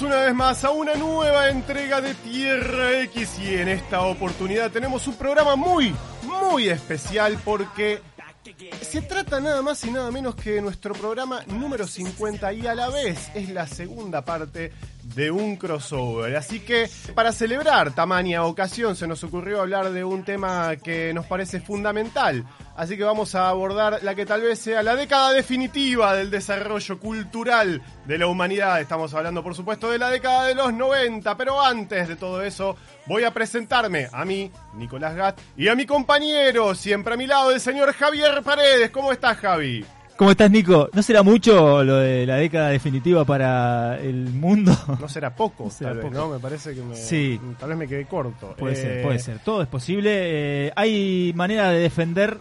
Una vez más a una nueva entrega de Tierra X y en esta oportunidad tenemos un programa muy, muy especial porque se trata nada más y nada menos que de nuestro programa número 50 y a la vez es la segunda parte de un crossover. Así que para celebrar tamaña ocasión se nos ocurrió hablar de un tema que nos parece fundamental. Así que vamos a abordar la que tal vez sea la década definitiva del desarrollo cultural de la humanidad. Estamos hablando por supuesto de la década de los 90, pero antes de todo eso voy a presentarme a mí, Nicolás Gat, y a mi compañero, siempre a mi lado, el señor Javier Paredes. ¿Cómo estás, Javi? ¿Cómo estás, Nico? ¿No será mucho lo de la década definitiva para el mundo? No será poco, No será tal vez. Me parece que me, Sí. tal vez me quedé corto. Puede Eh, ser, puede ser. Todo es posible. Eh, hay manera de defender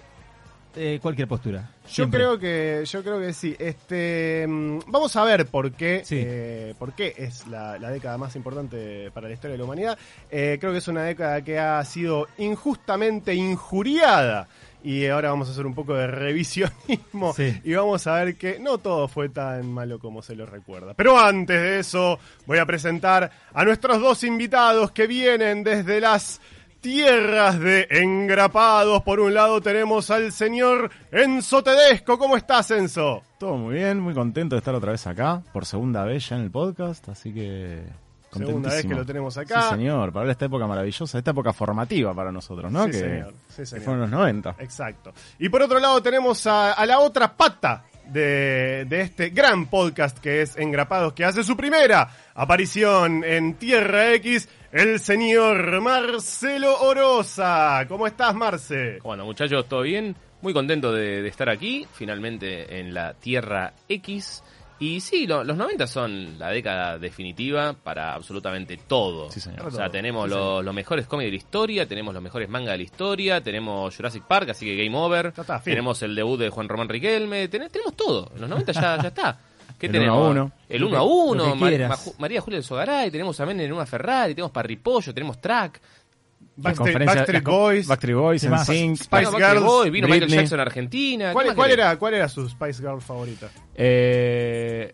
eh, cualquier postura. Yo creo que, yo creo que sí. Este, mm, vamos a ver por qué, Sí. eh, por qué es la, la década más importante para la historia de la humanidad. Eh, creo que es una década que ha sido injustamente injuriada. Y ahora vamos a hacer un poco de revisionismo Sí. y vamos a ver que no todo fue tan malo como se lo recuerda. Pero antes de eso, voy a presentar a nuestros dos invitados que vienen desde las tierras de engrapados. Por un lado tenemos al señor Enzo Tedesco. ¿Cómo estás, Enzo? Todo muy bien, muy contento de estar otra vez acá, por segunda vez ya en el podcast, así que Segunda vez que lo tenemos acá. Sí, señor, para ver esta época maravillosa, esta época formativa para nosotros, ¿no? Sí, que, señor. Sí, que señor. fueron los 90. Exacto. Y por otro lado tenemos a, a la otra pata de, de este gran podcast que es Engrapados, que hace su primera aparición en Tierra X, el señor Marcelo Orosa. ¿Cómo estás, Marce? Bueno, muchachos, ¿todo bien? Muy contento de, de estar aquí, finalmente en la Tierra X. Y sí, lo- los 90 son la década definitiva para absolutamente todo. Sí, señor. O sea, tenemos Sí, los, los mejores cómics de la historia, tenemos los mejores mangas de la historia, tenemos Jurassic Park, así que Game Over. Ya está, fin. tenemos el debut de Juan Román Riquelme, ten- tenemos todo. En los 90 ya, ya está. ¿Qué El tenemos? uno a uno. El Lo 1 a que- 1, lo que Mar- quieras. Maju- María Julia del Sogaray, tenemos a Menem en una Ferrari, tenemos Parripollo, tenemos Track. Backstreet, Backstreet la Boys. Backstreet Boys. NSYNC. Spice Bueno, Girls, Boys, vino Michael Britney. Jackson a Argentina. ¿Cuál, ¿qué más cuál era, ¿Cuál era su Spice Girl favorita? Eh,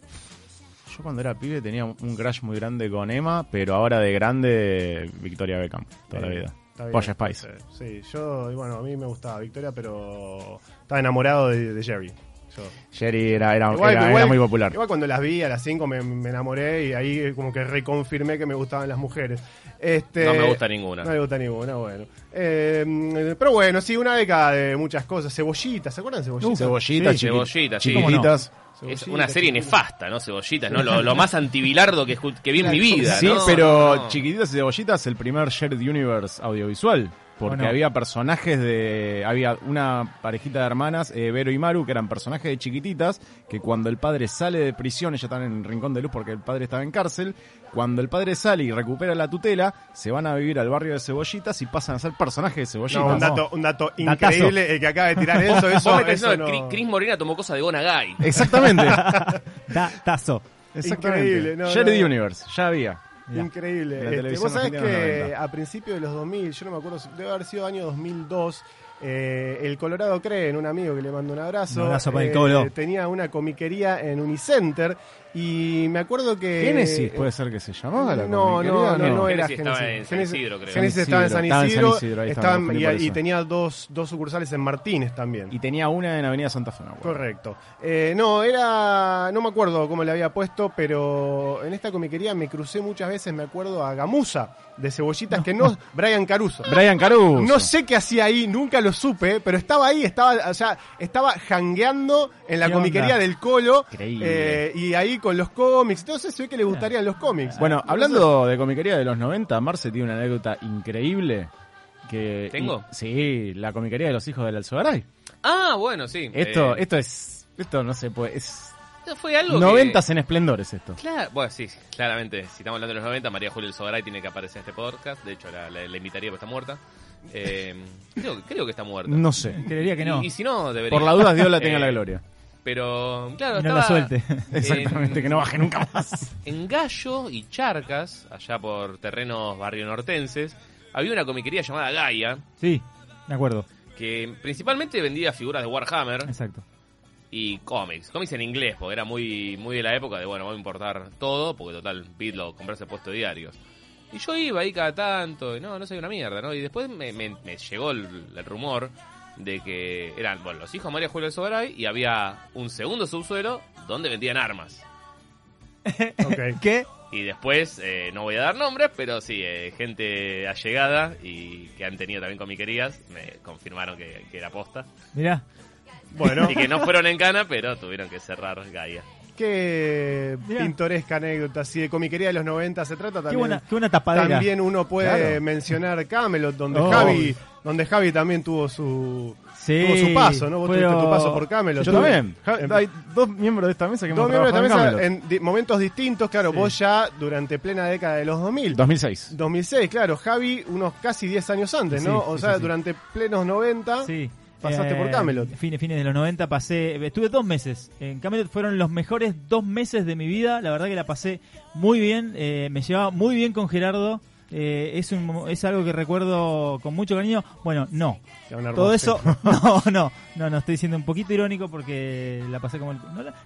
yo cuando era pibe tenía un crush muy grande con Emma, pero ahora de grande, Victoria Beckham, toda la Eh, vida. Polla Spice. Sí, yo, bueno, a mí me gustaba Victoria, pero estaba enamorado de, de Jerry. Yo. Jerry era, era, Igual- era- igual- era muy popular. Igual cuando las vi a las 5 me, me enamoré y ahí como que reconfirmé que me gustaban las mujeres. Este, No me gusta ninguna. No me gusta ninguna, bueno. Eh, pero bueno, sí, una década de muchas cosas. Cebollita, ¿se acuerdan de Cebollita? Cebollitas, Sí, cebollitas, sí. chiquititas. Es una serie nefasta, ¿no? Cebollitas, ¿no? Lo, lo más antibilardo que, que vi en mi vida, Sí, ¿no? pero No, no. Chiquititas y Cebollitas el primer Shared Universe audiovisual. Porque Bueno. había personajes de. Había una parejita de hermanas, eh, Vero y Maru, que eran personajes de chiquititas, que cuando el padre sale de prisión, ellas están en Rincón de Luz porque el padre estaba en cárcel. Cuando el padre sale y recupera la tutela, se van a vivir al barrio de Cebollitas y pasan a ser personajes de Cebollitas. No, un dato, un dato Datazo. increíble el que acaba de tirar eso. eso, eso no- Cris- Morena tomó cosa de Gonagai. Exactamente. Da- tazo. Exactamente. Increíble, no, Shared no. Universe, ya había. Increíble. Este, Vos sabés que 90. a principios de los 2000, yo no me acuerdo, debe haber sido año 2002, eh, el Colorado Cree, en un amigo que le mando un abrazo, Un abrazo para el eh, tenía una comiquería en Unicenter y me acuerdo que... Génesis puede ser que se llamaba la no, no, no, no, era Génesis estaba Génesis. en San Génesis- Isidro, creo. Génesis San estaba en San Isidro, estaba y, tenía dos, dos sucursales en Martínez también. Y tenía una en Avenida Santa Fe. Correcto. Eh, no, era. No me acuerdo cómo le había puesto, pero en esta comiquería me crucé muchas veces, me acuerdo, a Gamusa de cebollitas, que no. Brian Caruso. Brian Caruso. No sé qué hacía ahí, nunca lo supe, pero estaba ahí, estaba, o sea, estaba jangueando en la ¿Qué comiquería onda? del Colo. Increíble. eh, y ahí con los cómics. Entonces se ve que le gustarían los cómics. Bueno, Entonces- hablando de comiquería de los 90, Marce tiene una anécdota increíble. Que, ¿Tengo? y- sí, la comiquería de los hijos del Alzogaray. Ah, bueno, sí. Esto, Eh, esto es. Esto no se puede. Es. fue algo Noventas que... en esplendores esto. Claro, bueno, sí, claramente. Si estamos hablando de los 90, María Julia El Sogaray tiene que aparecer en este podcast. De hecho, la, la- la invitaría, pero está muerta. Eh, creo, creo que está muerta. No sé. Creería que no. Y, y si no, debería. Por la duda, Dios la tenga Eh, la gloria. Pero, claro, No la suelte. Exactamente, en- que no baje nunca más. En Gallo y Charcas, allá por terrenos barrionortenses, había una comiquería llamada Gaia, Sí, me acuerdo. que principalmente vendía figuras de Warhammer Exacto. y cómics. Cómics en inglés, porque era muy, muy de la época de, bueno, voy a importar todo, porque total, Beat lo comprarse puesto diarios. Y yo iba ahí cada tanto, y no, no soy una mierda, ¿no? Y después me, me- me llegó el, el rumor de que eran, bueno, los hijos de María Julia Sogaray y había un segundo subsuelo donde vendían armas. ¿Qué? Y después, eh, no voy a dar nombres, pero sí, eh, gente allegada y que han tenido también comiquerías, me confirmaron que, que era posta. Mirá. Bueno, Y que no fueron en cana, pero tuvieron que cerrar Gaia. Qué Mirá. pintoresca anécdota. Si de comiquería de los 90 se trata Qué también. buena, qué buena tapadera. También uno puede Claro. mencionar Camelot, donde Oh. Javi, donde Javi también tuvo su Sí, tuvo su paso, ¿no? Vos pero- tuviste tu paso por Camelot. Yo también. En- Hay dos miembros de esta mesa que Dos hemos miembros de esta en mesa Camelot. en di- momentos distintos, claro, Sí. vos ya durante plena década de los 2000. 2006. 2006, claro, Javi unos casi 10 años antes, ¿no? sí, o sí, sea, sí. durante plenos 90. Sí. Pasaste por Camelot. Fines, fines de los 90 pasé, estuve dos meses. En Camelot fueron los mejores dos meses de mi vida. La verdad que la pasé muy bien. eh, me llevaba muy bien con Gerardo. Eh, es, un, es algo que recuerdo con mucho cariño. Bueno, no. Todo eso, no, no, no, no, estoy siendo un poquito irónico porque la pasé como el-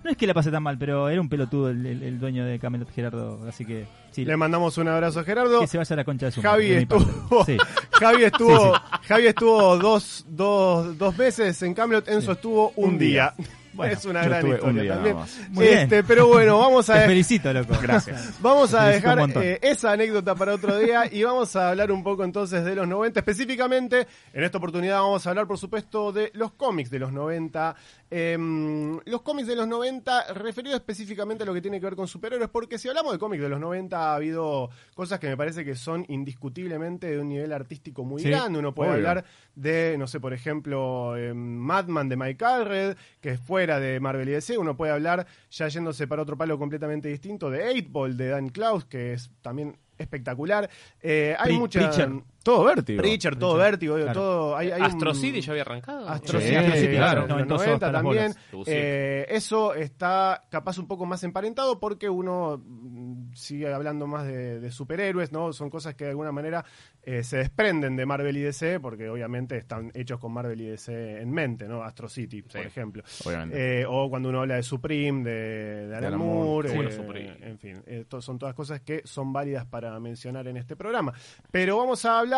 no, es que la pasé tan mal, pero era un pelotudo el, el- el dueño de Camelot, Gerardo, así que sí, Le mandamos un abrazo a Gerardo. que se vaya a la concha de su Javi madre, estuvo, Sí. Javi estuvo, Sí, Javi estuvo dos, dos, dos veces en Camelot, Enzo estuvo un, Un día. día. Bueno, es una gran historia también. más. Muy bien. Este, pero bueno, vamos a Te felicito, loco. Gracias. Vamos a dejar eh, esa anécdota para otro día y vamos a hablar un poco entonces de los 90. Específicamente, en esta oportunidad vamos a hablar, por supuesto, de los cómics de los 90. Em, los cómics de los 90, referido específicamente a lo que tiene que ver con superhéroes, porque si hablamos de cómics de los 90 ha habido cosas que me parece que son indiscutiblemente de un nivel artístico muy Sí, grande. Uno puede obvio. hablar de, no sé, por ejemplo, em, Madman de Mike Allred, que es fuera de Marvel y DC. Uno puede hablar, ya yéndose para otro palo completamente distinto, de 8 Ball de Dan Klaus, que es también espectacular. Eh, hay Pri- mucha... Preacher. Todo vértigo. Preacher, todo vértigo, digo, Claro. todo... Hay, hay un- Astro City ya había arrancado. Astro Sí, City, claro, en los noventoso 90 hasta las también. Tuvo Eh, eso está capaz un poco más emparentado porque uno mm, sigue hablando más de, de superhéroes, ¿no? Son cosas que de alguna manera eh, se desprenden de Marvel y DC porque obviamente están hechos con Marvel y DC en mente, ¿no? Astro City, por Sí. ejemplo. Obviamente. Eh, o cuando uno habla de Supreme, de, de Alan Moore, eh, Supreme. en fin, eh, to- son todas cosas que son válidas para mencionar en este programa. Pero vamos a hablar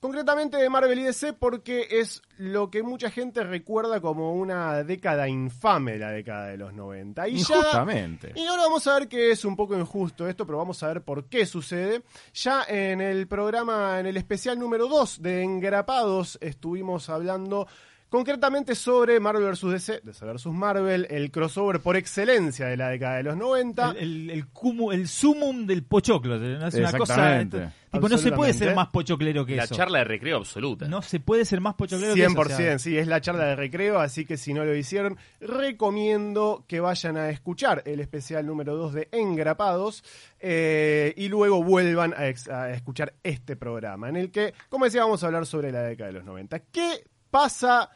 concretamente de Marvel y DC porque es lo que mucha gente recuerda como una década infame, la década de los 90. Y ya Injustamente. y ahora vamos a ver que es un poco injusto esto, pero vamos a ver por qué sucede. Ya en el programa, en el especial número 2 de Engrapados, estuvimos hablando concretamente sobre Marvel vs. DC, DC vs. Marvel, el crossover por excelencia de la década de los 90. El, el, el, cumu- el sumum del pochoclo. ¿no? Es una cosa. Tipo, no se puede ser más pochoclero que La eso. charla de recreo absoluta. No se puede ser más pochoclero que 100%, eso. o sea, sí, es la charla de recreo, así que si no lo hicieron, recomiendo que vayan a escuchar el especial número 2 de Engrapados eh, y luego vuelvan a, ex- a escuchar este programa, en el que, como decía, vamos a hablar sobre la década de los 90. ¿Qué pasa,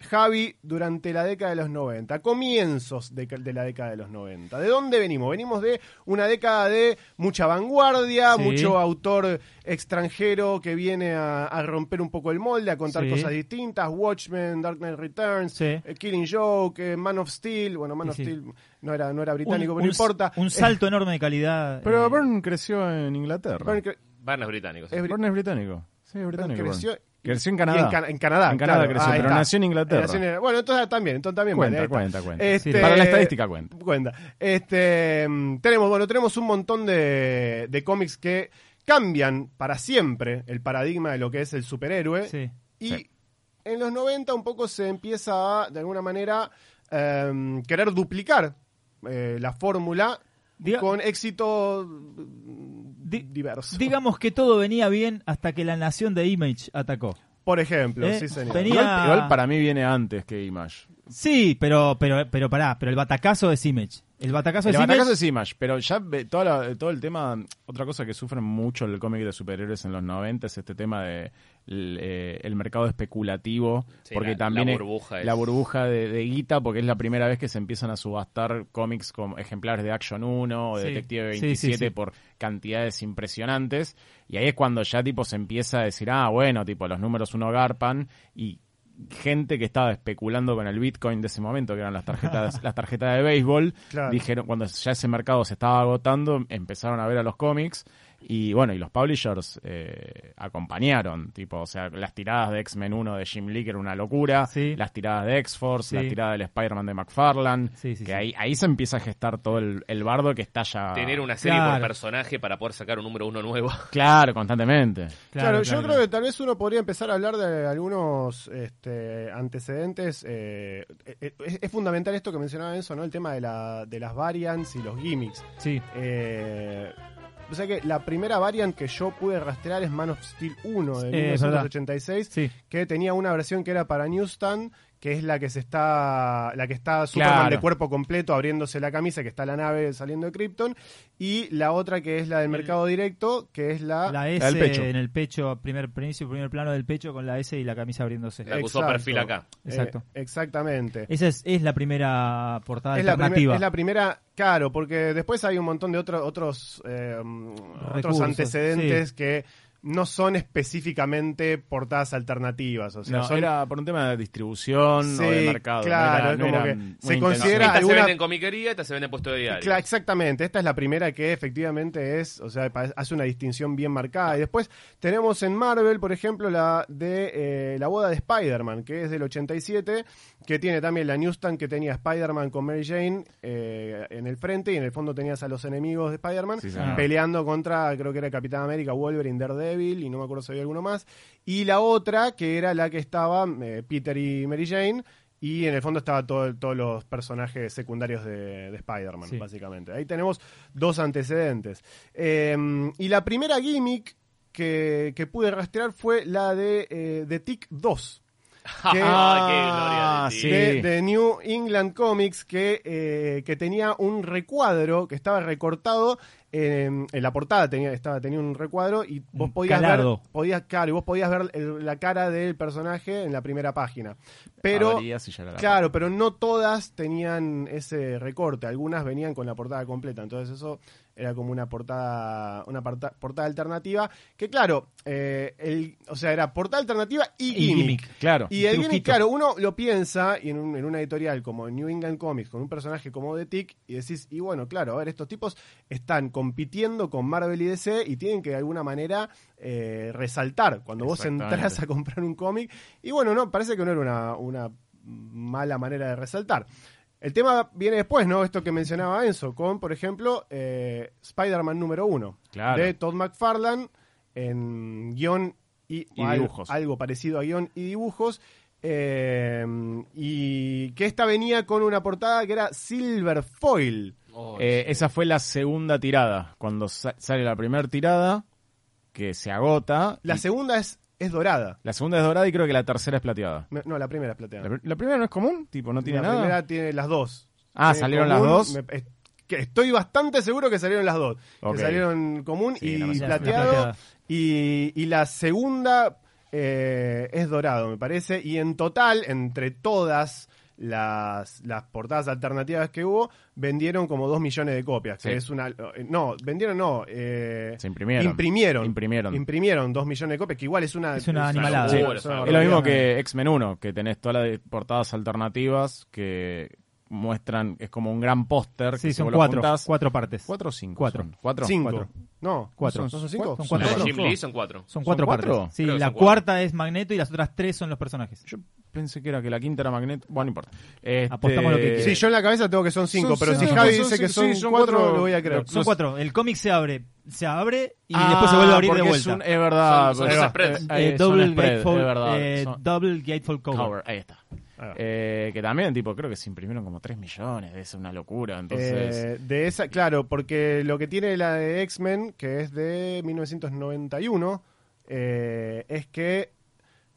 Javi, durante la década de los 90? Comienzos de, de la década de los 90. ¿De dónde venimos? Venimos de una década de mucha vanguardia, Sí. mucho autor extranjero que viene a, a romper un poco el molde, a contar Sí. cosas distintas. Watchmen, Dark Knight Returns, Sí. eh, Killing Joke, eh, Man of Steel. Bueno, Man Sí, of sí. Steel no era, no era un, británico, pero un- no importa. un salto enorme de calidad. Pero eh, Byrne creció en Inglaterra. Byrne cre- británicos. es bri- Byrne es británico. Sí, es británico. creció, Byrne. Creció en y Canadá. en, Can- en Canadá. En Canadá claro, creció, pero está. nació en Inglaterra. Nació en- bueno, entonces también, entonces también Cuenta, vale, cuenta, cuenta. Este, Sí, Para la estadística cuenta. cuenta. Este, mm, tenemos, bueno, tenemos un montón de, de cómics que cambian para siempre el paradigma de lo que es el superhéroe. Sí. Y Sí. en los 90 un poco se empieza a, de alguna manera, em, querer duplicar eh, la fórmula Diga- con éxito Di- diverso. Digamos que todo venía bien hasta que la nación de Image atacó. Por ejemplo, Eh, sí señor. tenía- Igual, igual para mí viene antes que Image. Sí, pero, pero, pero pará, pero el batacazo es Image. El batacazo El de batacazo es Image, pero ya ve- toda la- todo el tema, otra cosa que sufre mucho el cómic de superhéroes en los 90 es este tema de el, eh, el mercado especulativo, Sí, porque la- también la burbuja es- la burbuja de, de guita, porque es la primera vez que se empiezan a subastar cómics como ejemplares de Action 1 o de Sí, Detective sí, 27 sí, sí. por cantidades impresionantes, y ahí es cuando ya tipo se empieza a decir, ah, bueno, tipo los números uno garpan y gente que estaba especulando con el Bitcoin de ese momento, que eran las tarjetas, las tarjetas de béisbol, Claro. dijeron, cuando ya ese mercado se estaba agotando, empezaron a ver a los cómics y bueno, y los publishers eh, acompañaron, tipo, o sea, las tiradas de X-Men 1 de Jim Lee que era una locura, Sí. las tiradas de X-Force, Sí. las tiradas del Spider-Man de McFarlane, Sí, sí, que sí. Ahí, ahí se empieza a gestar todo el, el bardo que está ya... Tener una serie Claro. por personaje para poder sacar un número uno nuevo. Claro, constantemente. Claro, yo creo que tal vez uno podría empezar a hablar de algunos este, antecedentes. eh, eh, es, es fundamental esto que mencionaba Enzo, ¿no? El tema de, la, de las variants y los gimmicks. Sí, Eh, o sea que la primera variant que yo pude rastrear es Man of Steel 1 de Eh, es verdad. 1986, sí. que tenía una versión que era para Newsstand, que es la que se está la que está Superman Claro. de cuerpo completo abriéndose la camisa, que está la nave saliendo de Krypton, y la otra que es la del mercado directo, que es la, La S del pecho. en el pecho, primer principio, primer plano del pecho con la S y la camisa abriéndose. La que usó Exacto. perfil acá. Exacto. Eh, exactamente. Esa es, es la primera portada es la, primer- es la primera, claro, porque después hay un montón de otro- otros eh, otros antecedentes que no son específicamente portadas alternativas, o sea, No, son era por un tema de distribución Sí, o de mercado. no claro, era- es no como eran que muy se considera- Esta se alguna- vende en comiquería, esta se vende en puesto de diario. Cla- exactamente, esta es la primera que efectivamente es, o sea, hace una distinción bien marcada. Y después tenemos en Marvel, por ejemplo, la de eh, la boda de Spider-Man, que es del 87, que tiene también la newsstand que tenía Spider-Man con Mary Jane eh, en el frente y en el fondo tenías a los enemigos de Spider-Man Sí, peleando contra, creo que era Capitán América, Wolverine, Daredevil y no me acuerdo si había alguno más. Y la otra, que era la que estaba eh, Peter y Mary Jane. Y en el fondo estaban todos los personajes secundarios de, de Spider-Man, Sí. básicamente. Ahí tenemos dos antecedentes. Eh, y la primera gimmick que, que pude rastrear fue la de, eh, de Tick 2. que- Ah, qué gloria de sí. de, de New England Comics que, eh, que tenía un recuadro que estaba recortado en, en la portada tenía estaba tenía un recuadro y vos podías ver podías claro y vos podías ver el- la cara del personaje en la primera página. Pero Claro, pero no todas tenían ese recorte, algunas venían con la portada completa, entonces eso era como una portada una porta- portada alternativa, que claro, eh, el, o sea, era portada alternativa y, Y gimmick. gimmick. Claro. Y el gimmick, claro, uno lo piensa y en, un- en una editorial como New England Comics, con un personaje como The Tick, y decís, y bueno, claro, a ver, estos tipos están compitiendo con Marvel y DC y tienen que de alguna manera eh, resaltar cuando vos entras a comprar un cómic. Y bueno, no, parece que no era una, una mala manera de resaltar. El tema viene después, ¿no? Esto que mencionaba Enzo, con, por ejemplo, eh, Spider-Man número uno, Claro. de Todd McFarlane, en guion y, dibujos. algo parecido a guion y dibujos. eh, y que esta venía con una portada que era Silver Foil. Oh, Eh, esa fue la segunda tirada. Cuando sa- sale la primera tirada, que se agota. La y- segunda es, es dorada. la segunda es dorada y creo que la tercera es plateada. No, la primera es plateada. ¿La, la primera no es común? Tipo, no tiene la nada. primera tiene las dos. Ah, Tiene ¿salieron común, las dos? me- es- que estoy bastante seguro que salieron las dos. Ok. Que salieron común Sí, y la plateado. plateada. y, y la segunda eh, es dorado, me parece. Y en total, entre todas las, las portadas alternativas que hubo, vendieron como dos millones de copias. Que Sí. es una. eh, No, vendieron no. eh, Se imprimieron. Imprimieron. Imprimieron. Imprimieron dos millones de copias, que igual es una. Es una animalada. Sí, es una es Es lo mismo que X-Men 1, que tenés todas las portadas alternativas que muestran, es como un gran póster. que Sí, si son cuatro, juntás- cuatro partes. ¿Cuatro o cinco? Cuatro. son? ¿Cuatro? Cinco. Cuatro. No, Cuatro. ¿No son cinco? Son cuatro. Jim Lee son cuatro. Son cuatro cuatro? partes. Sí, Creo que la cuarta es Magneto y las otras tres son los personajes. Yo pensé que era que la quinta era Magneto. Bueno, no importa. Este- Apostamos lo que quieras. Sí, yo en la cabeza tengo que son cinco, Son pero si Javi dice que son, sí, son cuatro, cuatro. lo voy a creer. Son cuatro. El cómic se abre, se abre y Ah, después se vuelve a abrir de es vuelta. un- Es, verdad. Son- son eh, Eh, eh, double, spread, gatefold, eh, double gatefold cover, ahí está. Ah. Eh, que también, tipo, creo que se imprimieron como 3 millones, es una locura. Entonces, Eh, de esa, claro, porque lo que tiene la de X-Men, que es de 1991, eh, es que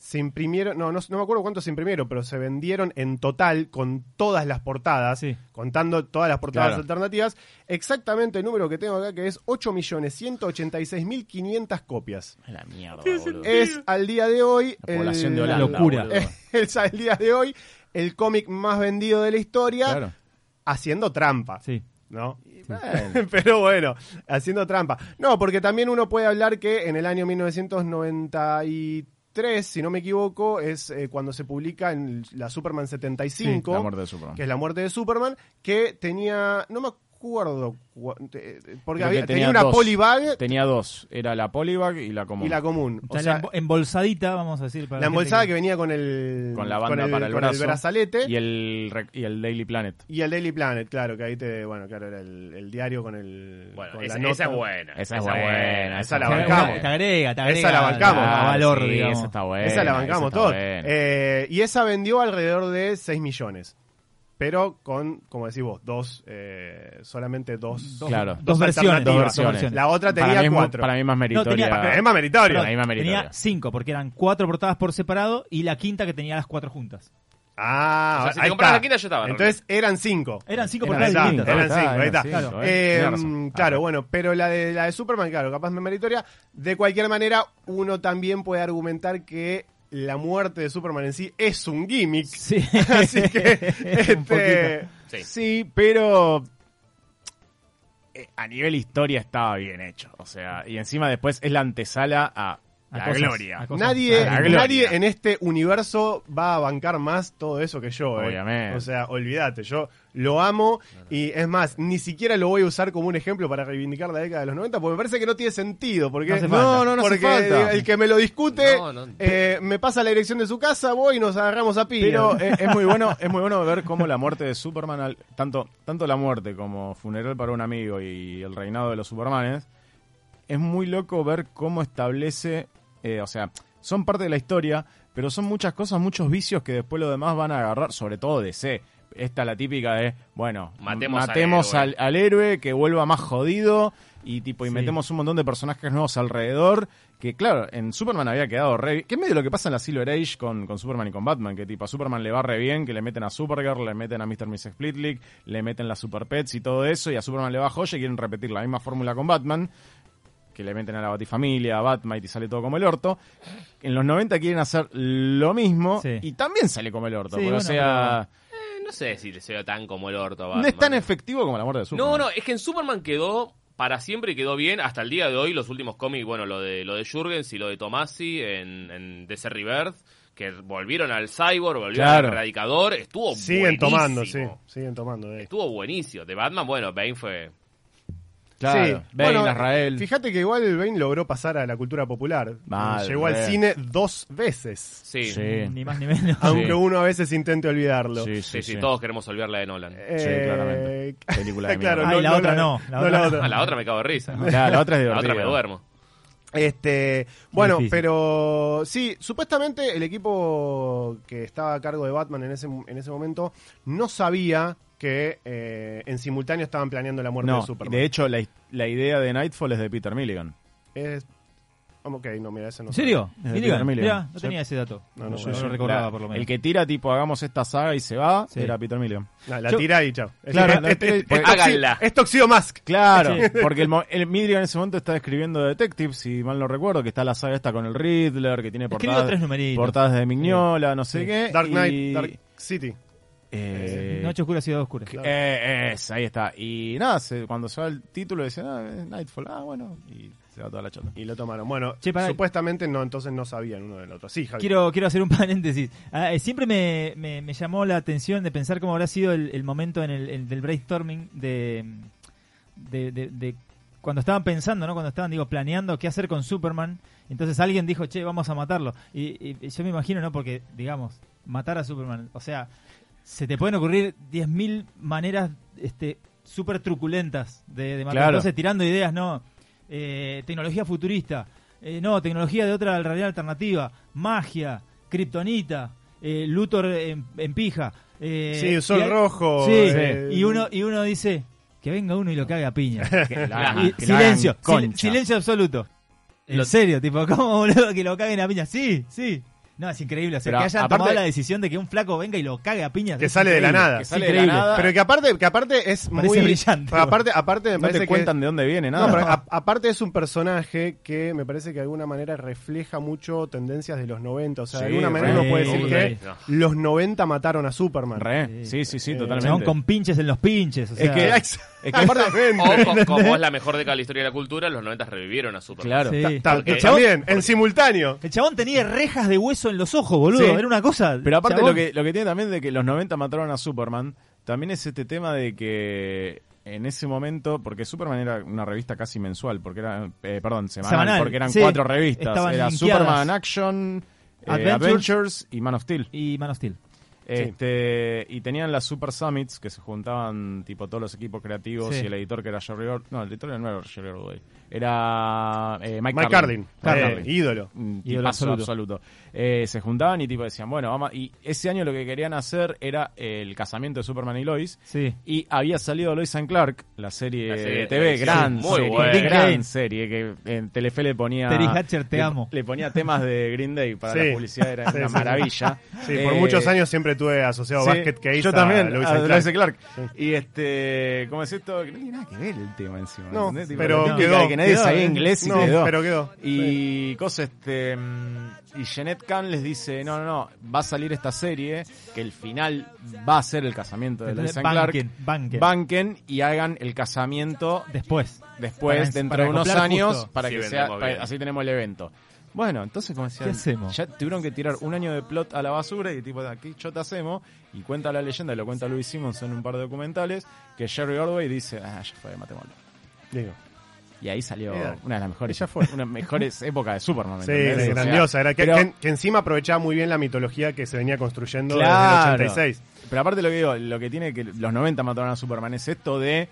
se imprimieron, no, no, no me acuerdo cuántos se imprimieron, pero se vendieron en total con todas las portadas, Sí. contando todas las portadas Claro. alternativas, exactamente el número que tengo acá, que es 8.186.500 copias. La mierda, boludo. Es al día de hoy... La población de el- Holanda, locura. es al día de hoy el cómic más vendido de la historia, Claro. haciendo trampa. Sí. ¿no? Bueno, Pero bueno, haciendo trampa. No, porque también uno puede hablar que en el año 1993, si no me equivoco, es eh, cuando se publica en la Superman 75, la muerte de Superman. que es la muerte de Superman, que tenía, no me acuerdo, cua- eh, porque había- tenía, una dos. polybag Tenía dos. Era la polybag y la común. y la común. O sea, la embo- embolsadita, vamos a decir. Para la embolsada que venía con el, Con la banda el- para el con brazo. brazalete. Y el, y el Daily Planet. Y el Daily Planet, claro, que ahí te, bueno, claro, era el, el diario con el Bueno, con esa, la esa nota. es buena. Esa es buena, esa la bancamos. Te agrega, te agrega. Esa la bancamos. a Ah, valor, sí, digamos. esa está buena. esa la bancamos todos. Eh, y esa vendió alrededor de 6 millones. Pero con, como decís vos, dos, eh, solamente dos. Dos, Claro. dos versiones. alternativas. Dos versiones. La otra para tenía mí mu- cuatro. Para mí más meritoria. tenía- Es más meritorio. Para mí más meritoria. Tenía cinco, porque eran cuatro portadas por separado y la quinta que tenía las cuatro juntas. Ah, O sea, si te ahí comprabas está. la quinta, yo estaba, Entonces eran cinco. Eran cinco Eran distintas. eran Ahí está, cinco, ahí está. eran cinco, eh. Eh, Tenés razón. claro, Ah, bueno, pero la de, la de Superman, claro, capaz más meritoria. De cualquier manera, uno también puede argumentar que la muerte de Superman en sí es un gimmick. Sí. Así que, este. Sí. Sí, pero eh, a nivel historia estaba bien hecho. O sea, y encima después es la antesala a A la cosas, gloria. a cosas. Nadie, A la gloria. nadie en este universo va a bancar más todo eso que yo. eh. Obviamente. O sea, olvídate, yo lo amo y es más, ni siquiera lo voy a usar como un ejemplo para reivindicar la década de los 90 porque me parece que no tiene sentido. Porque No. No, no, no hace porque falta. el que me lo discute No, no. eh, me pasa la dirección de su casa, voy y nos agarramos a piña. Pero es, es muy bueno, es muy bueno ver cómo la muerte de Superman, al- tanto, tanto la muerte como funeral para un amigo y el reinado de los Supermanes, es muy loco ver cómo establece, eh, o sea, son parte de la historia, pero son muchas cosas, muchos vicios que después los demás van a agarrar, sobre todo DC. Esta la típica de, bueno, Matemos al héroe. al, al héroe que vuelva más jodido y tipo y Sí. metemos un montón de personajes nuevos alrededor que claro en Superman había quedado re que es medio lo que pasa en la Silver Age con, con Superman y con Batman que tipo a Superman le va re bien que le meten a Supergirl le meten a Mr. Miss Split League le meten las Super Pets y todo eso y a Superman le va joya y quieren repetir la misma fórmula con Batman que le meten a la Batifamilia, a Batmite y sale todo como el orto. En los 90 quieren hacer lo mismo Sí. y también sale como el orto. Sí, porque, o bueno, sea, Eh, no sé si le sea tan como el orto a no Batman. es tan efectivo como la muerte de Superman. No, no, es que en Superman quedó para siempre y quedó bien hasta el día de hoy los últimos cómics, bueno, lo de lo de Jurgens y lo de Tomasi en, en DC Rebirth, que volvieron al Cyborg, volvieron Claro. al Erradicador, estuvo siguen buenísimo. tomando, sí, siguen tomando de ahí. Estuvo buenísimo. De Batman, bueno, Bane fue... Claro, Sí, Bane, bueno, Azrael. Fíjate que igual Bane logró pasar a la cultura popular. Mal, Llegó al cine dos veces. Sí, sí, Sí. Ni más ni menos. Aunque uno a veces intente olvidarlo. Sí, sí, sí, sí. todos queremos olvidar la de Nolan. Eh, claramente. Película de claro, mierda. Ay, la otra no, la otra no. A la otra me cago de risa. Claro, la otra es La otra me divertida. duermo. Este, bueno, difícil. pero sí, supuestamente el equipo que estaba a cargo de Batman en ese, en ese momento no sabía que eh, en simultáneo estaban planeando la muerte No, de Superman. de hecho, la, la idea de Nightfall es de Peter Milligan. Es- ok, no, mira, ese no ¿En serio? Desde Milligan, Peter Milligan. mirá, no Sí. tenía ese dato. No, no, No, sí, lo recordaba La- por lo menos. El que tira, tipo, hagamos esta saga y se va, Sí. era Peter Milligan. No, la Yo- tira y chao. Es, Claro, es- es- es- es Háganla. es Toxido Mask. Claro, Sí. porque el, mo- el Milligan en ese momento está escribiendo Detective, si mal no recuerdo, que está la saga esta con el Riddler, que tiene portadas, portadas de Mignola, no sé Sí. qué. Dark Knight, y- Dark City. Eh, Noche oscura, ciudad oscura. eh, es, ahí está. Y nada, se- cuando se va el título dice, ah, es Nightfall, ah, bueno, y se va toda la chota. Y lo tomaron. Bueno, Che, supuestamente no, entonces no sabían uno del otro. Sí, Javi. Quiero, quiero hacer un paréntesis. Ah, eh, siempre me, me- me llamó la atención de pensar cómo habrá sido el, el momento en el, el del brainstorming de, de, de- de cuando estaban pensando, ¿no? Cuando estaban, digo, planeando qué hacer con Superman. Entonces alguien dijo, che, vamos a matarlo. Y, y yo me imagino, ¿no? Porque, digamos, matar a Superman. O sea, se te pueden ocurrir 10.000 maneras este, súper truculentas de, de matar. Claro. Entonces, tirando ideas, ¿no? Eh, tecnología futurista. Eh, no, tecnología de otra realidad alternativa. Magia. Kriptonita. Eh, Luthor en, en pija. Eh, Sí, el sol y hay- rojo. Sí, eh, y uno, y uno dice, que venga uno y lo cague a piña. Que la- Y que la silencio, sil- silencio absoluto. En Lo- serio, tipo, ¿cómo boludo que lo caguen a piña? Sí, sí. No, es increíble. O sea, Pero que hayan aparte- tomado la decisión de que un flaco venga y lo cague a piñas. Que sale de la nada. que Es sale de la increíble. nada. Pero que aparte, que aparte es Parece muy brillante. aparte, aparte me No parece te que cuentan de dónde viene, nada. No, pero a- aparte es un personaje que me parece que de alguna manera refleja mucho tendencias de los 90. O sea, de alguna manera uno puede decir que No. los 90 mataron a Superman. Re. Sí, sí, sí, Eh, totalmente. chabón con pinches en los pinches. O sea, Es que, es que aparte, O como es la mejor década de la historia de la cultura, los 90 revivieron a Superman. claro. Sí. Porque- también, en simultáneo. El chabón tenía rejas de hueso en los ojos, boludo. Sí. Era una cosa. Pero aparte chabón- lo que, lo que tiene también de que los 90 mataron a Superman, también es este tema de que en ese momento, porque Superman era una revista casi mensual, porque era, eh, perdón, semanal, Semanal, porque eran sí. cuatro revistas. Estaban Era linkeadas. Superman Action, eh, Adventures. Adventures y Man of Steel. Y Man of Steel. Este, y tenían las Super Summits que se juntaban tipo todos los equipos creativos Sí. y el editor que era Jerry Or- No, el editor no era Jerry Ordway. Era eh, Mike, Mike Cardin, Cardin. eh, ídolo. Ídolo absoluto. absoluto. Eh, se juntaban y tipo decían, bueno, vamos a- y ese año lo que querían hacer era el casamiento de Superman y Lois. Sí. Y había salido Lois and Clark, la serie, La serie de TV, gran muy serie, buena. Gran serie que en Telefe le ponía Terry Hatcher, te le- amo. Le ponía temas de Green Day para Sí. la publicidad, era Sí, una maravilla. Sí, por Eh, muchos años siempre tuve asociado Sí, Basket Case Yo a también, Lois a and Lois Clark. and Clark. Y este, ¿cómo es esto? No tiene nada que ver el tema encima. No, pero quedó, que nadie quedó, sabía ¿eh? inglés y No, quedó. pero quedó. Y cosa este mm, y Jeanette Kahn les dice, no, no, no, va a salir esta serie que el final va a ser el casamiento de Lois Entonces, Clark. banquen, banquen. Banquen y hagan el casamiento Después. después, Para- dentro para de unos años, justo. para Sí, que sea, para- así tenemos el evento. Bueno, entonces como decían, ¿Qué hacemos? ya tuvieron que tirar un año de plot a la basura y tipo, aquí yo te hacemos, y cuenta la leyenda, y lo cuenta Louis Simmons en un par de documentales, que Jerry Ordway dice, ah, ya fue, matémoslo. Digo. Y ahí salió Mira, una de las mejores, ya fue. una de las mejores épocas de Superman. ¿me Sí, entendés? sí, O sea, grandiosa. Era que, pero- que- que encima aprovechaba muy bien la mitología que se venía construyendo Claro. desde el 86. Pero aparte lo que digo, lo que tiene que los 90 mataron a Superman es esto de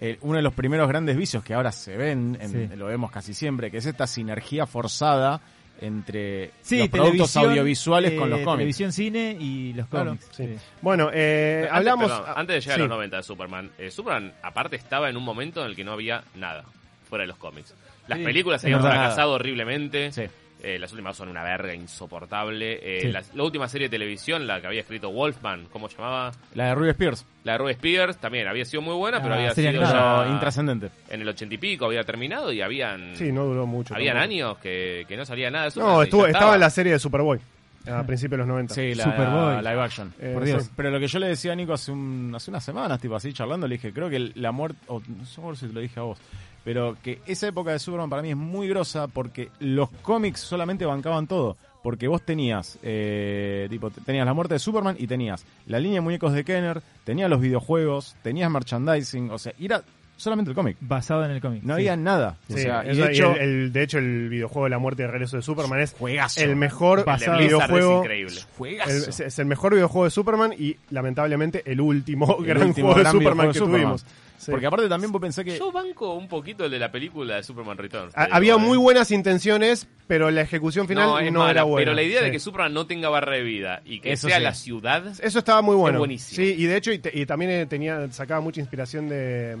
eh, uno de los primeros grandes vicios que ahora se ven, en- Sí. lo vemos casi siempre, que es esta sinergia forzada entre Sí, los productos audiovisuales con eh, los cómics. Televisión, cine y los Claro, cómics. Sí. Sí. Bueno, eh, Antes- hablamos. perdón, antes de llegar sí. a los 90 de Superman, eh, Superman aparte estaba en un momento en el que no había nada fuera de los cómics. Las Sí, películas habían fracasado horriblemente. Sí. Eh, las últimas son una verga insoportable. Eh, Sí. la, la última serie de televisión, la que había escrito Wolfman, ¿cómo se llamaba? La de Ruby Spears, La de Ruby Spears, también había sido muy buena, pero Ah, había serie sido animada. ya intrascendente. en el ochenta y pico, había terminado y habían, Sí, no duró mucho. habían tampoco. años que, que no salía nada de Superman. No, estuvo, estaba en la serie de Superboy a principios de los 90. Sí, la Superboy. live action. Eh, Por Dios. sí. Pero lo que yo le decía a Nico hace, un, hace unas semanas, tipo así charlando, le dije, creo que la muerte, o no sé si te lo dije a vos, pero que esa época de Superman para mí es muy grosa porque los cómics solamente bancaban todo. Porque vos tenías, eh, tipo, tenías la muerte de Superman y tenías la línea de muñecos de Kenner, tenías los videojuegos, tenías merchandising, o sea, y era solamente el cómic. Basado en el cómic. No sí. había nada. O Sí, sea, y de hecho, el, el- de hecho, el videojuego de la muerte y el regreso de Superman es juegazo. el mejor El es videojuego. increíble. Juegazo. el- es, es el mejor videojuego de Superman y lamentablemente el último El gran último juego de Superman que de Superman. tuvimos. Sí. Porque aparte también vos pensás que... Yo banco un poquito el de la película de Superman Returns. Ha- Había eh. muy buenas intenciones, pero la ejecución final no, mala, era buena. Pero la idea de que Superman no tenga barra de vida y que Eso sea sí. la ciudad. Eso estaba muy bueno. Es buenísimo. Sí, y de hecho, y, te- y también eh, tenía, sacaba mucha inspiración de,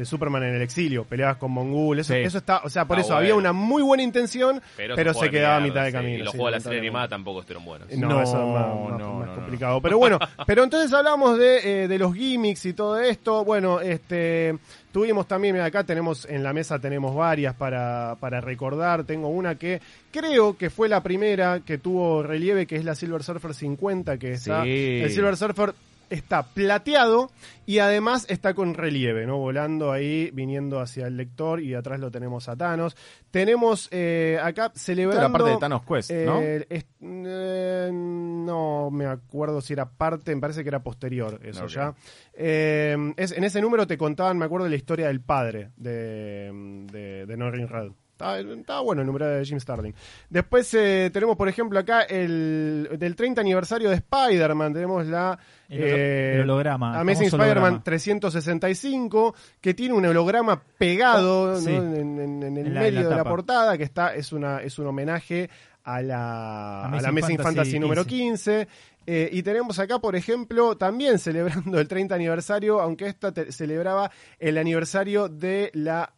de Superman en el exilio, peleabas con Mongul, eso, Sí. eso está, o sea, por Ah, eso había una muy buena intención, Pero, se quedaba a mitad de sí, camino. Y los sí, juegos de la serie animada tampoco estuvieron buenos. No, No, eso es más, más- no, más no, complicado. Pero bueno, pero entonces hablamos de, eh, de los gimmicks y todo esto. Bueno, este tuvimos también, mira, acá tenemos en la mesa tenemos varias para, para recordar. Tengo una que creo que fue la primera que tuvo relieve, que es la Silver Surfer 50, que está. Sí. El Silver Surfer está plateado y además está con relieve, ¿no? Volando ahí, viniendo hacia el lector y atrás lo tenemos a Thanos. Tenemos eh, acá celebrando... Esto era parte de Thanos Quest, ¿no? Eh, es- eh, no me acuerdo si era parte, me parece que era posterior eso ya. Eh, es, en ese número te contaban, me acuerdo, la historia del padre de, de, de Norrin Red. Estaba, estaba bueno el número de Jim Starlin. Después eh, tenemos, por ejemplo, acá el del 30 aniversario de Spider-Man. Tenemos la El holo- el holograma, Amazing Spider-Man holograma. 365, que tiene un holograma pegado Oh, sí. ¿no? en, en- en el En la- medio la de la portada, que está es una es un homenaje a la, a Amazing la Amazing Fantasy Fantasy, número 15. 15. Eh, y tenemos acá, por ejemplo, también celebrando el 30 aniversario, aunque esta te- celebraba el aniversario de la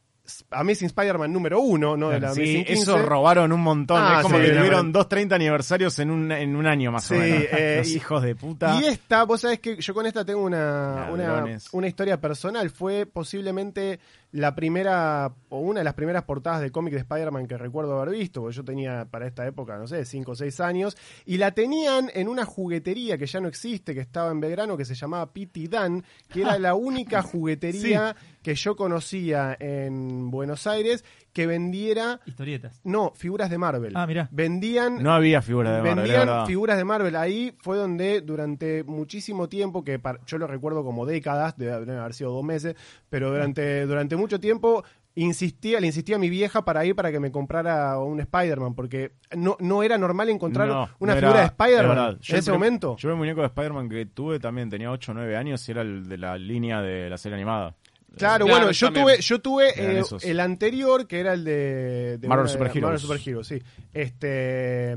Amazing Spider-Man número uno, ¿no? De la Sí, Amazing 15. eso robaron un montón. Ah, es como sí, que tuvieron dos 30 aniversarios en un, en un año más o Sí, menos. eh, Los hijos de puta. Y esta, vos sabés que yo con esta tengo una, una, una historia personal. Fue posiblemente la primera, o una de las primeras portadas de cómic de Spider-Man que recuerdo haber visto, porque yo tenía para esta época, no sé, 5 o 6 años, y la tenían en una juguetería que ya no existe, que estaba en Belgrano, que se llamaba Pity Dan, que era la única juguetería que yo conocía en Buenos Aires que vendiera, Historietas. no, figuras de Marvel. Ah, mirá. Vendían No había figuras de Marvel, vendían figuras de Marvel. Ahí fue donde durante muchísimo tiempo, que par- yo lo recuerdo como décadas, debe haber sido dos meses, pero durante, durante mucho tiempo insistía, le insistía a mi vieja para ir para que me comprara un Spider-Man, porque no, no era normal encontrar No, una no figura de era-. Spider-Man en ese momento. Yo el muñeco de Spider-Man que tuve también tenía 8 o 9 años y era el de la línea de la serie animada. Claro, Claro, bueno, yo también. tuve, yo tuve eh, el anterior, que era el de, de Marvel una Super Heroes. Marvel Super Heroes, sí. Este,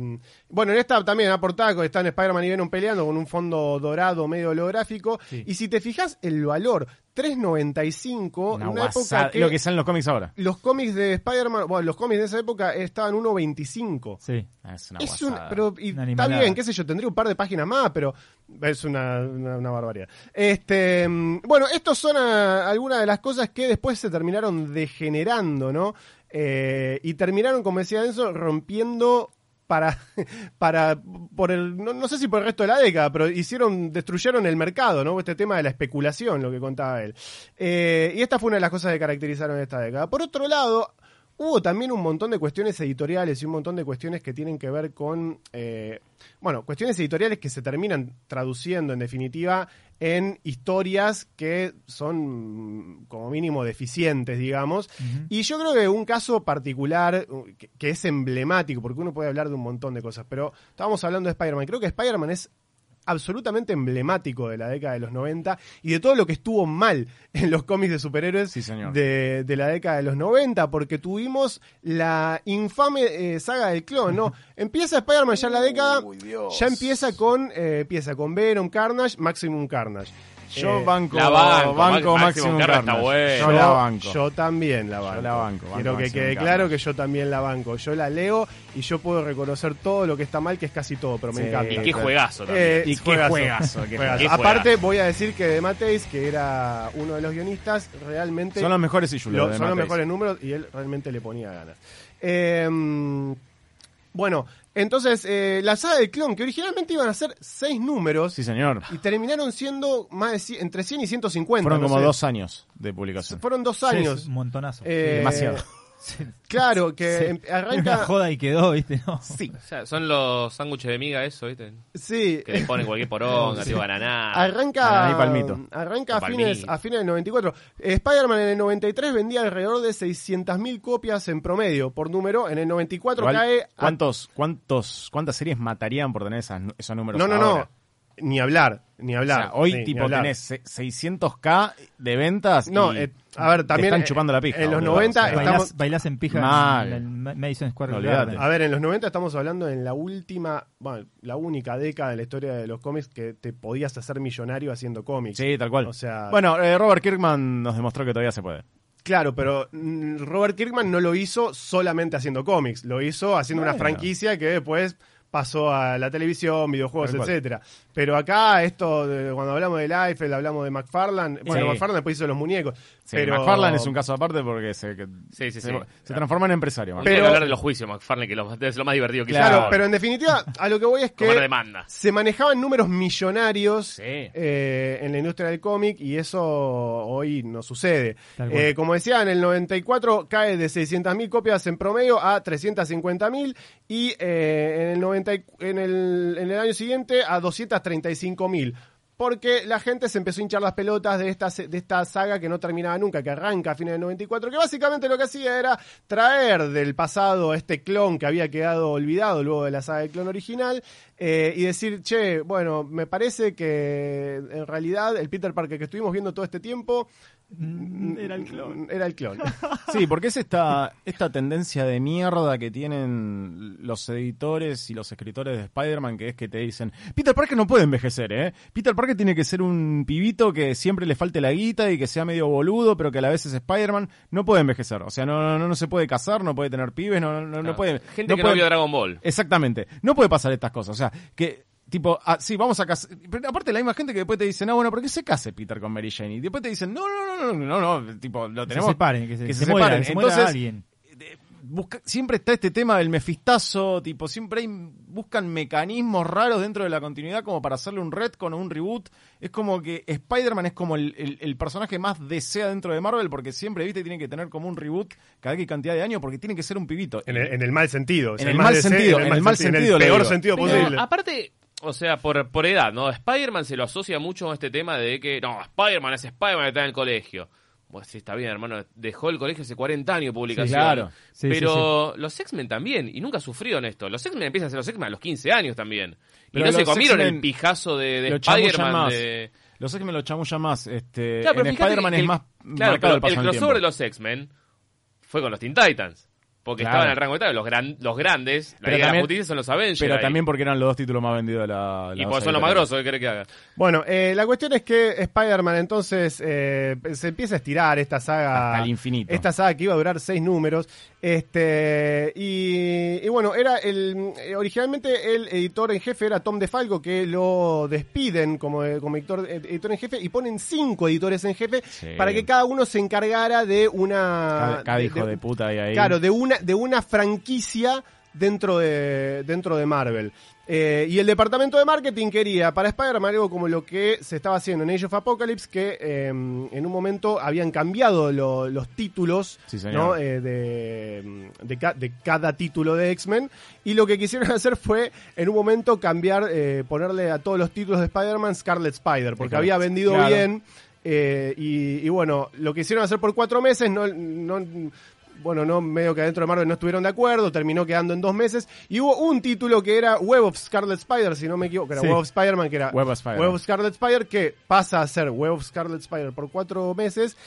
bueno, en esta también, la portada, están Spider-Man y Venom peleando con un fondo dorado medio holográfico. Sí. Y si te fijas, el valor 3.95, Una en una época que Lo que salen los cómics ahora. los cómics de Spider-Man, bueno, los cómics de esa época estaban 1.25. Sí. Ah, Es una Es un, pero y está bien, qué sé yo, tendría un par de páginas más, pero es una, una, barbaridad. Este, mm, bueno, estos son ah, algunas de las cosas que después se terminaron degenerando, ¿no? Eh, y terminaron, como decía Enzo, rompiendo para, para, por el, no, no sé si por el resto de la década, pero hicieron, destruyeron el mercado, ¿no? Este tema de la especulación, lo que contaba él. Eh, y esta fue una de las cosas que caracterizaron esta década. Por otro lado, Hubo también un montón de cuestiones editoriales y un montón de cuestiones que tienen que ver con, eh, bueno, cuestiones editoriales que se terminan traduciendo en definitiva en historias que son mm, como mínimo deficientes, digamos. Y yo creo que un caso particular uh, que, que es emblemático, porque uno puede hablar de un montón de cosas, pero estábamos hablando de Spider-Man. Creo que Spider-Man es absolutamente emblemático de la década de los 90 y de todo lo que estuvo mal en los cómics de superhéroes Sí, señor. de, de la década de los 90, porque tuvimos la infame eh, saga del clon, ¿no? Empieza Spider-Man ya en la década, ya empieza con, eh, empieza con Venom, Carnage, Maximum Carnage. Yo Eh, banco, la banco, está bueno. Yo la banco. Yo también la banco. la banco, banco Quiero que quede Carnage. claro que yo también la banco. Yo la leo y yo puedo reconocer todo lo que está mal, que es casi todo, pero me Sí, encanta. Y qué juegazo también. Eh, Y qué juegazo. juegazo, qué Juegazo. juegazo. Aparte, voy a decir que de Mateis, que era uno de los guionistas, realmente Son los mejores issues, lo- son los mejores números y él realmente le ponía ganas. Eh, bueno, entonces, eh, la saga del clon, que originalmente iban a ser seis números, Sí, señor. y terminaron siendo más de cien- entre 100 y 150. Fueron no como sé. dos años de publicación. Fueron dos Sí, años. es un montonazo. Eh, Demasiado. Claro, que Sí. em- Era una arranca. joda y quedó, ¿viste? No. Sí, O sea, son los sándwiches de miga, eso, ¿viste? sí. Que le ponen cualquier poronga, Sí. tipo banana. Arranca, y palmito. arranca a fines, a fines del 94. Eh, Spider-Man en el 93 vendía alrededor de 600.000 copias en promedio por número. En el 94 Igual, cae a ¿cuántos, cuántos, ¿Cuántas series matarían por tener esas, esos números No, no, ahora? no. Ni hablar, ni O hablar. sea, hoy Sí, tipo hablar. tenés se- 600k de ventas No, y eh, a ver, te también. están eh, chupando la pija. En los boludo. 90 O sea, estamos. Bailás, bailás en pija Mal. en Madison Square No, Garden. A ver, en los 90 estamos hablando en la última, bueno, la única década de la historia de los cómics que te podías hacer millonario haciendo cómics. Sí, tal cual. O sea, bueno, eh, Robert Kirkman nos demostró que todavía se puede. Claro, pero mm, Robert Kirkman no lo hizo solamente haciendo cómics, lo hizo haciendo una franquicia que después pasó a la televisión, videojuegos, Tal cual. etcétera. Pero acá esto, de- cuando hablamos de Liefeld, hablamos de McFarlane, bueno, Sí. McFarlane después hizo los muñecos. Sí, pero McFarlane es un caso aparte porque se, que- Sí, sí, se, sí. se transforma en empresario. Pero, hablar de los juicios, McFarlane, que lo- es lo más divertido que Claro, pero en definitiva, a lo que voy es que Comer demanda. se manejaban números millonarios Sí. eh, en la industria del cómic y eso hoy no sucede. Tal cual. Eh, como decía, en el 94 cae de 600.000 copias en promedio a 350.000 y eh, en, el 90 y- en, el, en el año siguiente a 235.000. Porque la gente se empezó a hinchar las pelotas de esta, de esta saga que no terminaba nunca, que arranca a fines del 94, que básicamente lo que hacía era traer del pasado este clon que había quedado olvidado luego de la saga del clon original eh, y decir, che, bueno, me parece que en realidad el Peter Parker que estuvimos viendo todo este tiempo Era el clon. era el clon. Sí, porque es esta, esta tendencia de mierda que tienen los editores y los escritores de Spider-Man, que es que te dicen, Peter Parker no puede envejecer, ¿eh? Peter Parker tiene que ser un pibito que siempre le falte la guita y que sea medio boludo, pero que a la vez es Spider-Man. No puede envejecer. O sea, no, no, no se puede casar, no puede tener pibes, no, no, no Claro. puede. Gente no que puede- no vio Dragon Ball. Exactamente. No puede pasar estas cosas. O sea, que. Tipo, ah, sí, vamos a casar. Pero aparte, la misma gente que después te dice, no, bueno, ¿por qué se case Peter con Mary Jane? Y después te dicen, no, no, no, no, no, no, tipo, lo Que tenemos. se separen, que se, que se se muera, separen. que se muera Entonces, alguien. busca- siempre está este tema del mefistazo, tipo, siempre hay, buscan mecanismos raros dentro de la continuidad como para hacerle un retcon o un reboot. Es como que Spider-Man es como el, el- el personaje más desea dentro de Marvel porque siempre, viste, tiene que tener como un reboot cada que cantidad de años porque tiene que ser un pibito. En el, en el mal sentido. o sea, En el mal sentido, en el mal sen- sentido En el peor sentido Pero, posible. aparte, o sea, por, por edad, ¿no? Spider-Man se lo asocia mucho a este tema de que, no, Spider-Man es Spider-Man que está en el colegio. Pues sí, está bien, hermano. Dejó el colegio hace 40 años de publicación. Sí, claro. Sí, pero los X-Men también, y nunca sufrieron esto. Los X-Men empiezan a ser los X-Men a los 15 años también. Pero y no se comieron el pijazo de, de Spider-Man. De... Los X-Men lo chamullan más. Este, Claro, pero en Spider-Man es más Claro, pero el crossover de los X-Men fue con los Teen Titans. Porque Claro. estaban en el rango etario. Los, gran, los grandes, la Pero Liga de también- la Justicia son los Avengers. Pero ahí. también porque eran los dos títulos más vendidos de la... la Y porque son los más grosos, ¿qué querés que haga? Bueno, eh, la cuestión es que Spider-Man entonces eh, se empieza a estirar esta saga. Hasta el infinito. Esta saga que iba a durar seis números. Este y, y bueno, era el eh, originalmente el editor en jefe era Tom DeFalco, que lo despiden como, como editor, editor en jefe y ponen cinco editores en jefe Sí. para que cada uno se encargara de una. Cada, cada de- hijo de, puta ahí, ahí. Claro, de una, de una franquicia dentro de, dentro de Marvel. Eh, y el departamento de marketing quería para Spider-Man algo como lo que se estaba haciendo en Age of Apocalypse, que eh, en un momento habían cambiado lo- los títulos Sí. ¿no? Eh, de, de, ca- de cada título de X-Men. Y lo que quisieron hacer fue en un momento cambiar, eh, ponerle a todos los títulos de Spider-Man Scarlet Spider, porque Claro. había vendido Claro. bien. eh, y, y bueno, lo quisieron hacer por cuatro meses, no, no, bueno, no, medio que adentro de Marvel no estuvieron de acuerdo, terminó quedando en dos meses, y hubo un título que era Web of Scarlet Spider, si no me equivoco, que era Sí. Web of Spider-Man, que era Web of Spider-Man. Web of Scarlet Spider, que pasa a ser Web of Scarlet Spider por cuatro meses,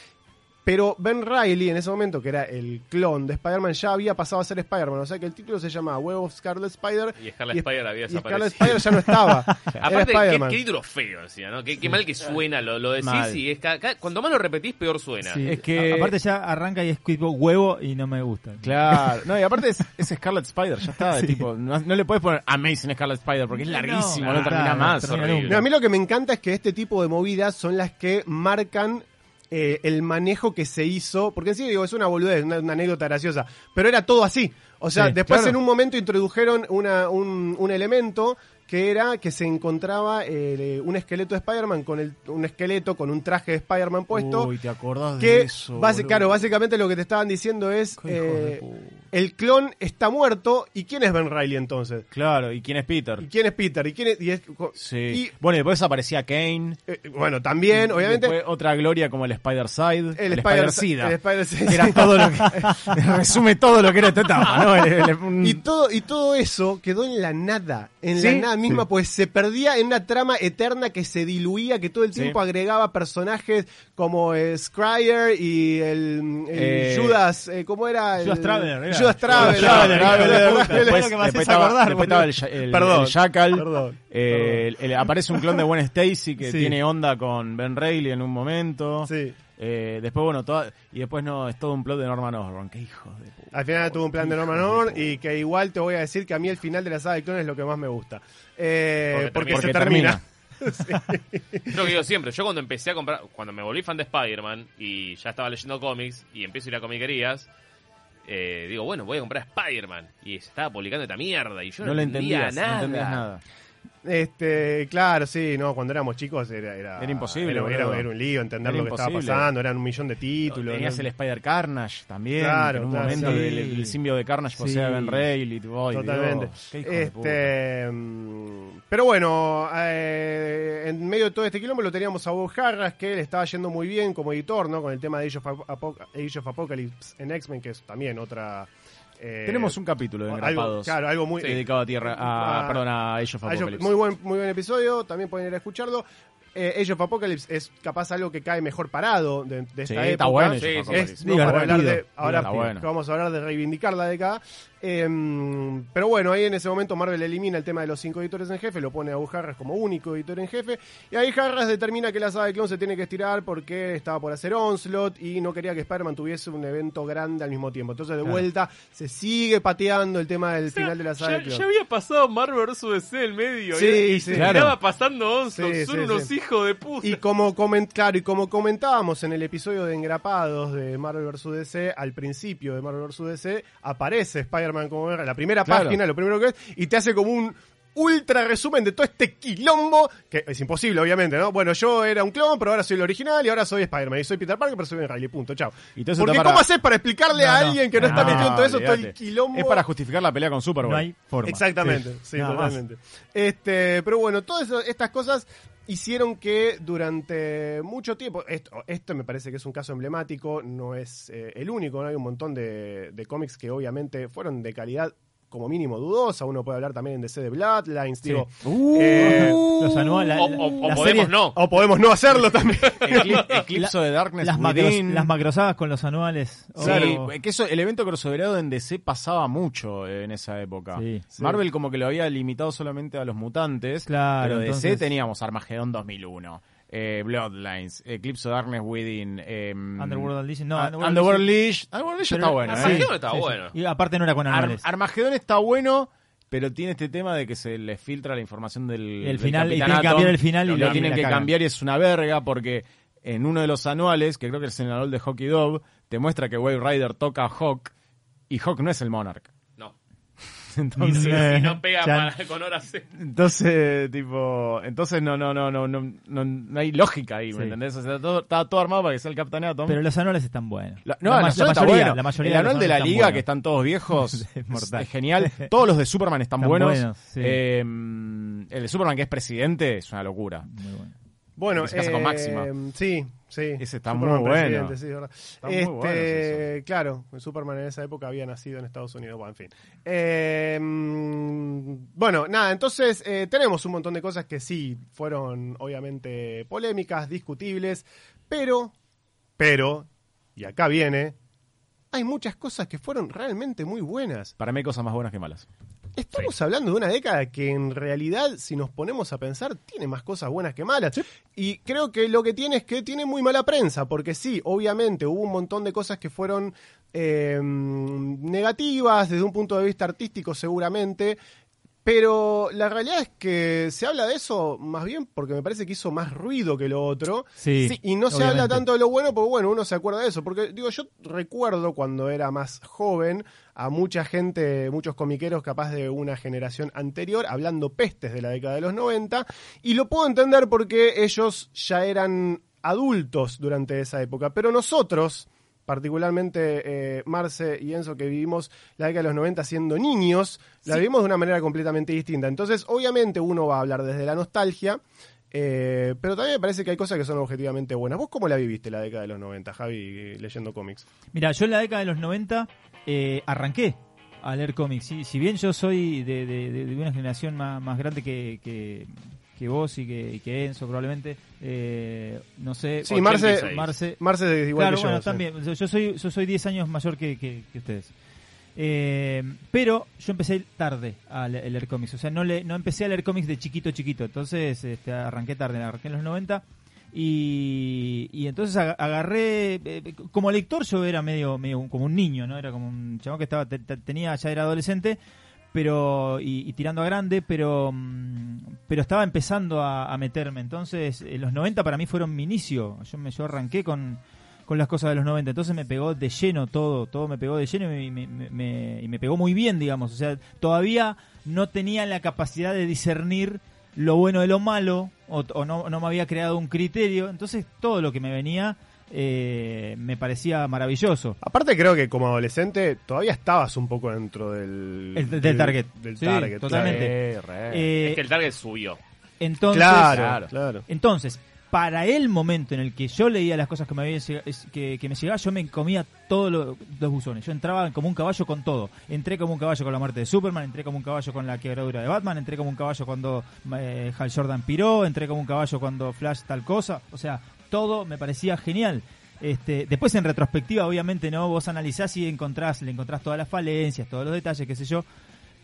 pero Ben Riley en ese momento, que era el clon de Spider-Man, ya había pasado a ser Spider-Man, o sea que el título se llama Web of Scarlet Spider. Y Scarlet Spider había y Scarlet desaparecido. Spider ya no estaba. era Aparte, qué, Spider-Man. qué título feo, decía, ¿no? Qué, qué mal que suena, lo, lo decís Mal. y es ca- ca- cuanto más lo repetís, peor suena. Sí, Es que- aparte ya arranca y es tipo huevo y no me gusta. Claro, no, y aparte es, es Scarlet Spider, ya está, tipo, no, no le puedes poner Amazing Scarlet Spider porque es larguísimo, no, No, termina claro, más. termina. No, a mí lo que me encanta es que este tipo de movidas son las que marcan eh, el manejo que se hizo, porque en sí digo, es una boludez, una, una anécdota graciosa, pero era todo así. O sea, Sí, después claro. en un momento introdujeron una, un, un elemento que era que se encontraba eh, un esqueleto de Spider-Man con el, un esqueleto con un traje de Spider-Man puesto. Uy, ¿te acordás de que eso? basi- boludo? claro, básicamente lo que te estaban diciendo es de eh, el clon está muerto y quién es Ben Riley entonces Claro, ¿y quién es Peter? y quién es Peter y quién es, y es- Sí. y, bueno, y después aparecía Kane. eh, bueno también obviamente otra gloria como el Spider-Side. el, Spider Spider era todo lo que. resume todo lo que era esta etapa, ¿no? El- el- un- y todo y todo eso quedó en la nada en la nada misma pues se perdía en una trama eterna que se diluía que todo el Sí. tiempo agregaba personajes como eh, Scryer y el, el Eh, Judas eh, cómo era Judas Traveler, era. Judas Traveler. Después- estaba, acordar, después boludo. estaba el, el- Perdón, el Jackal. perdón, Eh, el- el- aparece un clon de Gwen Stacy que Sí. tiene onda con Ben Reilly en un momento. Sí. Eh, después, bueno, toda, y después no, es todo un plot de Norman Osborn. Qué hijo de puta. Al final tuvo un plan de Norman Osborn y que igual te voy a decir que a mí el final de la saga de clones es lo que más me gusta. Eh, Porque porque, termina. se termina. Es lo que digo siempre, yo cuando empecé a comprar, cuando me volví fan de Spider-Man y ya estaba leyendo cómics y empiezo a ir a comiquerías, eh, digo, bueno, voy a comprar Spider-Man. Y se estaba publicando esta mierda y yo no, No le entendía no entendías nada. Este, claro, sí, no, cuando éramos chicos era, era, Era imposible, Era, era- boludo. era un lío entender lo que estaba pasando, eran un millón de títulos. Tenías ¿no? el Spider Carnage también. Claro, en un claro, momento sí. el, el simbio de Carnage posee a Sí. Ben Reilly. Totalmente. Este, mm, pero bueno, eh, en medio de todo este quilombo lo teníamos a Bob Harras, que le estaba yendo muy bien como editor, ¿no? Con el tema de Age of, Age of Apocalypse en X-Men, que es también otra... eh, Tenemos un capítulo de Engrapados claro, algo muy... dedicado a Tierra, a, Ah, perdón, a Age of Apocalypse. muy buen muy buen episodio, también pueden ir a escucharlo. eh, Age of Apocalypse es capaz algo que cae mejor parado de, de Sí, esta está época. bueno. Sí, sí. Es, ¿no? para hablar de, ahora Está bueno. vamos a hablar de reivindicar la década. Em, pero bueno, ahí en ese momento Marvel elimina el tema de los cinco editores en jefe, lo pone a Gus Harras como único editor en jefe, y ahí Harras determina que la saga de clon se tiene que estirar porque estaba por hacer Onslaught y no quería que Spider-Man tuviese un evento grande al mismo tiempo. Entonces de Claro. vuelta se sigue pateando el tema del final de la saga ya, de clon. ya había pasado Marvel vs. DC en medio. Sí, y, y sí. se Claro. tiraba pasando Onslaught. Sí, Son sí, unos sí. hijos de puta. Y como coment, claro, y como comentábamos en el episodio de Engrapados de Marvel vs. DC, al principio de Marvel vs. DC, aparece Spider-Man como la primera Claro. página, lo primero que es, y te hace como un ultra resumen de todo este quilombo, que es imposible, obviamente, ¿no? Bueno, yo era un clon, pero ahora soy el original y ahora soy Spider-Man. Y soy Peter Parker, pero soy Ben Riley, punto, chao. Y todo eso Porque para- ¿cómo haces para explicarle No, a no. alguien que no, está No, metido en todo eso, todo el quilombo? Es para justificar la pelea con Superboy. No hay forma. Exactamente, sí, más. totalmente. Este, pero bueno, todas eso- estas cosas hicieron que durante mucho tiempo, esto, esto me parece que es un caso emblemático, no es eh, el único, ¿no? hay un montón de, de cómics que obviamente fueron de calidad como mínimo dudosa, uno puede hablar también en DC de Bloodlines, digo, Uh, eh, los anuales. o, o- o la podemos no. o podemos no hacerlo también. Eclipse, Eclipse de Darkness Las, macros, las macrosagas con los anuales. Sí, Oh. que eso, el evento crossoverado en DC pasaba mucho eh, en esa época. Sí. Marvel como que lo había limitado solamente a los mutantes. Claro, Pero DC entonces- teníamos Armageddon 2001, eh, Bloodlines, Eclipse of Darkness Within, eh, Underworld. No, Ah, Underworld Underworld Legion- Legion. Underworld Legion Pero- está bueno, ¿eh? sí, está bueno. Y aparte no era con Ar- anuales. Armagedón está bueno, pero tiene este tema de que se le filtra la información del, El del final, y tienen que cambiar el final y lo, tienen que cagan. cambiar y es una verga porque en uno de los anuales, que creo que es en el anual de Hockey Dove, te muestra que Wave Rider toca a Hawk y Hawk no es el Monarch. Entonces, Eh, Si no pega Chan. para- con horas. Entonces, tipo, entonces no, no, no, no, no, no, no hay lógica ahí, ¿me Sí. entendés? O sea, todo, está todo armado para que sea el Capitán Atom. Pero los anuales están buenos. La- no, la, la está mayoría, bueno. la mayoría el anual de la liga, que están todos viejos, Es es, mortal. es genial. Todos los de Superman están, Están buenos. buenos, sí. Eh, el de Superman que es presidente es una locura. Muy bueno. Bueno, se casa con eh, Máxima. Sí, sí. Ese está Superman muy bueno. sí, muy Este, claro, Superman en esa época había nacido en Estados Unidos, bueno, en fin. Eh, mm, bueno, nada, entonces eh, tenemos un montón de cosas que sí fueron obviamente polémicas, discutibles, pero, pero, y acá viene, hay muchas cosas que fueron realmente muy buenas. Para mí hay cosas más buenas que malas. Estamos hablando de una década que en realidad, si nos ponemos a pensar, tiene más cosas buenas que malas. Y creo que lo que tiene es que tiene muy mala prensa, porque sí, obviamente hubo un montón de cosas que fueron eh, negativas desde un punto de vista artístico seguramente. Pero la realidad es que se habla de eso más bien porque me parece que hizo más ruido que lo otro. Sí, y no se obviamente. habla tanto de lo bueno, porque bueno, uno se acuerda de eso. Porque digo, yo recuerdo cuando era más joven a mucha gente, muchos comiqueros capaz de una generación anterior, hablando pestes de la década de los 90. Y lo puedo entender porque ellos ya eran adultos durante esa época. Pero nosotros, particularmente eh, Marce y Enzo, que vivimos la década de los 90 siendo niños, la vivimos de una manera completamente distinta. Entonces, obviamente uno va a hablar desde la nostalgia, eh, pero también me parece que hay cosas que son objetivamente buenas. ¿Vos cómo la viviste la década de los 90, Javi, leyendo cómics? Mira, yo en la década de los 90 eh, arranqué a leer cómics. Si, si bien yo soy de, de- de- de una generación más, más grande que, que, que vos y que, y que Enzo probablemente, eh, no sé. Sí, Marce, 86. Marce, Marce es igual claro, que yo. bueno, también. Yo- Yo soy, yo soy 10 años mayor que, que- que ustedes. Eh, pero yo empecé tarde a le- leer cómics. O sea, no, le, no empecé a leer cómics de chiquito, chiquito. Entonces este, arranqué tarde, arranqué en los 90. Y, y entonces aga- agarré. eh, como lector, yo era medio, medio como un niño, ¿no? Era como un chabón que estaba, te- te- tenía, ya era adolescente pero y, y tirando a grande, pero mm, pero estaba empezando a, meterme. Entonces, eh, los 90 para mí fueron mi inicio. Yo me arranqué con, con las cosas de los 90, entonces me pegó de lleno todo, todo me pegó de lleno y me, me- me- y me pegó muy bien, digamos. O sea, todavía no tenía la capacidad de discernir lo bueno de lo malo, o, o no, no me había creado un criterio, entonces todo lo que me venía eh, me parecía maravilloso. Aparte creo que como adolescente todavía estabas un poco dentro del... El- del target. Del Sí, target, totalmente. Eh. Eh, Es que el target subió. entonces, Claro, Claro. Entonces, para el momento en el que yo leía las cosas que me, había, que, que me llegaban, yo me comía todos lo- los buzones. Yo entraba como un caballo con todo. Entré como un caballo con la muerte de Superman, entré como un caballo con la quebradura de Batman, entré como un caballo cuando eh, Hal Jordan piró, entré como un caballo cuando Flash tal cosa. O sea, todo me parecía genial. Este, después en retrospectiva, obviamente, no, vos analizás y encontrás, le encontrás todas las falencias, todos los detalles, qué sé yo.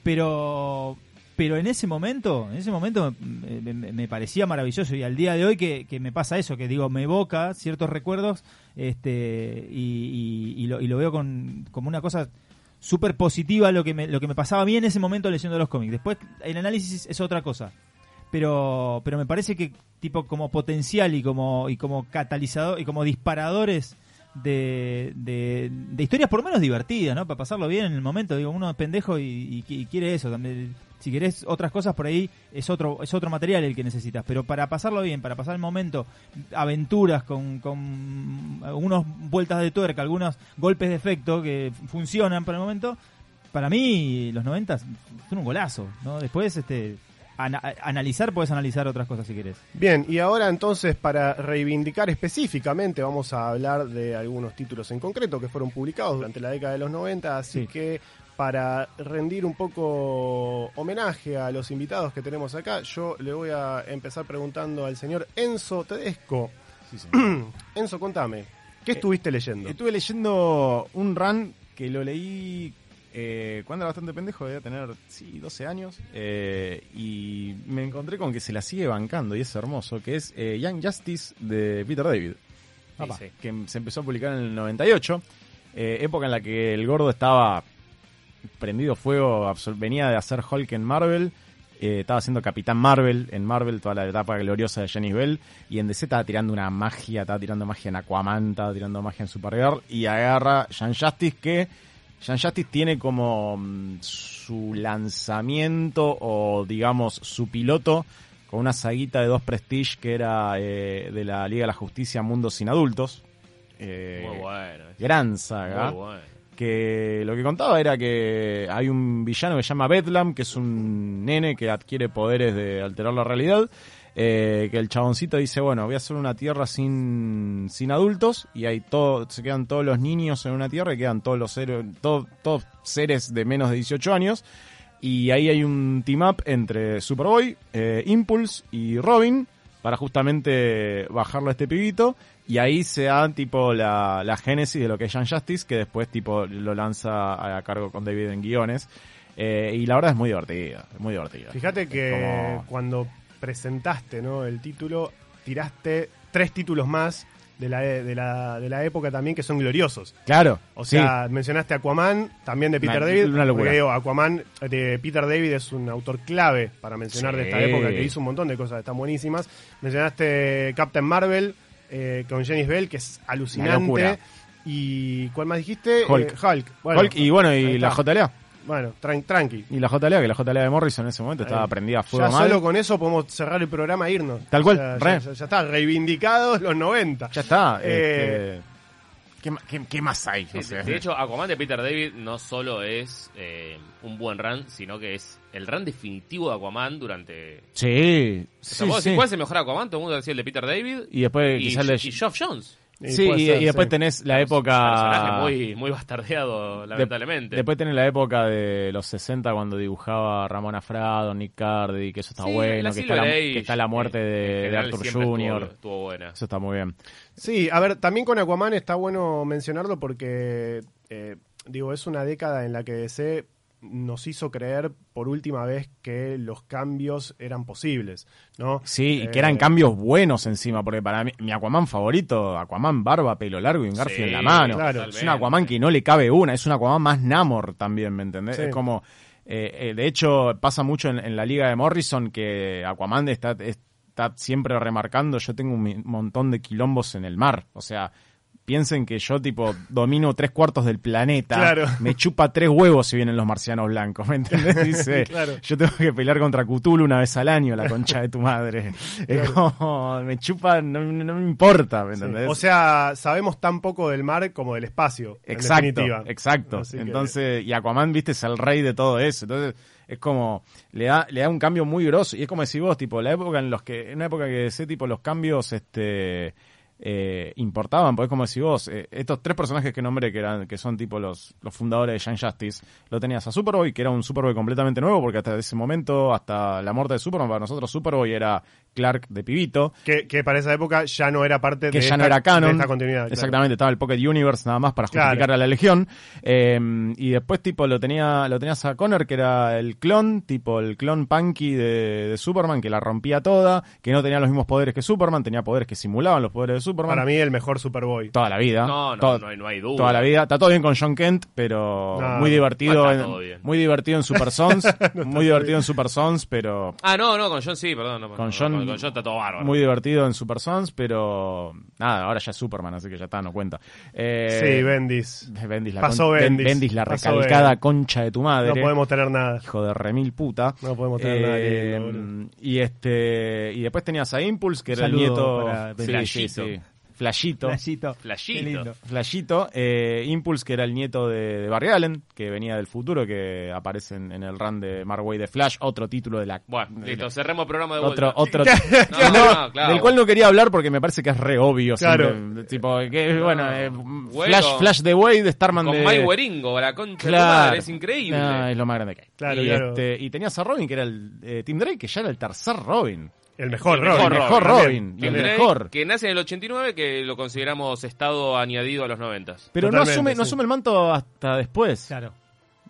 Pero pero en ese momento, en ese momento me, parecía maravilloso y al día de hoy que, que me pasa eso, que digo, me evoca ciertos recuerdos este y lo, y lo veo con, como una cosa súper positiva lo que, me, lo que me pasaba a mí en ese momento leyendo los cómics. Después el análisis es otra cosa. Pero, pero me parece que tipo como potencial y como, y como catalizador y como disparadores de, de, historias por lo menos divertidas, ¿no? Para pasarlo bien en el momento. Digo, uno es pendejo y, y- quiere eso. También, si querés otras cosas por ahí, es otro, es otro material el que necesitas. Pero para pasarlo bien, para pasar el momento, aventuras con, con algunas vueltas de tuerca, algunos golpes de efecto que funcionan por el momento, para mí los 90 son un golazo, ¿no? Después, este... ana- analizar, puedes analizar otras cosas si querés. Bien, y ahora entonces para reivindicar específicamente vamos a hablar de algunos títulos en concreto que fueron publicados durante la década de los 90, así Sí. que para rendir un poco homenaje a los invitados que tenemos acá, yo le voy a empezar preguntando al señor Enzo Tedesco. Sí, señor. Enzo, contame, ¿qué estuviste leyendo? Estuve leyendo un run que lo leí eh, cuando era bastante pendejo, debía tener, sí, 12 años, eh, y me encontré con que se la sigue bancando, y es hermoso, que es eh, Young Justice de Peter David. Sí, sí. que se empezó a publicar en el 98, eh, época en la que el gordo estaba prendido fuego, venía de hacer Hulk en Marvel, eh, estaba haciendo Capitán Marvel en Marvel, toda la etapa gloriosa de Jenny Bell, y en DC estaba tirando una magia, estaba tirando magia en Aquaman, estaba tirando magia en Supergirl, y agarra Young Justice que Young Justice tiene como mm, su lanzamiento o digamos su piloto con una saguita de dos Prestige que era eh, de la Liga de la Justicia Mundo sin Adultos. Eh, Muy bueno. Gran saga Muy bueno. que lo que contaba era que hay un villano que se llama Bedlam, que es un nene que adquiere poderes de alterar la realidad, eh, que el chaboncito dice, bueno, voy a hacer una tierra sin, sin adultos, y ahí todo, se quedan todos los niños en una tierra y quedan todos los seres, todo- todos seres de menos de 18 años, y ahí hay un team up entre Superboy, eh, Impulse y Robin, para justamente bajarlo a este pibito. Y ahí se da tipo la, la génesis de lo que es Young Justice, que después tipo lo lanza a cargo con David en guiones. Eh, y la verdad es muy divertida, es muy divertida. Fíjate que Como- cuando presentaste ¿no? el título, tiraste tres títulos más de la, de, la, de la época también que son gloriosos. Claro, O sí. sea, mencionaste Aquaman, también de Peter David. una locura. digo, Aquaman de Peter David es un autor clave para mencionar de esta época, que hizo un montón de cosas, están buenísimas. Mencionaste Captain Marvel eh, con Jenny Bell, que es alucinante. locura. Y ¿cuál más dijiste? Hulk. Eh, Hulk. Bueno, Hulk y bueno, y la. JLA. Bueno, tran- tranqui. Y la JLA, que la JLA de Morrison en ese momento estaba prendida a fuego Ya mal. solo con eso podemos cerrar el programa e irnos. Tal cual, Ya, re. ya- ya está, reivindicados los 90. Ya está. Eh, este, ¿qué, ma- qué- qué más hay? De hecho, Aquaman de Peter David no solo es eh, un buen run, sino que es el run definitivo de Aquaman durante... sí, O sea, sí, vos sí. decís, ¿Cuál es el mejor Aquaman? Todo el mundo decía el de Peter David Y después y, quizás el de- y Geoff Jones. Sí, y, ser, y después sí. tenés la época... Personaje muy, muy bastardeado, lamentablemente. Después tenés la época de los 60 cuando dibujaba Ramón Afrado, Nick Cardi, que eso está Sí, bueno, que está, la, Silver Age, que está la muerte de, Arthur Jr. Estuvo, estuvo buena. Eso está muy bien. Sí, a ver, también con Aquaman está bueno mencionarlo porque, eh, digo, es una década en la que DC nos hizo creer por última vez que los cambios eran posibles, ¿no? Sí, y Eh, que eran cambios buenos encima, porque para mí, mi Aquaman favorito, Aquaman barba, pelo largo y un Garfield Sí, en la mano. claro. Es un Aquaman que no le cabe una, es un Aquaman más Namor también, ¿me entendés? Sí. Es como, eh, eh, de hecho, pasa mucho en, en la liga de Morrison que Aquaman está, está siempre remarcando, yo tengo un montón de quilombos en el mar, o sea... Piensen que yo, tipo, domino tres cuartos del planeta. Claro. Me chupa tres huevos si vienen los marcianos blancos, ¿me entendés? Dice, Claro. yo tengo que pelear contra Cthulhu una vez al año, la concha de tu madre. Es como, me chupa, no, no me importa, ¿me sí. entendés? O sea, sabemos tan poco del mar como del espacio. en exacto, definitiva. exacto. Así que- Entonces, y Aquaman, viste, es el rey de todo eso. Entonces, Es como, le da, le da un cambio muy grosso. Y es como decís vos, tipo, la época en los que, en una época que sé, tipo, los cambios, este, eh, importaban, porque es como decís vos, eh, estos tres personajes que nombré, que eran, que son tipo los, los fundadores de Young Justice, lo tenías a Superboy, que era un Superboy completamente nuevo, porque hasta ese momento, hasta la muerte de Superman, para nosotros Superboy era Clark de pibito, Que, que para esa época ya no era parte que de, ya no esta, era canon. de esta continuidad. claro. Exactamente, estaba el Pocket Universe nada más para Claro. justificar a la Legión. Eh, y después, tipo, lo tenía lo tenías a Connor, que era el clon, tipo el clon punky de, de Superman, que la rompía toda, que no tenía los mismos poderes que Superman, tenía poderes que simulaban los poderes de Superman. Para mí el mejor Superboy. Toda la vida. No, no, Todo- no hay- no hay duda. Toda la vida. Está todo bien con John Kent, pero No, muy divertido. no en. Muy divertido en Super Sons. muy divertido en Super Sons, pero Ah, no, no, con John sí, perdón. no, Con no, John- con, con John está todo bárbaro. muy divertido en Super Sons, pero nada, ahora ya es Superman, así que ya está, no cuenta. Eh, sí, Bendis. Bendis la, Pasó con- Bendis. Bendis la recalcada concha de tu madre. No podemos tener nada. Hijo de remil puta. No podemos tener nada Eh, y este y después tenías a Impulse, que era el nieto. para Sí, sí, sí. Flashito. Flashito. Flashito. Qué lindo. Flashito, eh, Impulse, que era el nieto de, de Barry Allen, que venía del futuro, que aparece en, en el run de Marway de Flash, otro título de la. Bueno, de listo, la- cerremos el programa de otro, vuelta. otro No, no, no, claro. del cual no quería hablar porque me parece que es re obvio Claro. siempre. tipo que bueno eh. Flash Flash de Wade Starman Con de Mike Weringo, la concha de tu Claro. madre, es increíble. No, es lo más grande que hay. Claro, y, claro. este, y tenías a Robin, que era el eh, Tim Drake, que ya era el tercer Robin. El mejor El Robin. mejor el mejor Robin. El mejor. Que nace en el 89, que lo consideramos estado añadido a los 90. Pero no asume, no asume el manto hasta después. Claro.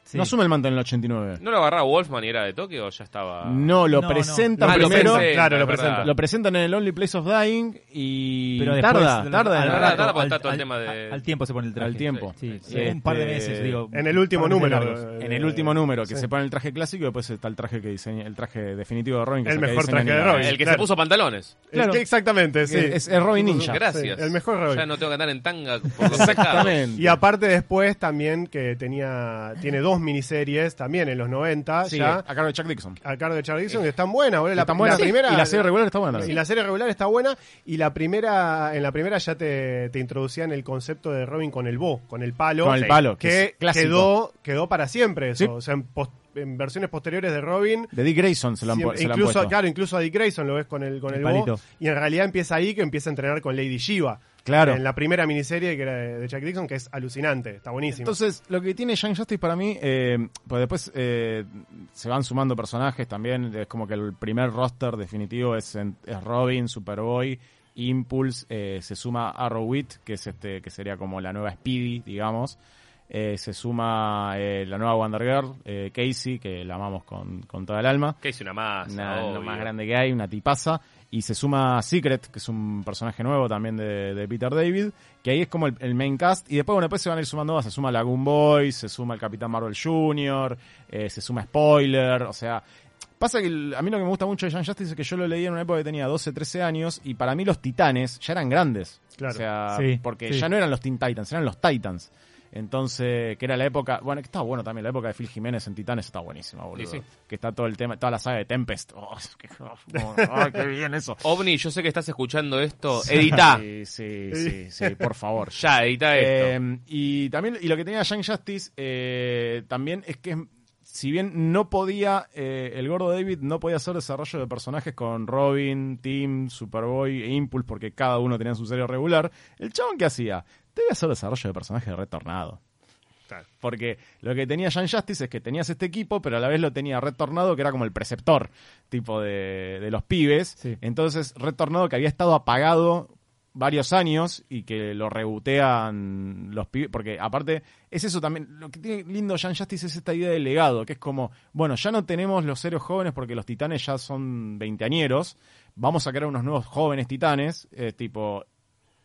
Sí. No asume el manto en el 89. ¿No lo agarraba Wolfman y era de Tokio o ya estaba...? No, lo No, no. presentan Ah, lo primero. presentan, claro, lo presentan. Lo presentan en el Only Place of Dying y Pero después, tarda, al- tarda, al, rato, tarda al- todo el al- tema de- al tiempo se pone el traje. al tiempo. Sí, sí, Este, un par de meses, digo. En el último número. largos. En el último número, que Sí. se pone el traje clásico y después está el traje que diseña, el traje definitivo de Robin. Que El mejor traje de Robin. El que Claro. se puso pantalones. El Claro. que- exactamente, sí. Es, es Robin Ninja. Gracias. El mejor Robin. Ya no tengo que andar en tanga Exactamente. Y aparte después también que tenía tiene dos miniseries también en los 90 Sí, ya a cargo de Chuck Dixon. a cargo de Charlie Dixon que están buenas, boludo. La, Están buenas. la primera Y la serie regular está buena y la serie regular está buena y la primera en la primera ya te, te introducían el concepto de Robin con el bo, con el palo, Con el palo, que quedó quedó para siempre eso, o sea, en, versiones posteriores de Robin De Dick Grayson se lo han, pu- siempre- se lo han incluso puesto. claro, incluso a Dick Grayson lo ves con el con El bo y en realidad empieza ahí que empieza a entrenar con Lady Shiva. Claro. En la primera miniserie que era de Chuck Dixon que es alucinante, está buenísimo. Entonces, lo que tiene Young Justice para mí, eh, pues después eh, se van sumando personajes también. Es como que el primer roster definitivo es, en- es Robin, Superboy, Impulse, eh, se suma Arrowwit, que es este, que sería como la nueva Speedy, digamos. Eh, se suma eh, la nueva Wonder Girl, eh, Casey, que la amamos con, con toda el alma. Hice una más. Una- lo más grande que hay, una tipaza. Y se suma Secret, que es un personaje nuevo también de, de Peter David, que ahí es como el, el main cast. Y después, bueno, después se van a ir sumando más. Se suma Lagoon Boy, se suma el Capitán Marvel Jr., eh, se suma Spoiler, o sea... Pasa que el- a mí lo que me gusta mucho de Young Justice es que yo lo leí en una época que tenía 12, 13 años y para mí los titanes ya eran grandes. Claro. O sea, Sí, porque sí. ya no eran los Teen Titans, eran los Titans. Entonces, que era la época, bueno, que estaba bueno también, la época de Phil Jiménez en Titanes está buenísima, boludo. Sí, sí. Que está todo el tema, toda la saga de Tempest. Oh, qué, oh, oh, qué bien eso. OVNI, yo sé que estás escuchando esto. Edita. Sí, sí, sí, sí, por favor. Ya, edita esto. Eh, y también, y lo que tenía Young Justice eh, también es que si bien no podía, eh, el gordo David no podía hacer desarrollo de personajes con Robin, Tim, Superboy e Impulse, porque cada uno tenía su serie regular, el chabón que hacía, debe hacer desarrollo de personajes de retornado. Claro. Porque lo que tenía Young Justice es que tenías este equipo, pero a la vez lo tenía Red Tornado, que era como el preceptor, tipo de, de los pibes. Sí. Entonces, Red Tornado, que había estado apagado varios años y que lo rebotean los pibes, porque aparte es eso también, lo que tiene lindo Young Justice es esta idea de legado, que es como, bueno, ya no tenemos los héroes jóvenes porque los titanes ya son veinteañeros, vamos a crear unos nuevos jóvenes titanes, eh, tipo,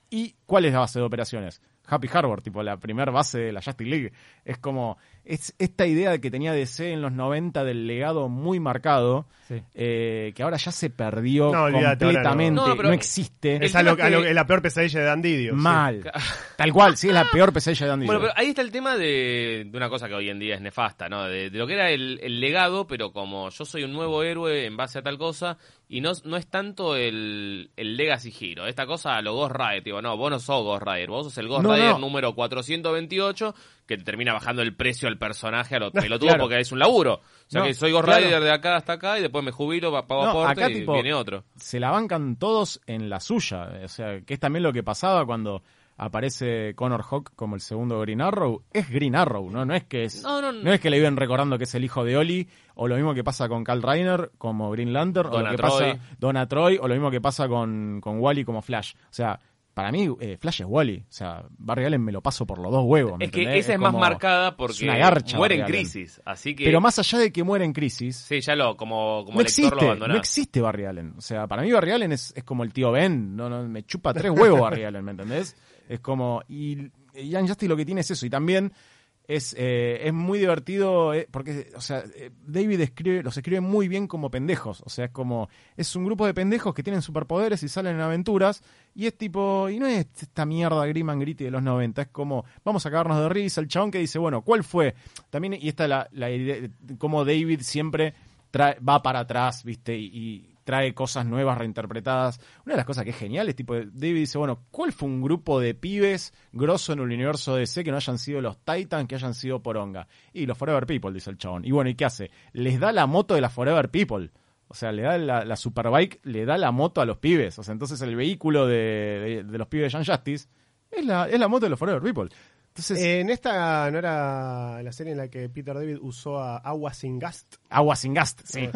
¿Y cuál es la base de operaciones? Happy Harbor, tipo la primera base de la Justice League. Es como, es esta idea de que tenía DC en los 90 del legado muy marcado, Sí. eh, que ahora ya se perdió No, no. completamente, no, No, pero- existe. Es a lo, a lo- que- es la peor pesadilla de Dan Didio. sí. Mal. Tal cual, sí, es la peor pesadilla de Andy. Bueno, pero ahí está el tema de, de una cosa que hoy en día es nefasta, ¿no? De, de lo que era el, el legado, pero como yo soy un nuevo héroe en base a tal cosa, y no, no es tanto el, el legacy giro. Esta cosa a lo Ghost Rider, digo, no, vos no sos Ghost Rider, vos sos el Ghost No, Rider No. número 428, que te termina bajando el precio al personaje a lo No, pelotudo claro. porque es un laburo. O sea No, que soy Ghost claro. Rider de acá hasta acá y después me jubilo, pa- pago aporte acá, y tipo, viene otro. se la bancan todos en la suya. O sea, que es también lo que pasaba cuando aparece Connor Hawk como el segundo Green Arrow. Es Green Arrow, ¿no? No es que es, No, no, no. es que le iban recordando que es el hijo de Oli, o lo mismo que pasa con Carl Reiner como Green Lantern, o lo que Troy. pasa Donna Troy, o lo mismo que pasa con, con Wally como Flash. O sea, para mí, eh, Flash es Wally. O sea, Barry Allen me lo paso por los dos huevos. ¿me Es que entendés? esa es, más marcada porque garcha, muere en crisis. Así que. Pero más allá de que muera en crisis, Sí, ya lo, como, como no lector lo existe, abandonás. no existe Barry Allen. O sea, para mí Barry Allen es, es como el tío Ben, no, no, me chupa tres huevos Barry Allen, ¿me entendés? Es como, y, y Young Justice lo que tiene es eso, y también es, eh, es muy divertido, eh, porque, o sea, eh, David escribe, los escribe muy bien como pendejos, o sea, es como, es un grupo de pendejos que tienen superpoderes y salen en aventuras, y es tipo, y no es esta mierda Grim and Gritty de los 90, es como, vamos a cagarnos de risa, el chabón que dice, bueno, ¿cuál fue? También, y esta es la, la idea, como David siempre va para atrás, ¿viste? Y trae cosas nuevas reinterpretadas. Una de las cosas que es genial es tipo, David dice, bueno, ¿cuál fue un grupo de pibes grosso en el universo DC que no hayan sido los Titans, que hayan sido Poronga? Y los Forever People, dice el chabón. Y bueno, ¿y qué hace? Les da la moto de la Forever People. O sea, le da la, Superbike, le da la moto a los pibes. O sea, entonces el vehículo de, de- los pibes de Young Justice es la, es la moto de los Forever People. Entonces, En esta no era la serie en la que Peter David usó a Agua sin Gast. Agua sin gast, sí.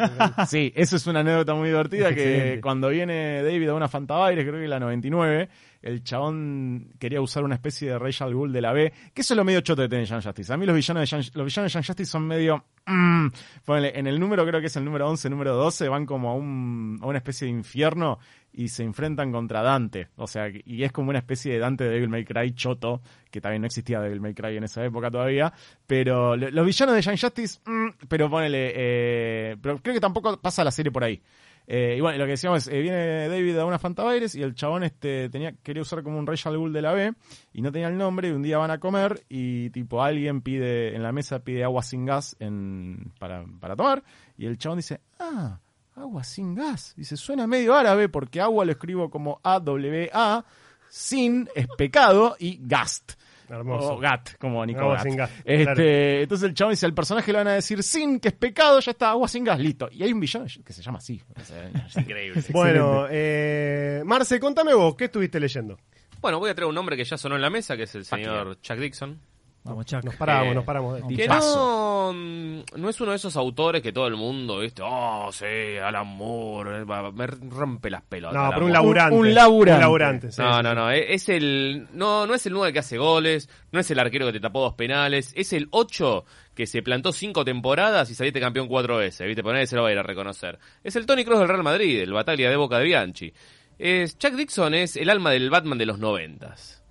sí, eso es una anécdota muy divertida que Excelente. cuando viene David a una Fantabaires, creo que la 99, el chabón quería usar una especie de Rachel Ghoul de la B, que eso es lo medio choto de tener Young Justice. A mí los villanos de Young, los villanos de Young Justice son medio... mm, ponele, en el número, creo que es el número 11, número 12, van como a, un, a una especie de infierno y se enfrentan contra Dante. O sea, y es como una especie de Dante de Devil May Cry choto, que también no existía Devil May Cry en esa época todavía. Pero lo- los villanos de Young Justice, mm, pero ponele, eh, pero creo que tampoco pasa la serie por ahí. Eh, y bueno, lo que decíamos es, eh, viene David a una Fantabaires y el chabón este tenía quería usar como un Rachel Ghoul de la B y no tenía el nombre y un día van a comer y tipo alguien pide en la mesa pide agua sin gas en, para, para tomar y el chabón dice, ah, agua sin gas. Dice, suena medio árabe porque agua lo escribo como A-W-A, sin es pecado y gast. Hermoso. O gat, como Nico Agua Gat. sin gas, Este, claro. Entonces el chabón dice, al personaje le van a decir sin, que es pecado, ya está, agua sin gas, listo. Y hay un villano que se llama así. Sea, Increíble. Bueno, eh, Marce, contame vos, ¿qué estuviste leyendo? Bueno, voy a traer un nombre que ya sonó en la mesa, que es el señor Chuck Dixon. Vamos, Chuck. Nos paramos, Eh, nos paramos. no. Que no, mm, no es uno de esos autores que todo el mundo, ¿viste? Oh, sí, Alan Moore, eh, me rompe las pelotas. No, Alan pero un laburante. Un laburante. Un laburante, sí, No, sí, no, sí. no, e- es el no no es el 9 que hace goles, no es el arquero que te tapó dos penales, es el 8 que se plantó cinco temporadas y saliste campeón cuatro veces, ¿viste? Por nadie se lo va a ir a reconocer. Es el Tony Cross del Real Madrid, el Bataglia de Boca de Bianchi. Es, Chuck Dixon es el alma del Batman de los noventas,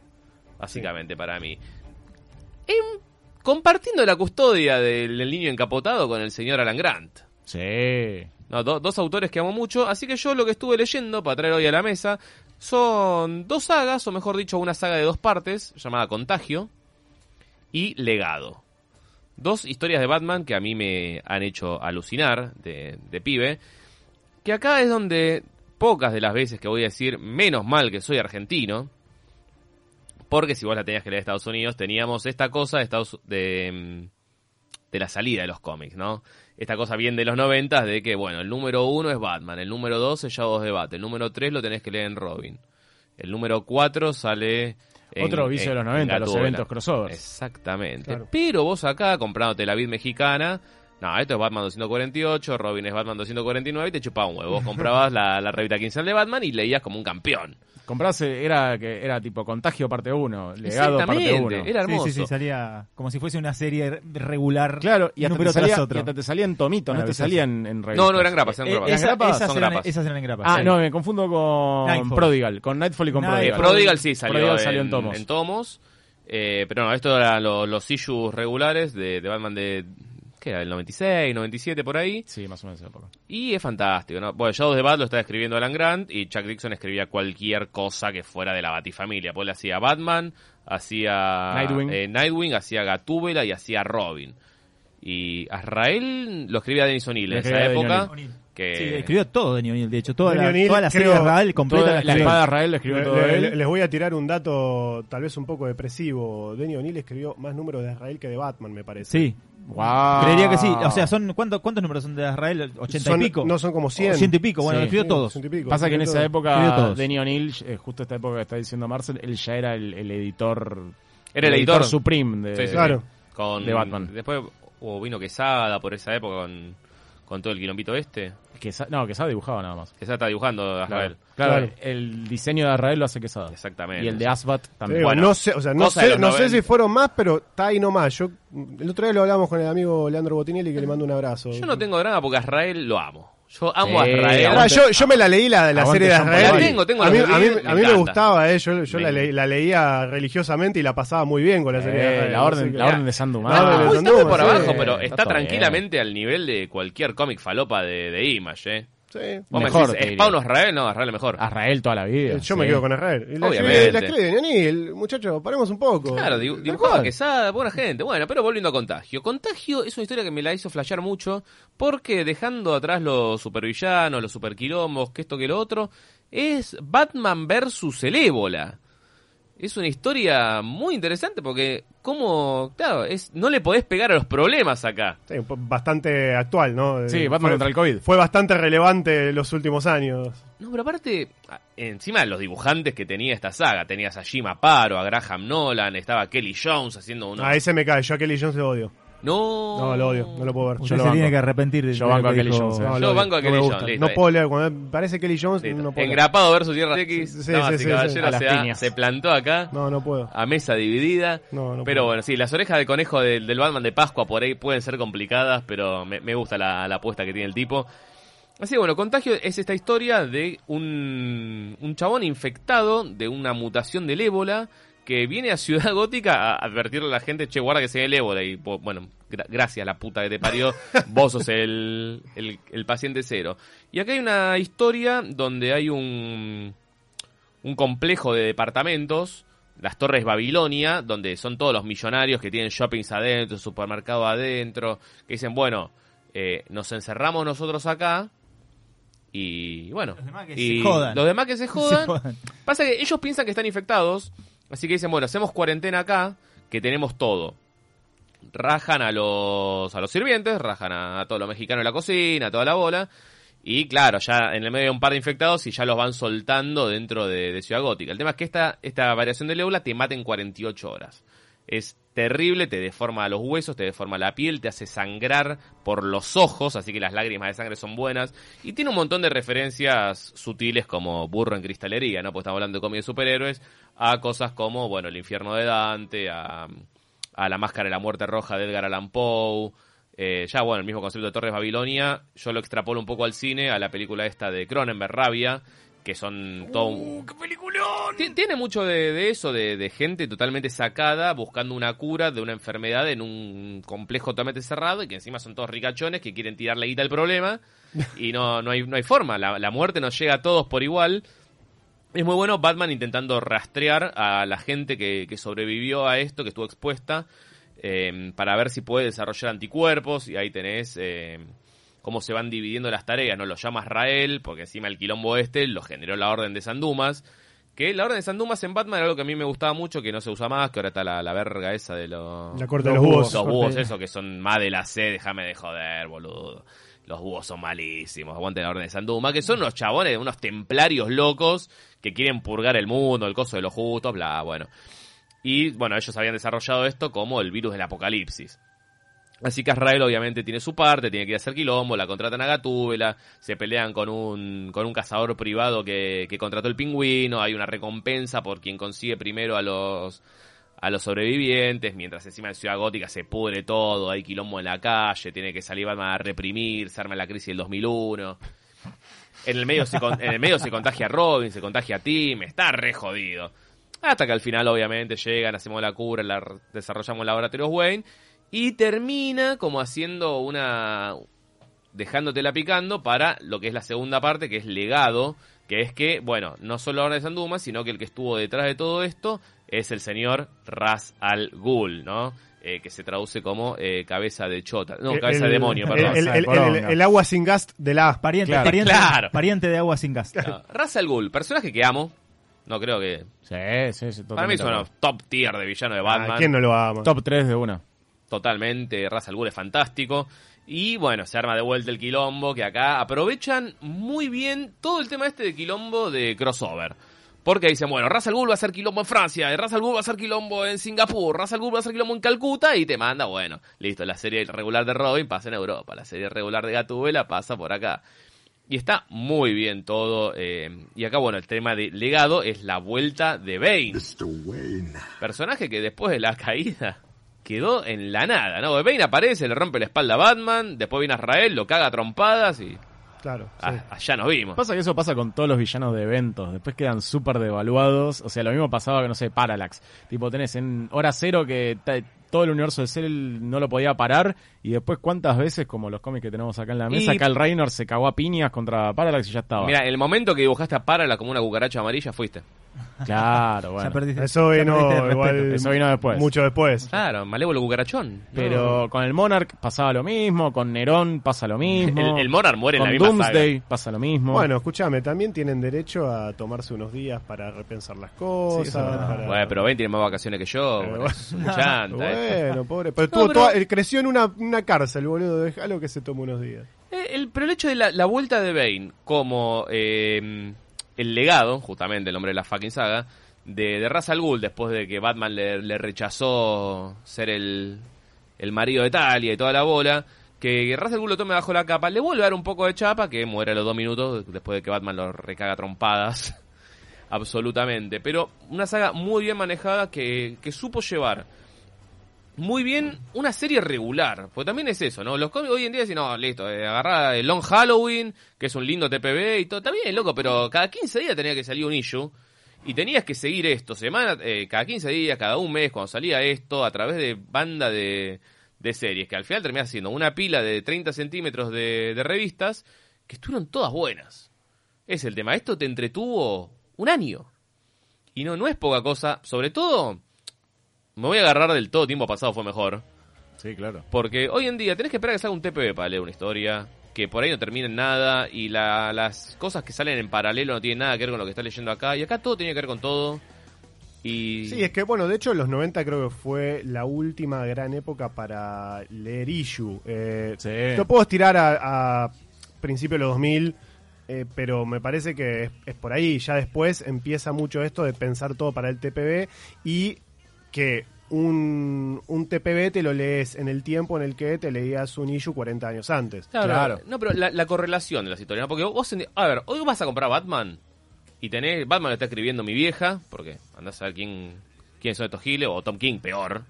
básicamente para mí. Compartiendo la custodia del, del niño encapotado con el señor Alan Grant. sí. No, do- dos autores que amo mucho, así que yo lo que estuve leyendo para traer hoy a la mesa son dos sagas, o mejor dicho, una saga de dos partes, llamada Contagio y Legado. Dos historias de Batman que a mí me han hecho alucinar de, de pibe, que acá es donde pocas de las veces que voy a decir, menos mal que soy argentino, porque si vos la tenías que leer de Estados Unidos, teníamos esta cosa de, Estados, de, mm, de la salida de los cómics, ¿no? Esta cosa bien de los noventas de que, bueno, el número uno es Batman, el número dos es Shadows de Bat, el número tres lo tenés que leer en Robin, el número cuatro sale... en- Otro vicio de los en 90, los eventos crossovers. Exactamente. Claro. Pero vos acá, comprándote la vid mexicana, no, esto es Batman 248, Robin es Batman 249 y te chupaba un huevo. Vos comprabas la, la revista quincenal de Batman y leías como un campeón. Comprarse era que era tipo contagio parte 1, legado parte Exactamente, 1. era hermoso. Sí, sí, sí, salía como si fuese una serie regular. Claro, y hasta, te salía, otro. y hasta te salía en tomito, no te Maravilloso. salía en, en revistas. No, no eran grapas, eran Eh, grapas. ¿las Esa- grapas? esas, son eran, grapas. esas eran en grapas. Ah, sí. no, me confundo con Nightfall. Prodigal, con Nightfall y con Nightfall. Eh, Prodigal. Prodigal sí salió, Prodigal en, salió en tomos. en tomos. Eh, pero no, esto eran lo- los issues regulares de, de Batman de... ¿Qué era? El 96, 97 por ahí. Sí, más o menos esa época. Y es fantástico, ¿no? Bueno, Shadows de Bat lo estaba escribiendo Alan Grant y Chuck Dixon escribía cualquier cosa que fuera de la Batifamilia. Pues le hacía Batman, hacía Nightwing. eh, Nightwing, hacía Gatúbela y hacía Robin. Y Azrael lo escribía Denis O'Neill en esa época. O'Neill. Que Sí, escribió todo Denny O'Neill, de hecho, toda, Denny la, O'Neill, toda la serie creo- de Rael completa Toda la la espada de Rael la escribió Le- todo le- él. les voy a tirar un dato tal vez un poco depresivo. Denny O'Neill escribió más números de Israel que de Batman, me parece. Sí, Guau. creería que sí. O sea, son ¿cuántos, cuántos números son de Israel? ¿80 Son- y pico? No, son como 100. O 100 y pico, bueno, Sí. escribió todos. pico, Pasa que en esa época. Denny O'Neill, eh, justo esta época que está diciendo Marcel, él ya era el, el editor. Era el editor. supreme de, Sí, sí, Claro. Con, de Batman. Después hubo vino Quesada por esa época con, con todo el quilombito este. Quesa- no, Quesada dibujaba nada más. Quesada está dibujando a Claro, Azrael. claro, Claro. el diseño de Azrael lo hace Quesada. Exactamente. Y el de Asbat también. digo, Bueno, no sé, o sea, no sé, no sé 90. si fueron más, pero está ahí nomás. Yo el otro día lo hablamos con el amigo Leandro Botinelli que le mando un abrazo. Yo no tengo drama porque a Azrael lo amo. Yo amo a Sí, Azrael. Ah, yo, yo me la leí la, la serie de Israel. La tengo, tengo a la mí, serie, a mí, me a mí me gustaba, eh, yo, yo Me- la, leí- la leía religiosamente y la pasaba muy bien con la serie de Israel. la orden, que- la orden de orden de Uy, está Sanduma, por sí. abajo, pero Está está todo bien. tranquilamente al nivel de cualquier cómic falopa de, de Image, ¿eh? Sí. Vos me Mejor, decís, ¿Spawn o. Azrael? No, Azrael es mejor. Azrael toda la vida. Yo me quedo con Israel. Y la Obviamente. la muchachos, paremos un poco. Claro, dibu- dibujaba. Quesada, buena gente. Bueno, pero volviendo a Contagio. Contagio es una historia que me la hizo flashear mucho porque dejando atrás los supervillanos, los superquilombos, que esto que lo otro, es Batman versus el ébola. Es una historia muy interesante porque, como, claro, es, no le podés pegar a los problemas acá. Sí, bastante actual, ¿no? Sí, Eh, Batman fue- contra el COVID. Fue bastante relevante los últimos años. No, pero aparte, encima de los dibujantes que tenía esta saga, tenías a Jim Aparo, a Graham Nolan, estaba Kelly Jones haciendo uno. A ese me cae, yo a Kelly Jones lo odio. No, No, lo odio, no lo puedo ver. Usted lo se tiene que arrepentir de Yo banco que a Kelly dijo- No, Jones, eh. lo Yo odio, banco a no Kelly Jones, listo, No puedo leer, cuando me parece Kelly Jones, Listo. no puedo leer. Engrapado versus Tierra X. Sí, sí, damas sí, y sí, caballeros, sí. A las se, plantó acá No, no puedo. a mesa dividida. No, no pero puedo. bueno, sí, las orejas de conejo del, del Batman de Pascua por ahí pueden ser complicadas, pero me, me gusta la, la apuesta que tiene el tipo. Así que bueno, Contagio es esta historia de un, un chabón infectado de una mutación del ébola que viene a Ciudad Gótica a advertirle a la gente, che, guarda que se ve el ébola. Y bueno, gra- gracias la puta que te parió, vos sos el, el, el paciente cero. Y acá hay una historia donde hay un, un complejo de departamentos, las Torres Babilonia, donde son todos los millonarios que tienen shoppings adentro, supermercado adentro, que dicen, bueno, eh, nos encerramos nosotros acá y bueno, Los demás que y se jodan. los demás que se jodan. Se jodan. Pasa que ellos piensan que están infectados, así que dicen, bueno, hacemos cuarentena acá, que tenemos todo. Rajan a los, a los sirvientes, rajan a, a todos los mexicanos de la cocina, a toda la bola. Y claro, ya en el medio de un par de infectados y ya los van soltando dentro de, de Ciudad Gótica. El tema es que esta, esta variación del ébola te mata en 48 horas. Es terrible, te deforma los huesos, te deforma la piel, te hace sangrar por los ojos, así que las lágrimas de sangre son buenas. Y tiene un montón de referencias sutiles como burro en cristalería, ¿no? Porque estamos hablando de cómics de superhéroes, a cosas como, bueno, el infierno de Dante, a, a la máscara de la muerte roja de Edgar Allan Poe. Eh, ya, bueno, el mismo concepto de Torres Babilonia, yo lo extrapolo un poco al cine, a la película esta de Cronenberg, Rabia, que son todo un... Ti- Tiene mucho de, de eso, de, de gente totalmente sacada, buscando una cura de una enfermedad en un complejo totalmente cerrado y que encima son todos ricachones que quieren tirar la guita al problema y no, no, hay, no hay forma, la, la muerte nos llega a todos por igual. Es muy bueno Batman intentando rastrear a la gente que, que sobrevivió a esto, que estuvo expuesta, eh, para ver si puede desarrollar anticuerpos y ahí tenés... eh, cómo se van dividiendo las tareas, ¿no? Lo llama Israel, porque encima el quilombo este lo generó la Orden de San Dumas. Que la Orden de San Dumas en Batman era algo que a mí me gustaba mucho, que no se usa más, que ahora está la, la verga esa de los... La corte de los búhos. Los búhos, eso, que son más de la C, déjame de joder, boludo. Los búhos son malísimos, aguante la Orden de San Dumas, que son unos chabones, unos templarios locos que quieren purgar el mundo, el coso de los justos, bla, bueno. Y bueno, ellos habían desarrollado esto como el virus del apocalipsis. Así que Azrael obviamente tiene su parte, tiene que ir a hacer quilombo, la contratan a Gatúbela, se pelean con un, con un cazador privado que, que contrató el pingüino, hay una recompensa por quien consigue primero a los, a los sobrevivientes, mientras encima en Ciudad Gótica se pudre todo, hay quilombo en la calle, tiene que salir a reprimir, se arma la crisis del 2001. En el medio se, en el medio se contagia Robin, se contagia Tim, está re jodido. Hasta que al final, obviamente, llegan, hacemos la cura, la, desarrollamos laboratorios Wayne. Y termina como haciendo una. dejándotela picando para lo que es la segunda parte, que es legado. Que es que, bueno, no solo la Orden de San Dumas, sino que el que estuvo detrás de todo esto es el señor Ras al Ghul, ¿no? eh, que se traduce como eh, cabeza de chota. No, El- cabeza de el- demonio, el- perdón. El, el- el- Poronga. el agua sin gas de la... Pariente, Claro. pariente, Claro. pariente de agua sin gas. No, Ra's al Ghul, personaje que amo. No creo que... Sí, sí, sí. Para mí es uno top tier de villano de Ah, Batman. ¿Quién no lo ama? Top 3 de una. Totalmente, Ra's al Ghul es fantástico. Y bueno, se arma de vuelta el quilombo, que acá aprovechan muy bien todo el tema este de quilombo de crossover. Porque dicen, bueno, Ra's al Ghul va a ser quilombo en Francia, Ra's al Ghul va a ser quilombo en Singapur, Ra's al Ghul va a ser quilombo en Calcuta, y te manda, bueno, listo, la serie regular de Robin pasa en Europa, la serie regular de Gatúbela pasa por acá. Y está muy bien todo. eh, y acá, bueno, el tema de legado es la vuelta de Bane. Personaje que después de la caída quedó en la nada, ¿no? Bane aparece, le rompe la espalda a Batman, después viene Israel, lo caga a trompadas y Claro, sí. ah, allá nos vimos. Pasa que eso pasa con todos los villanos de eventos. Después quedan súper devaluados. O sea, lo mismo pasaba con, no sé, Parallax. Tipo, tenés en hora cero que todo el universo de Cell no lo podía parar. Y después, ¿cuántas veces, como los cómics que tenemos acá en la mesa, Y- Cal Reynor se cagó a piñas contra Parallax y ya estaba? Mira, el momento que dibujaste a Parala como una cucaracha amarilla fuiste. Claro, bueno. Ya perdiste, Eso vino igual. Eso vino después. mucho después. Claro, malévolo cucarachón. Pero con el Monarch pasaba lo mismo, con Nerón pasa lo mismo. El- el Monarch muere en con la misma Doomsday pasa lo mismo. Bueno, escúchame, también tienen derecho a tomarse unos días para repensar las cosas. para- Bueno, pero Ben tiene más vacaciones que yo. Pero bueno, es un chanta, eh. Bueno, pobre. Pero, tuvo pero- toda- él creció en una, una cárcel, boludo. Déjalo que se tome unos días. Eh, el, pero el hecho de la, la vuelta de Bane como eh, el legado, justamente el nombre de la fucking saga, de, de Ra's al Ghul después de que Batman le, le rechazó ser el, el marido de Talia y toda la bola, que Ra's al Ghul lo tome bajo la capa, le vuelve a dar un poco de chapa, que muere a los dos minutos después de que Batman lo recaga trompadas. Absolutamente. Pero una saga muy bien manejada que, que supo llevar muy bien una serie regular. Porque también es eso, ¿no? Los cómics hoy en día dicen, no, listo, eh, el Long Halloween, que es un lindo TPB y todo. Bien, loco, pero cada 15 días tenía que salir un issue. Y tenías que seguir esto, semana, eh, cada 15 días, cada un mes, cuando salía esto, a través de banda de, de series, que al final terminás haciendo una pila de 30 centímetros de, de revistas, que estuvieron todas buenas. Es el tema, esto te entretuvo un año. Y no, no es poca cosa, sobre todo, me voy a agarrar del todo tiempo pasado fue mejor. Sí, claro. Porque hoy en día tenés que esperar que salga un TPB para leer una historia, que por ahí no termina en nada, y la- las cosas que salen en paralelo no tienen nada que ver con lo que estás leyendo acá, y acá todo tiene que ver con todo. Y Sí, es que bueno, de hecho los 90 creo que fue la última gran época para leer issue. Eh, Sí. Lo puedo estirar a, a principios de los 2000, eh, pero me parece que es, es por ahí. Ya después empieza mucho esto de pensar todo para el TPB y que un, un TPB te lo lees en el tiempo en el que te leías un issue 40 años antes. Claro, Claro. No, pero la, la correlación de las historias, ¿no? porque vos, a ver, hoy vas a comprar Batman y tenés, Batman lo está escribiendo mi vieja, porque andás a ver quién, quién son estos giles, o Tom King, peor.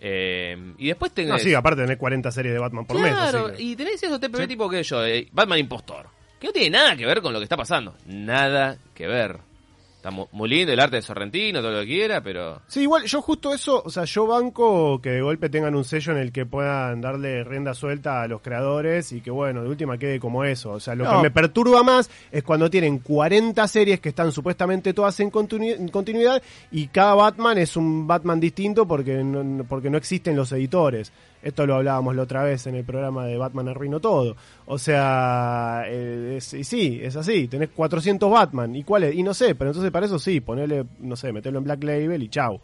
Eh, y después tenés... No, sí, aparte tenés 40 series de Batman por claro, mes. que- y tenés esos TPB tipo que yo, eh, Batman Impostor, que no tiene nada que ver con lo que está pasando, nada que ver. Está mu- muy lindo el arte de Sorrentino, todo lo que quiera, pero... Sí, igual yo justo eso, o sea, yo banco que de golpe tengan un sello en el que puedan darle rienda suelta a los creadores y que bueno, de última quede como eso. O sea, lo No. que me perturba más es cuando tienen 40 series que están supuestamente todas en, continu- en continuidad y cada Batman es un Batman distinto porque no, porque no existen los editores. Esto lo hablábamos la otra vez en el programa de Batman Arruino Todo. O sea, eh, es- y sí, es así. Tenés 400 Batman. ¿Y cuál es? Y no sé, pero entonces para eso sí, ponerle, no sé, meterlo en Black Label y chau.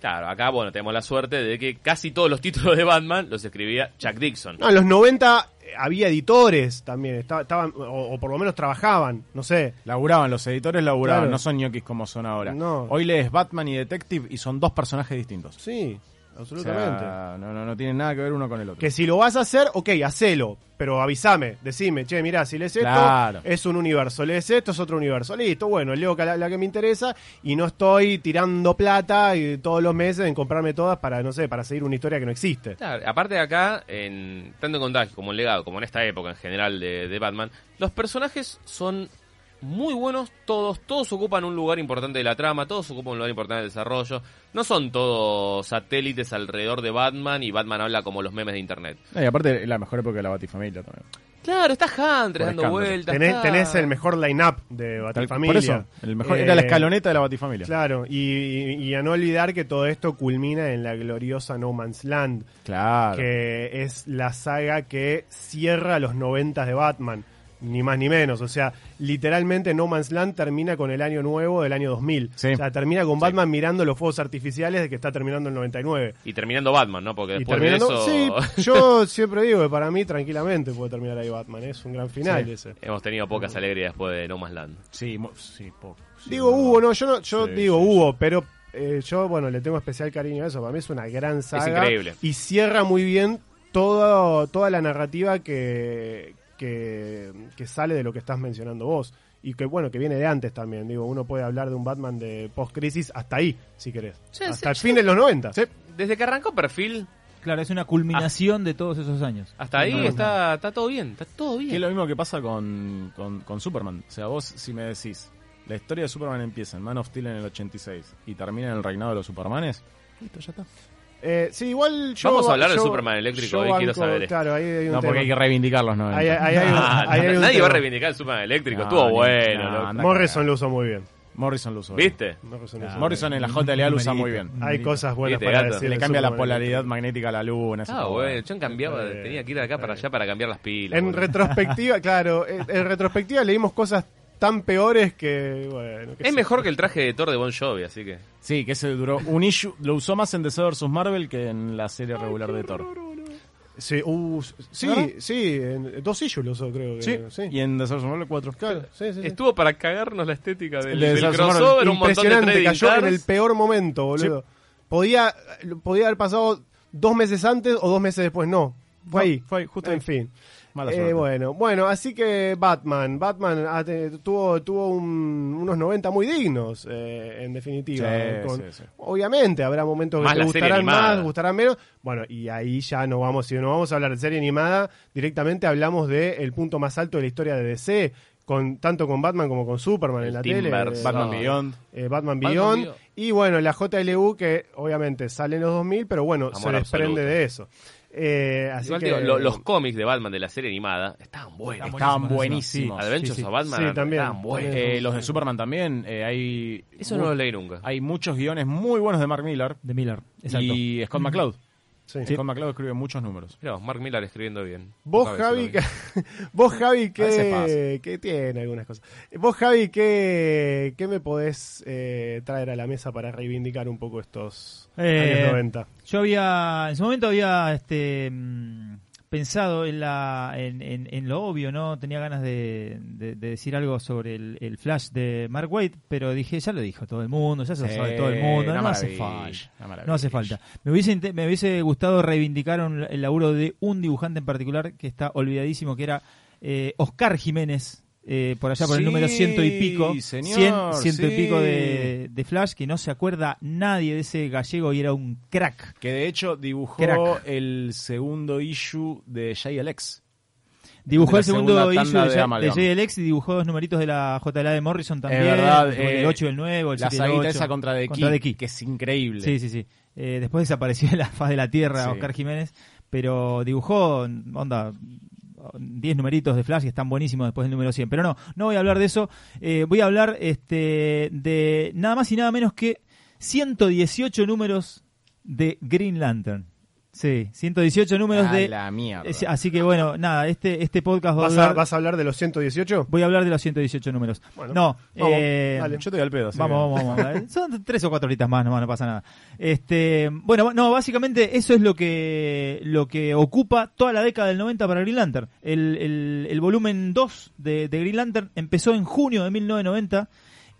Claro, acá, bueno, tenemos la suerte de que casi todos los títulos de Batman los escribía Chuck Dixon. No, en los 90 había editores también, esta- estaban, o, o por lo menos trabajaban, no sé. Laburaban, los editores laburaban, Claro. no son ñoquis como son ahora. No. Hoy lees Batman y Detective y son dos personajes distintos. Sí, O absolutamente. sea, no, no, no tienen nada que ver uno con el otro. Que si lo vas a hacer, ok, hacelo, pero avísame, decime, che, mirá, si lees esto, Claro. es un universo, lees esto, es otro universo. Listo, bueno, leo la, la que me interesa y no estoy tirando plata y todos los meses en comprarme todas para, no sé, para seguir una historia que no existe. Claro, aparte de acá, en, tanto en Contagio como en Legado, como en esta época en general de, de Batman, los personajes son muy buenos todos, todos ocupan un lugar importante de la trama, todos ocupan un lugar importante del desarrollo. No son todos satélites alrededor de Batman y Batman habla como los memes de internet. Eh, y aparte, es la mejor época de la Batifamilia también. Claro, está Hunter Por dando vueltas. Tenés, está- tenés el mejor line-up de Batifamilia. Por eso, el mejor, Eh, era la escaloneta de la Batifamilia. Claro, y, y- y a no olvidar que todo esto culmina en la gloriosa No Man's Land, Claro. que es la saga que cierra los 90 de Batman, ni más ni menos. O sea, literalmente No Man's Land termina con el año nuevo del año 2000. Sí. O sea, termina con Batman mirando los fuegos artificiales de que está terminando el 99. Y terminando Batman, ¿no? Porque después terminando, de eso sí, yo siempre digo que para mí tranquilamente puede terminar ahí Batman, es un gran final Sí. ese. hemos tenido pocas alegrías después de No Man's Land. Sí, mo- sí, poco. Sí, Digo no, hubo, no, yo no, yo Sí, digo sí, hubo, pero eh, yo bueno le tengo especial cariño a eso. Para mí es una gran saga increíble. y cierra muy bien todo, toda la narrativa que, que que sale de lo que estás mencionando vos y que bueno que viene de antes también. Digo uno puede hablar de un Batman de post crisis hasta ahí si querés, Sí, hasta sí, el fin de los 90. Desde que arrancó Perfil, Claro, es una culminación de todos esos años. hasta ahí No, está, está todo bien, está todo bien. Que es lo mismo que pasa con, con, con Superman. O sea, vos si me decís, la historia de Superman empieza en Man of Steel en el 86 y termina en el reinado de los Supermanes, listo, ya está. Eh, sí, igual yo Vamos a hablar del yo- Superman eléctrico, hoy quiero saber esto. Claro, ahí hay un No, porque hay que reivindicar los 90. Ahí- ahí hay un- ahí hay un nadie va a reivindicar el Superman eléctrico, No, estuvo ni- bueno. no, Morrison lo usó muy bien. Morrison lo usó. bien. ¿Viste? Morrison, lo Ah, usó Morrison en la JLA lo usa muy bien. Hay cosas buenas Viste, para gato. decir. Le de cambia la polaridad magnética a la luna. Ah, bueno, yo cambiaba, Sí. tenía que ir de acá para allá para cambiar las pilas. En retrospectiva, claro, en, en retrospectiva leímos cosas tan peores que, bueno. Es mejor que el traje de Thor de Bon Jovi, así que... Sí, que ese duró un issue, lo usó más en DC vs Marvel que en la serie regular de Thor. Sí, uh, sí, en dos issues lo usó, creo que. Sí, sí. y en DC vs Marvel 4. Claro, sí, sí, sí. Estuvo para cagarnos la estética del, El de del crossover, un montón de cayó en cards. el peor momento, boludo. Podía, podía haber pasado dos meses antes o dos meses después, no. Fue No, ahí. fue ahí, justo En ahí. fin. Mala Eh, bueno, bueno, así que Batman, Batman te- tuvo, tuvo un- unos 90 muy dignos, eh, en definitiva. Sí, Con- sí, sí. Obviamente habrá momentos que te gustarán más, gustarán menos. Bueno, y ahí ya no vamos, si no vamos a hablar de serie animada, directamente hablamos de el punto más alto de la historia de DC, con tanto con Batman como con Superman El en la tele. Batman No. Beyond. eh, Batman Batman Beyond. Beyond. Y bueno, la JLU que obviamente sale en los 2000, pero bueno, Amor se desprende absoluto. de eso. Eh, así Igual que, digo, lo- los cómics de Batman de la serie animada estaban buenos. Estaban buenísimos. Adventures sí, sí. of Batman Sí, también. estaban buenos. Eh, los de Superman también. eh, hay, Eso no lo leí nunca. hay muchos guiones muy buenos de Mark Miller. De Miller, exacto. Y Scott McCloud. Sí. McCloud escribe muchos números. Mirá, Mark Millar escribiendo bien. Vos, Javi, que, vos, Javi, que, que tiene algunas cosas. Vos, Javi, ¿qué, qué me podés eh, traer a la mesa para reivindicar un poco estos Eh, años 90? Yo había, en su momento había este mm, pensado en, la, en, en- en lo obvio, ¿no? Tenía ganas de, de- de decir algo sobre el, el Flash de Mark Waid, pero dije, ya lo dijo todo el mundo, ya se lo sabe todo el mundo, no hace falta. No hace falta. Me hubiese, me hubiese gustado reivindicar un- el laburo de un dibujante en particular que está olvidadísimo, que era eh, Oscar Jiménez, eh, por allá por el número ciento y pico, señor, cien, ciento y pico de, de Flash, que no se acuerda nadie de ese gallego y era un crack. Que de hecho dibujó Crack. el segundo issue de JLX. Dibujó La el segundo issue de, de de JLX y dibujó dos numeritos de la JLA de Morrison también. verdad, el eh, 8 y el 9, el La 7 y el saguita 8. esa contra de Contra Key. que es increíble. Sí, sí, sí. Eh, después desapareció de la faz de la tierra Sí. Oscar Jiménez, pero dibujó, onda, 10 numeritos de Flash que están buenísimos después del número 100. Pero no, no voy a hablar de eso. Eh, voy a hablar este, de nada más y nada menos que 118 números de Green Lantern. Sí, 118 números A de... la mierda. Es- así que bueno, nada, este, este podcast va a ¿Vas a, durar- ¿Vas a hablar de los 118? Voy a hablar de los 118 números. Bueno, no, vamos, eh, dale. Yo te doy al pedo. Vamos, vamos, vamos. Son tres o cuatro horitas más, no, no pasa nada. Este, bueno, no, básicamente eso es lo que lo que ocupa toda la década del 90 para Green Lantern. El, el, el volumen 2 de, de Green Lantern empezó en junio de 1990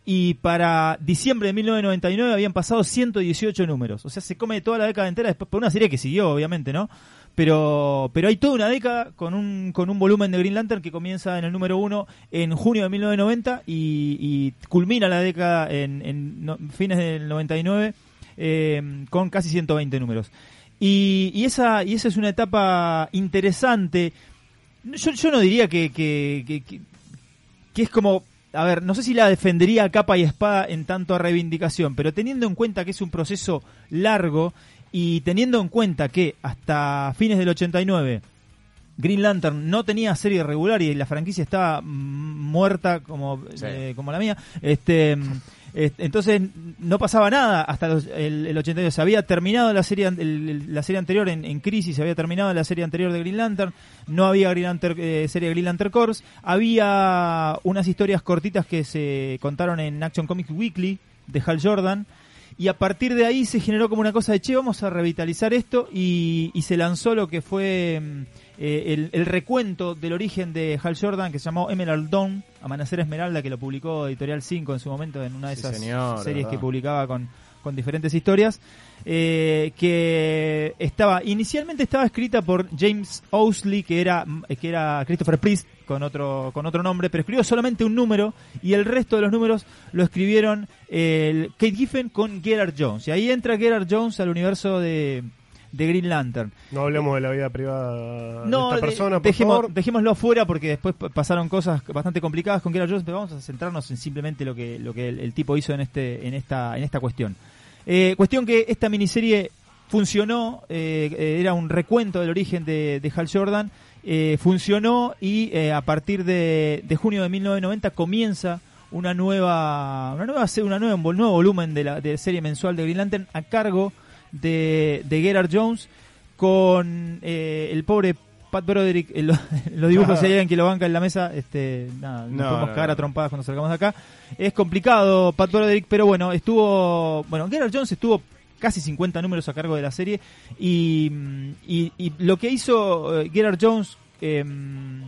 y para diciembre de 1999 habían pasado 118 números. O sea, se come toda la década entera después por una serie que siguió, obviamente, ¿no? Pero, pero hay toda una década con un, con un volumen de Green Lantern que comienza en el número 1 en junio de 1990 y, y culmina la década en, fines del 99 eh, con casi 120 números. Y, esa, y esa es una etapa interesante. Yo, yo no diría que- que- que es como a ver, no sé si la defendería a capa y espada en tanto a reivindicación, pero teniendo en cuenta que es un proceso largo y teniendo en cuenta que hasta fines del 89 Green Lantern no tenía serie regular y la franquicia estaba muerta como, Sí. eh, como la mía, este, mm, este, entonces no pasaba nada hasta el, el 89. Se había terminado la serie, el- la serie anterior en, en crisis, se había terminado la serie anterior de Green Lantern, no había Green Lantern, eh, serie Green Lantern Corps, había unas historias cortitas que se contaron en Action Comics Weekly de Hal Jordan. Y a partir de ahí se generó como una cosa de, che, vamos a revitalizar esto y, y se lanzó lo que fue mm, eh, el, el recuento del origen de Hal Jordan que se llamó Emerald Dawn, Amanecer Esmeralda, que lo publicó Editorial 5 en su momento en una de Sí, esas señor, series verdad. que publicaba con, con diferentes historias, eh, que estaba inicialmente estaba escrita por James Owsley, que era, que era Christopher Priest con otro, con otro nombre, pero escribió solamente un número y el resto de los números lo escribieron el Kate Giffen con Gerard Jones. Y ahí entra Gerard Jones al universo de, de Green Lantern. No hablemos de la vida privada No, de esta de- persona, por dejemos- favor. dejémoslo afuera porque después pa- pasaron cosas bastante complicadas con Gerard Jones, pero vamos a centrarnos en simplemente lo que, lo que el, el tipo hizo en este, en esta, en esta cuestión. Eh, cuestión que esta miniserie funcionó, eh, eh, era un recuento del origen de, de Hal Jordan, eh, funcionó y a partir de, de junio de 1990 comienza una nueva, una nueva, una nueva, un nuevo volumen de la de serie mensual de Green Lantern a cargo de, de Gerard Jones con eh, el pobre Pat Broderick lo- en los dibujos, si hay alguien que lo banca en la mesa, este, nada, nos No, podemos no, cagar no. a trompadas cuando salgamos de acá. Es complicado Pat Broderick, pero bueno, estuvo, bueno, Gerard Jones estuvo casi 50 números a cargo de la serie y, mm, y, y lo que hizo eh, Gerard Jones em,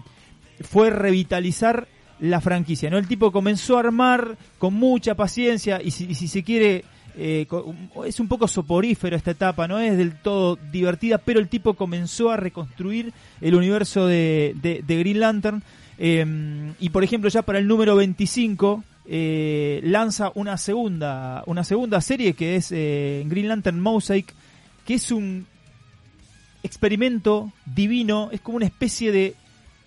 fue revitalizar la franquicia, ¿no? El tipo comenzó a armar con mucha paciencia y si, y si se quiere eh, es un poco soporífero esta etapa, no es del todo divertida, pero el tipo comenzó a reconstruir el universo de, de- de Green Lantern. Eh, y por ejemplo ya para el número 25 eh, lanza una segunda una segunda serie que es eh, Green Lantern Mosaic que es un experimento divino, es como una especie de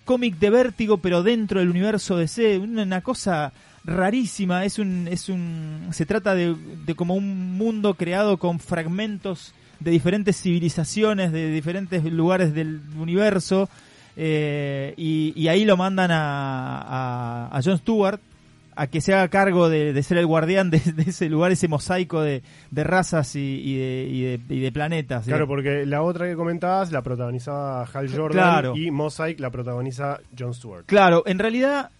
cómic de vértigo, pero dentro del universo DC, una, una cosa rarísima, es un, es un, se trata de, de como un mundo creado con fragmentos de diferentes civilizaciones, de diferentes lugares del universo, eh, y, y ahí lo mandan a, a, a Jon Stewart a que se haga cargo de, de ser el guardián de, de ese lugar, ese mosaico de, de razas y, y de, y, de, y de planetas. Claro, porque la otra que comentabas la protagonizaba Hal Jordan Claro. y Mosaic la protagoniza Jon Stewart. Claro, en realidad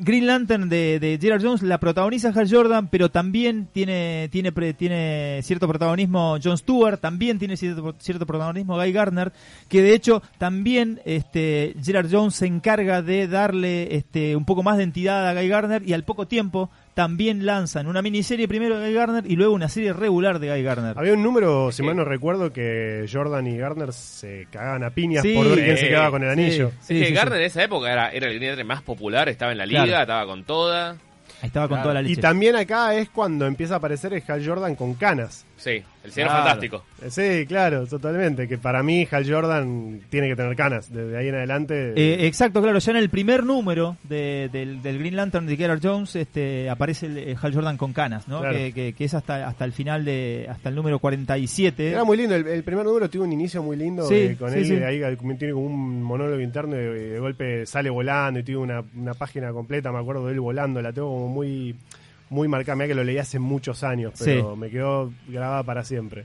Green Lantern de, Gerard Jones la protagoniza Hal Jordan, pero también tiene tiene tiene cierto protagonismo Jon Stewart, también tiene cierto, cierto protagonismo Guy Gardner, que de hecho también este Gerard Jones se encarga de darle este un poco más de entidad a Guy Gardner y al poco tiempo también lanzan una miniserie primero de Guy Gardner y luego una serie regular de Guy Gardner. Había un número, si mal no recuerdo, que Jordan y Gardner se cagaban a piñas Sí. por ver quién se quedaba con el anillo. Sí, es que sí. en esa época era, era el Lantern más popular, estaba en la liga, Claro. estaba con toda. Estaba con Claro. toda la Y leche. también acá es cuando empieza a aparecer el Hal Jordan con canas. Sí, el señor Claro. fantástico. Eh, Sí, claro, totalmente. Que para mí Hal Jordan tiene que tener canas. Desde ahí en adelante. Eh, exacto, claro. Ya en el primer número de- del, del Green Lantern de Gerard Jones este, aparece el, el Hal Jordan con canas, ¿no? Claro. Que, que- que es hasta, hasta el final de. hasta el número 47. Era muy lindo, el, el primer número tuvo un inicio muy lindo Sí, eh, con sí, él, sí. eh, ahí eh, tiene como un monólogo interno y de, golpe sale volando y tiene una, una página completa, me acuerdo de él volando, la tengo como muy muy marcada, mira que lo leí hace muchos años, pero Sí. me quedó grabada para siempre.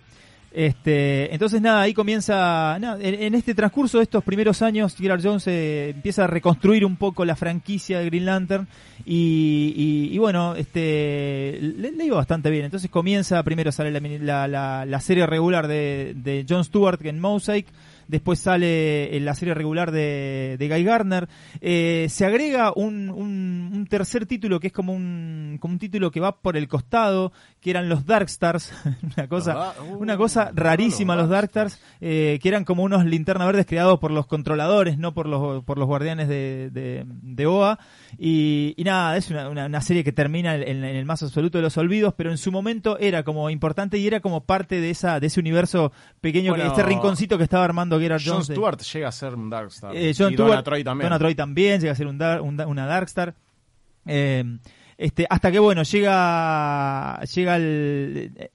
Este, entonces nada, ahí comienza, nada, en, en este transcurso de estos primeros años, Gerard Jones eh, empieza a reconstruir un poco la franquicia de Green Lantern y, y- y bueno, este, le, le iba bastante bien. Entonces comienza, primero sale la, la, la- la serie regular de, de Jon Stewart en Mosaic, después sale en la serie regular de, de Guy Gardner, Eh, se agrega un, un- un tercer título que es como un, como un título que va por el costado, que eran los Dark Stars, una cosa, Ah, uh, una cosa rarísima los los Dark Stars, eh, que eran como unos linterna verdes creados por los controladores, no por los, por los guardianes de, de, de OA. Y, y nada, es una, una, una serie que termina en, en el más absoluto de los olvidos, pero en su momento era como importante y era como parte de esa de ese universo pequeño, que Bueno, este rinconcito que estaba armando Gerard John Jones. de- Stewart llega a ser un Darkstar. eh, John y Stewart- Donna Troy también. Donna Troy también llega a ser un, dar- un da- una Darkstar. Eh, este, hasta que bueno, llega, llega el,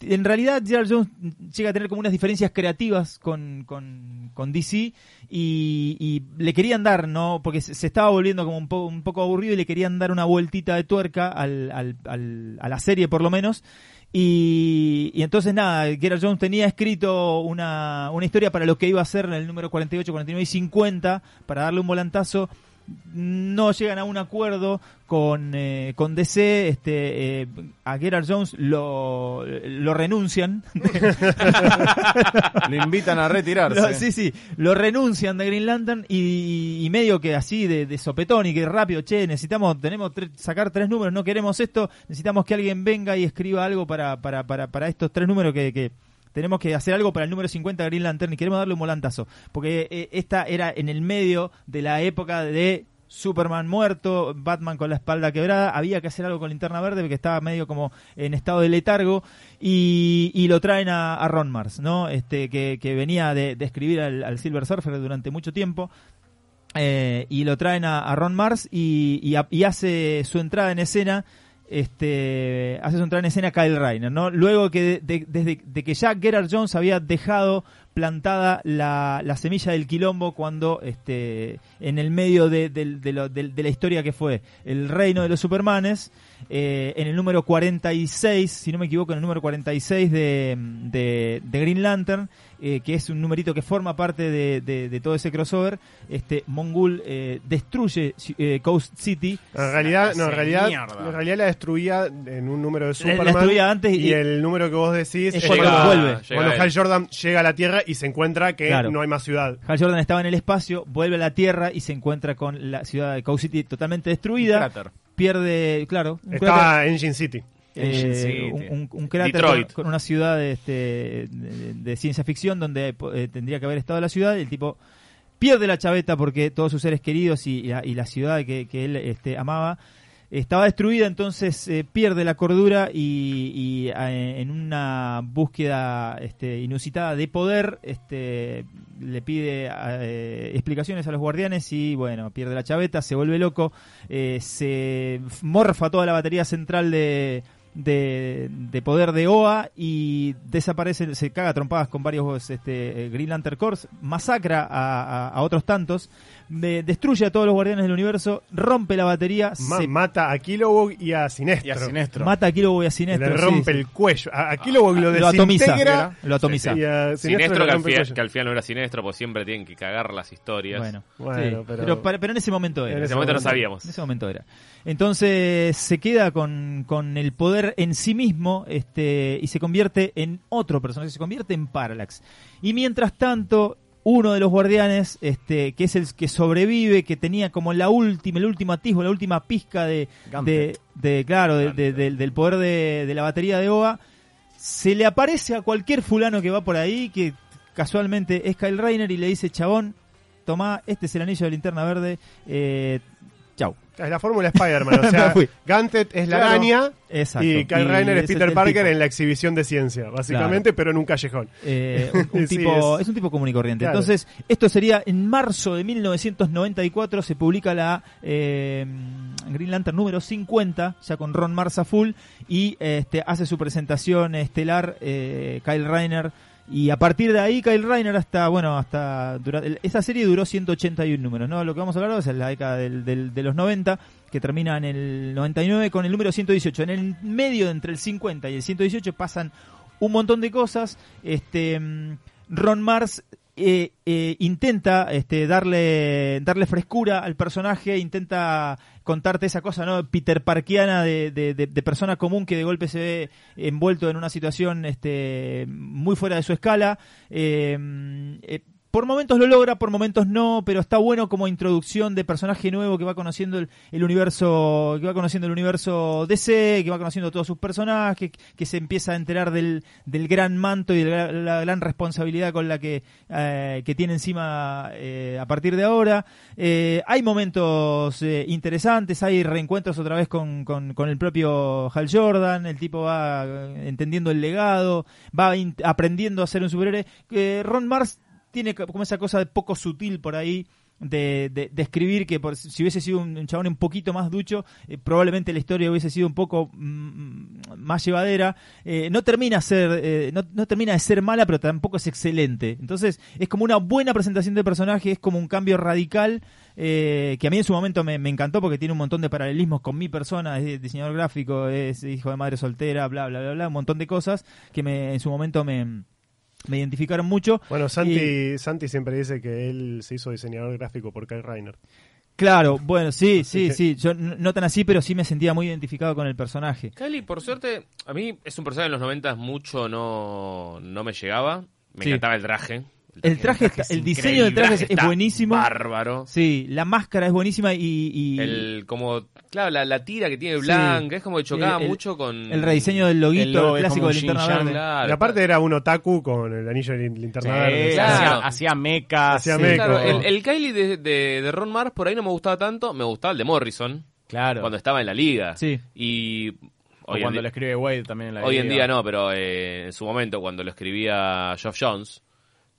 en realidad Gerald Jones llega a tener como unas diferencias creativas con, con, DC y, le querían dar, ¿no? Porque se, estaba volviendo como un, po- un poco aburrido y le querían dar una vueltita de tuerca al- a la serie por lo menos. Y, y entonces nada, Gerald Jones tenía escrito una, una historia para lo que iba a ser en el número 48, 49 y 50 para darle un volantazo no llegan a un acuerdo con, eh, con DC, este, eh, a Gerard Jones lo, lo renuncian. Lo invitan a retirarse. Lo- sí, sí, lo renuncian de Green Lantern y, y medio que así de, de sopetón y que rápido, che, necesitamos, tenemos tre- sacar tres números, no queremos esto, necesitamos que alguien venga y escriba algo para, para, para, para estos tres números que, que tenemos que hacer algo para el número 50 de Green Lantern y queremos darle un volantazo. Porque eh, esta era en el medio de la época de Superman muerto, Batman con la espalda quebrada, había que hacer algo con Linterna Verde porque estaba medio como en estado de letargo y, lo traen a, a Ron Mars, ¿no? Este, que, venía de, escribir al, Silver Surfer durante mucho tiempo. Eh, y lo traen a, Ron Mars y, y hace su entrada en escena este hace su entrada en escena Kyle Reiner no luego que de- de- desde de que ya Gerard Jones había dejado plantada la, la semilla del quilombo cuando este en el medio de, la historia que fue el reino de los supermanes eh, en el número 46 si no me equivoco en el número 46 de, de, de Green Lantern eh, que es un numerito que forma parte de, de- de todo ese crossover, este Mongul eh, destruye eh, Coast City. En realidad, no, en realidad, mierda. en realidad la destruía en un número de La- la Superman. destruía antes y- y, el número que vos decís Es cuando vuelve. Hal Jordan llega a la Tierra y se encuentra que Claro. no hay más ciudad. Hal Jordan estaba en el espacio, vuelve a la Tierra y se encuentra con la ciudad de Coast City totalmente destruida. Cráter. Pierde, claro, un cráter, Estaba Engine City. Eh, un, cráter Detroit. con, una ciudad este, de, de ciencia ficción donde eh, tendría que haber estado la ciudad y el tipo pierde la chaveta porque todos sus seres queridos y, y la, y la ciudad que, que él este, amaba estaba destruida, entonces eh, pierde la cordura y, y, en una búsqueda este, inusitada de poder este, le pide eh, explicaciones a los guardianes y bueno, pierde la chaveta, se vuelve loco, eh, se morfa toda la batería central de, de, de poder de OA y desaparece, se caga trompadas con varios este, eh, Green Lantern Corps, masacra a, a- a otros tantos, de- destruye a todos los guardianes del universo, rompe la batería, Ma- se mata a Kilowog y a Sinestro. Y a Sinestro. mata a Kilo y a Le Sinestro. sí, rompe sí. el cuello. A, a Kilowog lo Lo atomiza, lo atomiza. Y a Sinestro, Sinestro le que al, final, cuello. que al final no era siniestro, porque siempre tienen que cagar las historias. Bueno, Bueno, sí, pero- pero, para- pero en ese momento era. en ese momento no sabíamos. En ese momento era. Entonces se queda con, con el poder en sí mismo este, y se convierte en otro personaje, se convierte en Parallax. Y mientras tanto, uno de los guardianes, este, que es el que sobrevive, que tenía como la última, el último atisbo, la última pizca de, de, de- claro, de- de- del- del poder de, la batería de OA, se le aparece a cualquier fulano que va por ahí, que casualmente es Kyle Reiner y le dice, chabón, tomá, este es el anillo de linterna verde, eh, chau. Es la fórmula Spider-Man. O sea, fui. Gauntlet es la Claro. araña Exacto. y Kyle Reiner es Peter Parker tipo. en la exhibición de ciencia, básicamente, pero en un callejón. Eh, un, un Sí, tipo, es- es, un tipo común y corriente. Claro. Entonces, esto sería en marzo de 1994, se publica la eh, Green Lantern número 50, ya con Ron Mars a full, y este, hace su presentación estelar eh, Kyle Reiner. Y a partir de ahí, Kyle Reiner hasta, bueno, hasta, dura- el- esa serie duró 181 números, ¿no? Lo que vamos a hablar es la década del- del- de los 90, que termina en el 99 con el número 118. En el medio, entre el 50 y el 118, pasan un montón de cosas. Este, mm, Ron Mars eh, eh, intenta este, darle, darle frescura al personaje, intenta contarte esa cosa, ¿no? Peter Parkiana de, de, persona común que de golpe se ve envuelto en una situación este, muy fuera de su escala. Eh, por momentos lo logra, por momentos no, pero está bueno como introducción de personaje nuevo que va conociendo el, el universo, que va conociendo el universo DC, que va conociendo todos sus personajes, que se empieza a enterar del, del gran manto y de la, gran responsabilidad con la que, eh, que tiene encima eh, a partir de ahora. Eh, hay momentos eh, interesantes, hay reencuentros otra vez con, con, con el propio Hal Jordan, el tipo va entendiendo el legado, va aprendiendo a ser un superhéroe. Ron Mars tiene co- como esa cosa de poco sutil por ahí. de, de- escribir que por, si hubiese sido un, chabón un poquito más ducho, eh, probablemente la historia hubiese sido un poco mm, más llevadera. Eh, no termina ser, eh, no, no termina de ser mala, pero tampoco es excelente. Entonces es como una buena presentación de personaje, es como un cambio radical eh, que a mí en su momento me, me encantó porque tiene un montón de paralelismos con mi persona, es diseñador gráfico, es hijo de madre soltera, bla, bla, bla, bla, un montón de cosas que me, en su momento me, me identificaron mucho. Bueno, Santi, Y- Santi siempre dice que él se hizo diseñador gráfico por Kyle Reiner. Claro, bueno, sí, sí, sí, yo no tan así, pero sí me sentía muy identificado con el personaje. Kylie, por suerte, a mí es un personaje en los 90 mucho no, no me llegaba. Me Sí. encantaba el traje. El traje, el diseño del traje es, buenísimo. Bárbaro. Sí, la máscara es buenísima y... y- El, como, claro, la, la tira que tiene Sí. blanca, es como que chocaba El- mucho con... el rediseño del El loguito, el clásico de linterna verde. Claro, y aparte era un otaku con el anillo de lin- linterna verde. Sí, Claro. hacía, hacía mecas. Hacía sí. Claro, el, el Kylie de, de, de Ron Mars por ahí no me gustaba tanto, me gustaba el de Morrison, Claro. cuando estaba en la liga. Sí. Y O cuando lo escribe Wade también en la hoy en día no, pero eh, en su momento cuando lo escribía Geoff Jones,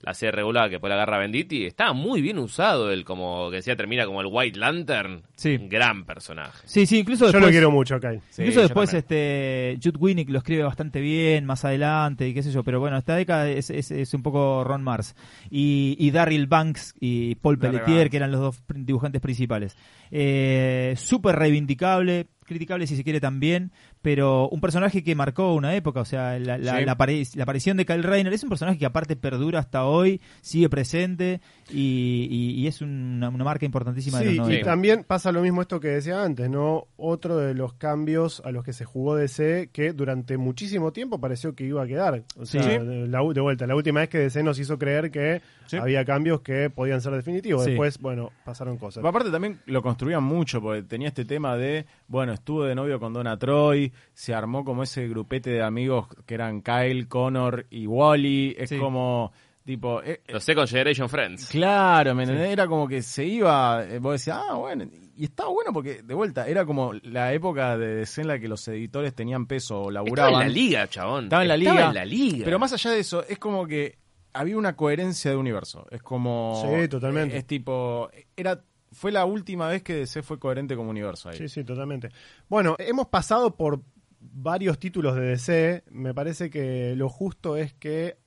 la serie regular que después la agarra Venditti, estaba muy bien usado el como que decía termina como el White Lantern, Sí. un gran personaje. Sí, sí, incluso Yo después... lo quiero mucho, Kyle. Sí, Incluso yo después este Jude Winnick lo escribe bastante bien más adelante y qué sé yo, pero bueno, esta década es, es, es un poco Ron Mars y, y Darryl Banks y Paul Pelletier que eran los dos dibujantes principales. Eh, Súper reivindicable, criticable si se quiere también, pero un personaje que marcó una época, o sea, la, la, Sí. aparición de Kyle Rayner es un personaje que aparte perdura hasta hoy, sigue presente y, y- y es una, una marca importantísima de Sí, los y 90. también pasa lo mismo esto que decía antes, ¿no? Otro de los cambios a los que se jugó DC que durante muchísimo tiempo pareció que iba a quedar. O sea, Sí. de, la de vuelta, la última vez que DC nos hizo creer que Sí. había cambios que podían ser definitivos. Sí. Después, bueno, pasaron cosas. Pero aparte también lo construían mucho, porque tenía este tema de, bueno, estuvo de novio con Donna Troy, se armó como ese grupete de amigos que eran Kyle, Connor y Wally, es Sí. como, tipo, eh, eh, Los Second Generation Friends. claro, ¿me entendés? Era como que se iba, eh, vos decías, ah, bueno, y estaba bueno porque, de vuelta, era como la época de DC en la que los editores tenían peso o Estaba laburaban. en la liga, chabón. Estaba en la liga. Estaba en la liga. Pero más allá de eso, es como que había una coherencia de universo. Es como. Sí, totalmente. Es tipo. Era. Fue la última vez que DC fue coherente como universo ahí. Sí, sí, totalmente. Bueno, hemos pasado por varios títulos de DC. Me parece que lo justo es que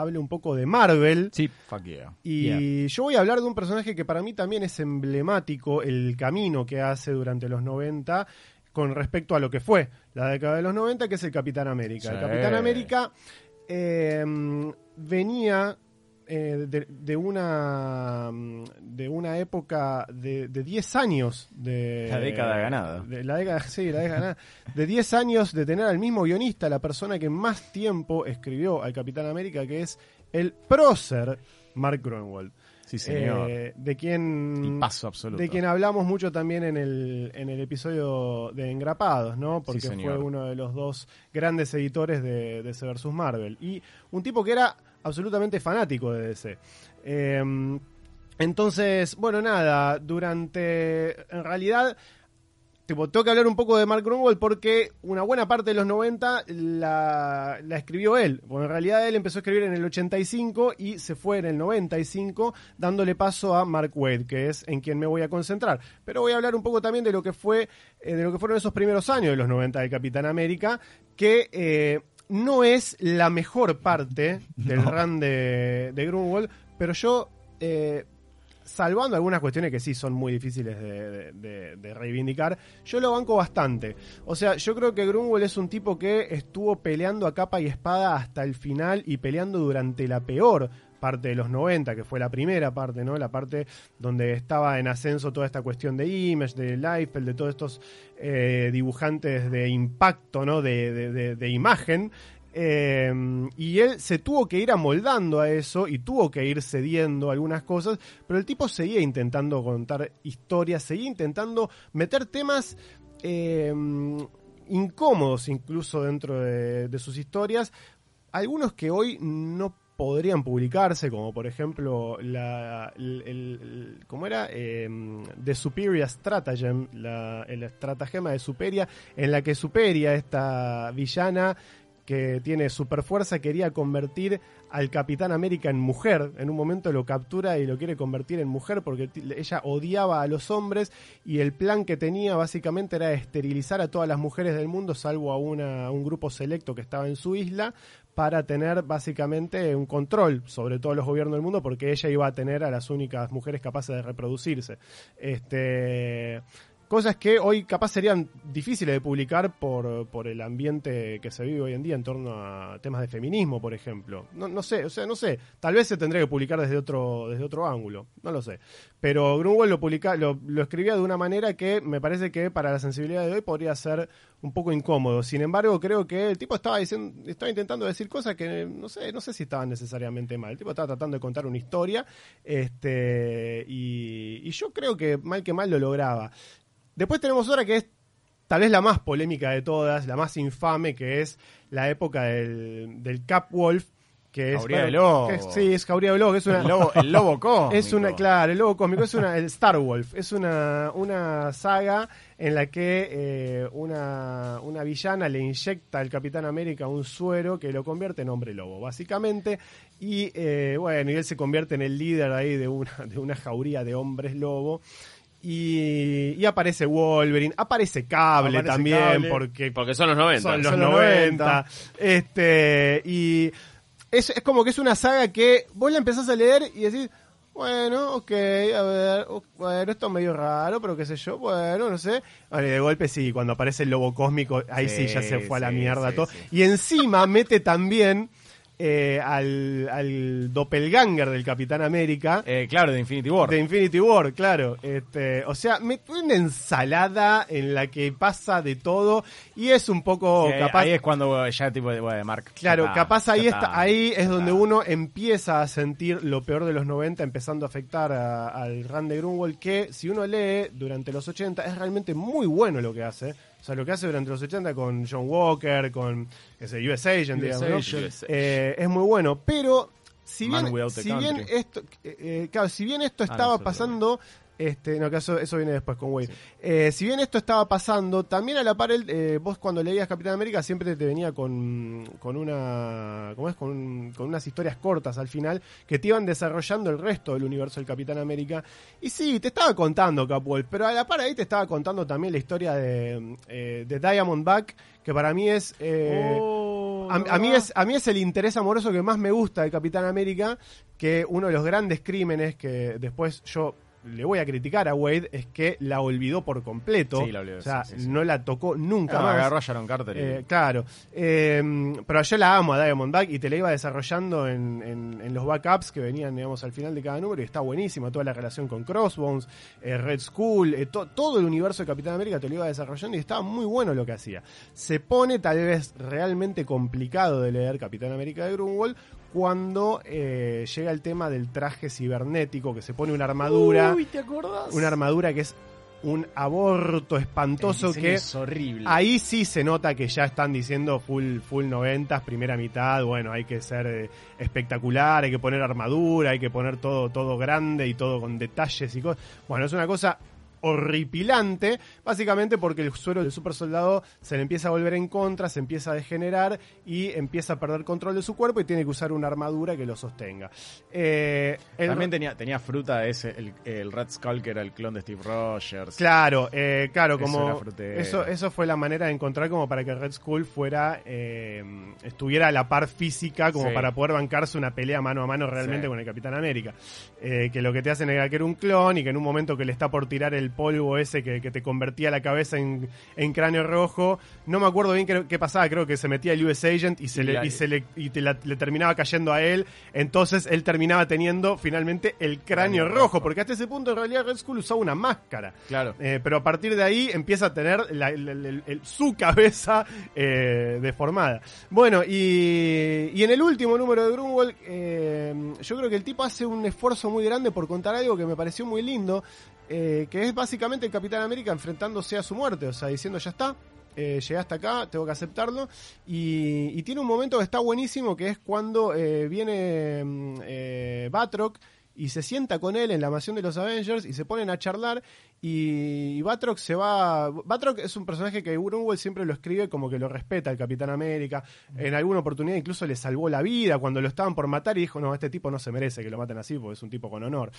hable un poco de Marvel. Sí, Fuck yeah. Y yo voy a hablar de un personaje que para mí también es emblemático, el camino que hace durante los 90 con respecto a lo que fue la década de los 90, que es el Capitán América. El. Capitán América eh, venía eh, de, de una de una época de, de 10 años de La década ganada. de la década sí la década ganada de 10 años de tener al mismo guionista la persona que más tiempo escribió al Capitán América que es el prócer Mark Grunwald Sí, señor. eh, de quien absoluto. de quien hablamos mucho también en el, en el episodio de Engrapados, ¿no? Porque Sí, fue uno de los dos grandes editores de DC vs. Marvel. Y un tipo que era absolutamente fanático de DC. Eh, entonces, bueno, nada, durante. En realidad. Tipo, tengo que hablar un poco de Mark Grunwald porque una buena parte de los 90 la, la escribió él. Bueno, en realidad él empezó a escribir en el 85 y se fue en el 95 dándole paso a Mark Wade, que es en quien me voy a concentrar. Pero voy a hablar un poco también de lo que fue eh, de lo que fueron esos primeros años de los 90 de Capitán América, que eh, no es la mejor parte del run de, de Grunwald, pero yo eh, salvando algunas cuestiones que sí son muy difíciles de, de- de- de reivindicar, yo lo banco bastante. O sea, yo creo que Grunwald es un tipo que estuvo peleando a capa y espada hasta el final y peleando durante la peor parte de los 90, que fue la primera parte, ¿no? La parte donde estaba en ascenso toda esta cuestión de Image, de Liefeld, de todos estos eh, dibujantes de impacto, ¿no? De- de imagen. Eh, y él se tuvo que ir amoldando a eso y tuvo que ir cediendo algunas cosas, pero el tipo seguía intentando contar historias, seguía intentando meter temas eh, incómodos incluso dentro de, de sus historias, algunos que hoy no podrían publicarse, como por ejemplo la, el, ¿cómo era? Eh, The Superior Stratagem, la, el estratagema de Superia, en la que Superia, esta villana, que tiene super fuerza, quería convertir al Capitán América en mujer. En un momento lo captura y lo quiere convertir en mujer porque ella odiaba a los hombres y el plan que tenía básicamente era esterilizar a todas las mujeres del mundo, salvo a una, un grupo selecto que estaba en su isla, para tener básicamente un control sobre todos los gobiernos del mundo porque ella iba a tener a las únicas mujeres capaces de reproducirse. Este, cosas que hoy capaz serían difíciles de publicar por, por el ambiente que se vive hoy en día en torno a temas de feminismo, por ejemplo. No, no sé, o sea, no sé, tal vez se tendría que publicar desde otro, desde otro ángulo, no lo sé. Pero Grunwald lo, publica, lo, lo escribía de una manera que me parece que para la sensibilidad de hoy podría ser un poco incómodo. Sin embargo, creo que el tipo estaba diciendo, estaba intentando decir cosas que no sé, no sé si estaban necesariamente mal. El tipo estaba tratando de contar una historia, este, y, y yo creo que mal que mal lo lograba. Después tenemos otra que es tal vez la más polémica de todas, la más infame, que es la época del, del Cap Wolf, que es... Jauría de Lobo. que es- sí, es Jauría de Lobo, que es una... El lobo, el lobo cósmico. Es una, claro, el lobo cósmico es una, el Star Wolf, es una, una saga en la que eh, una, una villana le inyecta al Capitán América un suero que lo convierte en hombre lobo, básicamente, y eh, bueno, y él se convierte en el líder ahí de una, de una jauría de hombres lobo. Y, y aparece Wolverine, aparece Cable Aparece también, Cable. porque Porque son los 90. son los Son los 90. 90. Este, y es, es como que es una saga que vos la empezás a leer y decís, bueno, ok, a ver, bueno, esto es medio raro, pero qué sé yo, bueno, no sé. Vale, de golpe sí, cuando aparece el lobo cósmico, ahí sí, Sí, ya se fue a la sí, mierda sí, todo. sí. Y encima mete también eh, al, al doppelganger del Capitán América. Eh, claro, de Infinity War. De Infinity War, claro. Este, o sea, me una ensalada en la que pasa de todo y es un poco Sí, capaz. Ahí es cuando ya tipo de, bueno, Mark. Claro, está, capaz ahí está, ahí es donde uno empieza a sentir lo peor de los 90, empezando a afectar al Rand de Grunwald, que si uno lee durante los 80 es realmente muy bueno lo que hace. O sea, lo que hace durante los 80 con John Walker, con ese US Agent, US digamos, ¿no? Agent. Eh, es muy bueno, pero si bien, si bien esto, eh, eh, claro, si bien esto Ah, no, estaba eso es pasando, este, no, que eso, eso viene después con Wade. Eh, si bien esto estaba pasando, también a la par, el- eh, vos cuando leías Capitán América siempre te venía con, con una, ¿cómo es? Con, con unas historias cortas al final que te iban desarrollando el resto del universo del Capitán América. Y sí, te estaba contando Capwolf, pero a la par ahí te estaba contando también la historia de, eh, de Diamondback, que para mí es... Oh, a, a mí es, a mí es el interés amoroso que más me gusta de Capitán América, que uno de los grandes crímenes que después yo le voy a criticar a Wade es que la olvidó por completo. Sí, la olvidó, o sea, sí, sí, sí. no la tocó nunca Ah, más. agarró a Sharon Carter. y- Eh, claro, Eh, pero yo la amo a Diamondback y te la iba desarrollando en, en- en los backups que venían, digamos, al final de cada número y está buenísima toda la relación con Crossbones, eh, Red Skull, eh, to- todo el universo de Capitán América te lo iba desarrollando y estaba muy bueno lo que hacía. Se pone tal vez realmente complicado de leer Capitán América de Grunwald cuando eh, llega el tema del traje cibernético, que se pone una armadura, Uy, ¿te acordás? una armadura que es un aborto espantoso que es horrible. Ahí sí se nota que ya están diciendo full full 90, primera mitad, bueno, hay que ser eh, espectacular, hay que poner armadura, hay que poner todo todo grande y todo con detalles y cosas. Bueno, es una cosa horripilante, básicamente porque el suero del super soldado se le empieza a volver en contra, se empieza a degenerar y empieza a perder control de su cuerpo y tiene que usar una armadura que lo sostenga. Eh, También tenía, tenía fruta ese, el, el Red Skull que era el clon de Steve Rogers. Claro, eh, claro, como eso, eso fue la manera de encontrar como para que Red Skull fuera eh, estuviera a la par física como Sí. para poder bancarse una pelea mano a mano realmente Sí. con el Capitán América. Que lo que te hacen era que era un clon y que en un momento que le está por tirar el polvo ese que, que te convertía la cabeza en, en cráneo rojo, no me acuerdo bien qué, qué pasaba, creo que se metía el US Agent y se, Y le, la- y se le, y te la- le terminaba cayendo a él, entonces él terminaba teniendo finalmente el cráneo, Cráneo rojo, rojo. porque hasta ese punto en realidad Red Skull usaba una máscara. Claro. Eh, pero a partir de ahí empieza a tener la- el- su cabeza eh, deformada. Bueno, y, y en el último número de Grunwald, eh, yo creo que el tipo hace un esfuerzo muy grande por contar algo que me pareció muy lindo, eh, que es básicamente el Capitán América enfrentándose a su muerte, o sea, diciendo ya está. eh, llegué hasta acá, tengo que aceptarlo. Y, tiene un momento que está buenísimo, que es cuando eh, viene mm, eh, Batroc y se sienta con él en la mansión de los Avengers y se ponen a charlar y, y Batroc se va... Batroc es un personaje que Grunwald siempre lo escribe como que lo respeta al Capitán América. En alguna oportunidad incluso le salvó la vida cuando lo estaban por matar y dijo, no, este tipo no se merece que lo maten así porque es un tipo con honor.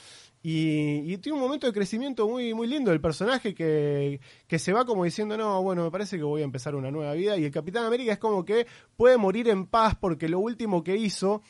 Y, y tiene un momento de crecimiento muy, muy lindo el personaje que, que se va como diciendo, no, bueno, me parece que voy a empezar una nueva vida. Y el Capitán América es como que puede morir en paz porque lo último que hizo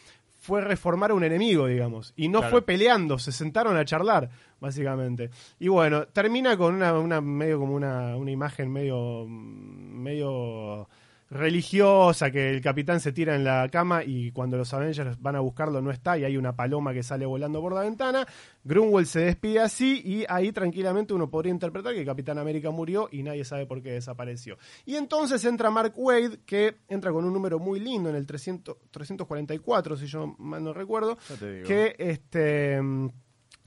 fue reformar a un enemigo, digamos. Y no Claro. fue peleando, se sentaron a charlar, básicamente. Y bueno, termina con una, una medio como una, una imagen medio, medio religiosa, que el capitán se tira en la cama y cuando los Avengers van a buscarlo no está y hay una paloma que sale volando por la ventana. Grunwald se despide así y ahí tranquilamente uno podría interpretar que el Capitán América murió y nadie sabe por qué desapareció. Y entonces entra Mark Wade, que entra con un número muy lindo en el 300, 344, si yo mal no recuerdo, que este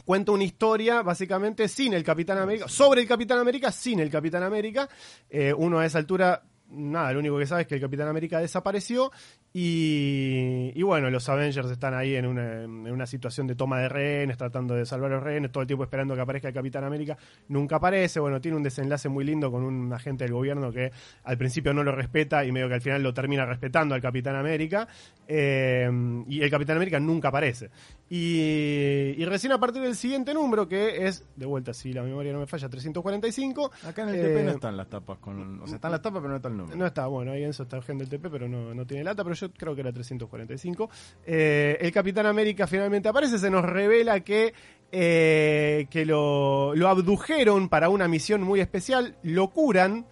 cuenta una historia básicamente sin el Capitán América, sobre el Capitán América, sin el Capitán América. Eh, uno a esa altura, nada, lo único que sabe es que el Capitán América desapareció y, y bueno, los Avengers están ahí en una, en una situación de toma de rehenes, tratando de salvar a los rehenes, todo el tiempo esperando que aparezca el Capitán América. Nunca aparece, bueno, tiene un desenlace muy lindo con un agente del gobierno que al principio no lo respeta y medio que al final lo termina respetando al Capitán América. eh, y el Capitán América nunca aparece. Y, y recién a partir del siguiente número, que es, de vuelta, si la memoria no me falla, 345. Acá en el eh, TP no están las tapas. Con, o sea, están las tapas, pero no está el número. no está, bueno, ahí Enzo está urgente el TP, pero no, no tiene lata, pero yo creo que era 345. Eh, el Capitán América finalmente aparece, se nos revela que, eh, que lo, lo abdujeron para una misión muy especial, lo curan.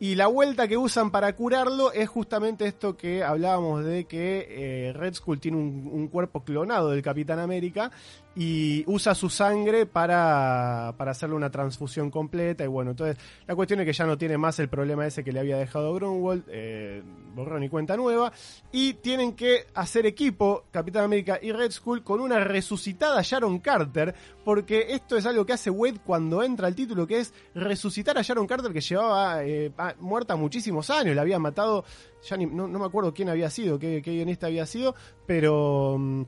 Y la vuelta que usan para curarlo es justamente esto que hablábamos de que eh, Red Skull tiene un, un cuerpo clonado del Capitán América y usa su sangre para, para hacerle una transfusión completa. Y bueno, entonces la cuestión es que ya no tiene más el problema ese que le había dejado Grunwald, eh, borrón y cuenta nueva. Y tienen que hacer equipo, Capitán América y Red Skull, con una resucitada Sharon Carter, porque esto es algo que hace Wade cuando entra al título, que es resucitar a Sharon Carter, que llevaba eh, muerta muchísimos años, la había matado, ya no, me acuerdo quién había sido, qué, qué guionista había sido, pero...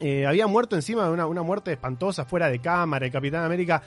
eh, había muerto encima de una, una muerte espantosa fuera de cámara. El Capitán América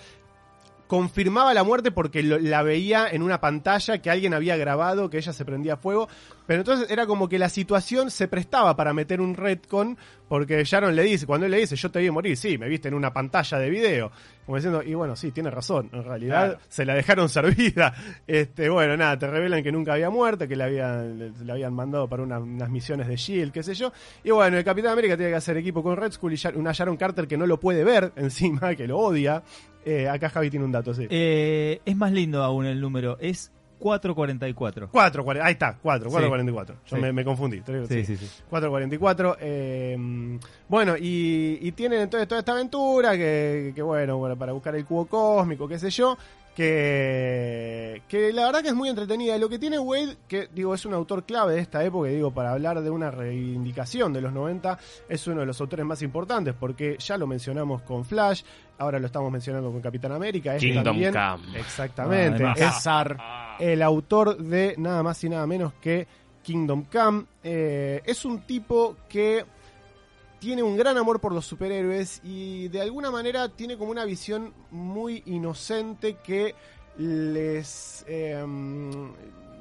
confirmaba la muerte porque lo- la veía en una pantalla que alguien había grabado, que ella se prendía fuego. Pero entonces era como que la situación se prestaba para meter un retcon, porque Sharon le dice, cuando él le dice, yo te vi morir, sí, me viste en una pantalla de video. Como diciendo, y bueno, sí, tiene razón, en realidad Claro. se la dejaron servida. Este, bueno, nada, te revelan que nunca había muerto, que le habían, habían mandado para una- unas misiones de Shield, qué sé yo. Y bueno, el Capitán América tiene que hacer equipo con Red Skull y una Sharon Carter que no lo puede ver encima, que lo odia. Eh, acá Javi tiene un dato, sí. Eh, es más lindo aún el número, es 444. 4, ahí está, 4, 444. Yo Sí. me, me confundí. te digo, Sí, sí, sí. 444. eh, bueno, y, y tienen entonces toda esta aventura que, que bueno, bueno, para buscar el cubo cósmico, qué sé yo. Que, que la verdad que es muy entretenida. Y Lo que tiene Wade, que digo, es un autor clave de esta época, y digo, para hablar de una reivindicación de los 90, es uno de los autores más importantes, porque ya lo mencionamos con Flash, ahora lo estamos mencionando con Capitán América. Es Kingdom también, Come. Exactamente. Ah, el autor de nada más y nada menos que Kingdom Come. Eh, es un tipo que tiene un gran amor por los superhéroes y de alguna manera tiene como una visión muy inocente que les eh,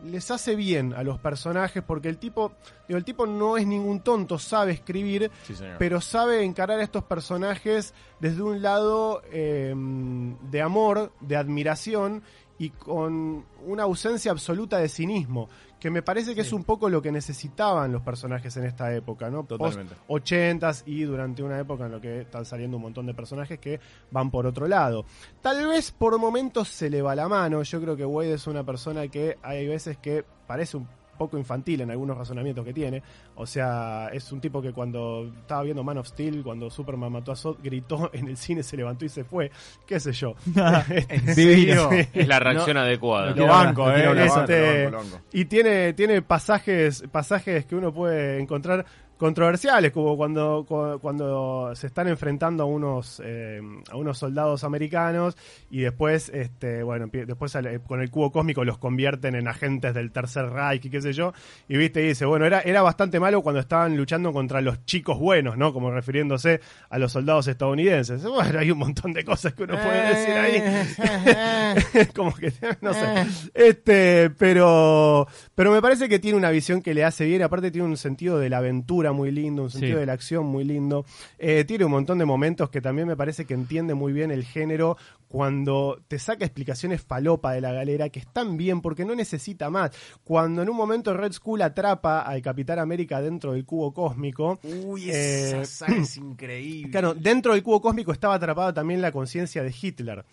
les hace bien a los personajes porque el tipo digo, el tipo no es ningún tonto sabe escribir Sí, pero sabe encarar a estos personajes desde un lado eh, de amor, de admiración y con una ausencia absoluta de cinismo, que me parece que es un poco lo que necesitaban los personajes en esta época, ¿no? Totalmente. Post 80s y durante una época en la que están saliendo un montón de personajes que van por otro lado. Tal vez por momentos se le va la mano, yo creo que Wade es una persona que hay veces que parece un poco infantil en algunos razonamientos que tiene. O sea, es un tipo que cuando estaba viendo Man of Steel, cuando Superman mató a Zod, gritó en el cine, se levantó y se fue. ¿Qué sé yo? ¿En Divino. serio? Es la reacción adecuada. Lo banco, eh. Lo lo banco, este, lo banco, lo banco. Y tiene, tiene pasajes, pasajes que uno puede encontrar controversiales, como cuando, cu- cuando se están enfrentando a unos, eh, a unos soldados americanos y después, este, bueno, después al- con el cubo cósmico los convierten en agentes del Tercer Reich y qué sé yo. Y viste, y dice, bueno, era, era bastante malo cuando estaban luchando contra los chicos buenos, ¿no? Como refiriéndose a los soldados estadounidenses. Bueno, hay un montón de cosas que uno puede decir ahí. como que no sé este pero pero me parece que tiene una visión que le hace bien aparte tiene un sentido de la aventura muy lindo un sentido Sí. de la acción muy lindo Eh, tiene un montón de momentos que también me parece que entiende muy bien el género cuando te saca explicaciones falopa de la galera que están bien porque no necesita más cuando en un momento Red Skull atrapa al Capitán América dentro del cubo cósmico Uy, esa saga es increíble. Claro, dentro del cubo cósmico estaba atrapada también la conciencia de Hitler,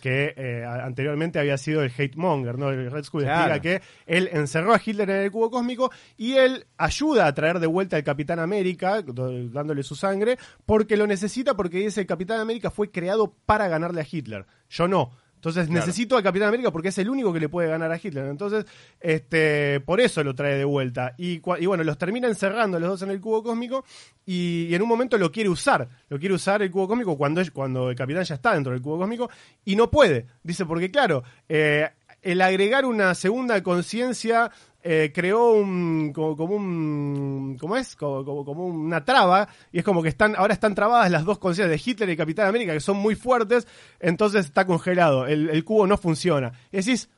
que eh, anteriormente había sido el hate monger, ¿no? El Red Skull Claro. explica que él encerró a Hitler en el cubo cósmico y él ayuda a traer de vuelta al Capitán América, do- dándole su sangre, porque lo necesita, porque dice el Capitán América fue creado para ganarle a Hitler. Yo no. Entonces Claro. necesito al Capitán América porque es el único que le puede ganar a Hitler. Entonces, este, por eso lo trae de vuelta. Y, y bueno, los termina encerrando los dos en el cubo cósmico y, y en un momento lo quiere usar. Lo quiere usar el cubo cósmico cuando, cuando el capitán ya está dentro del cubo cósmico y no puede. Dice, porque claro, eh, el agregar una segunda conciencia eh, creó un como, como un ¿cómo es? Como, como, como una traba y es como que están ahora están trabadas las dos conciencias de Hitler y Capitán América que son muy fuertes, entonces está congelado, el, el cubo no funciona. Y decís,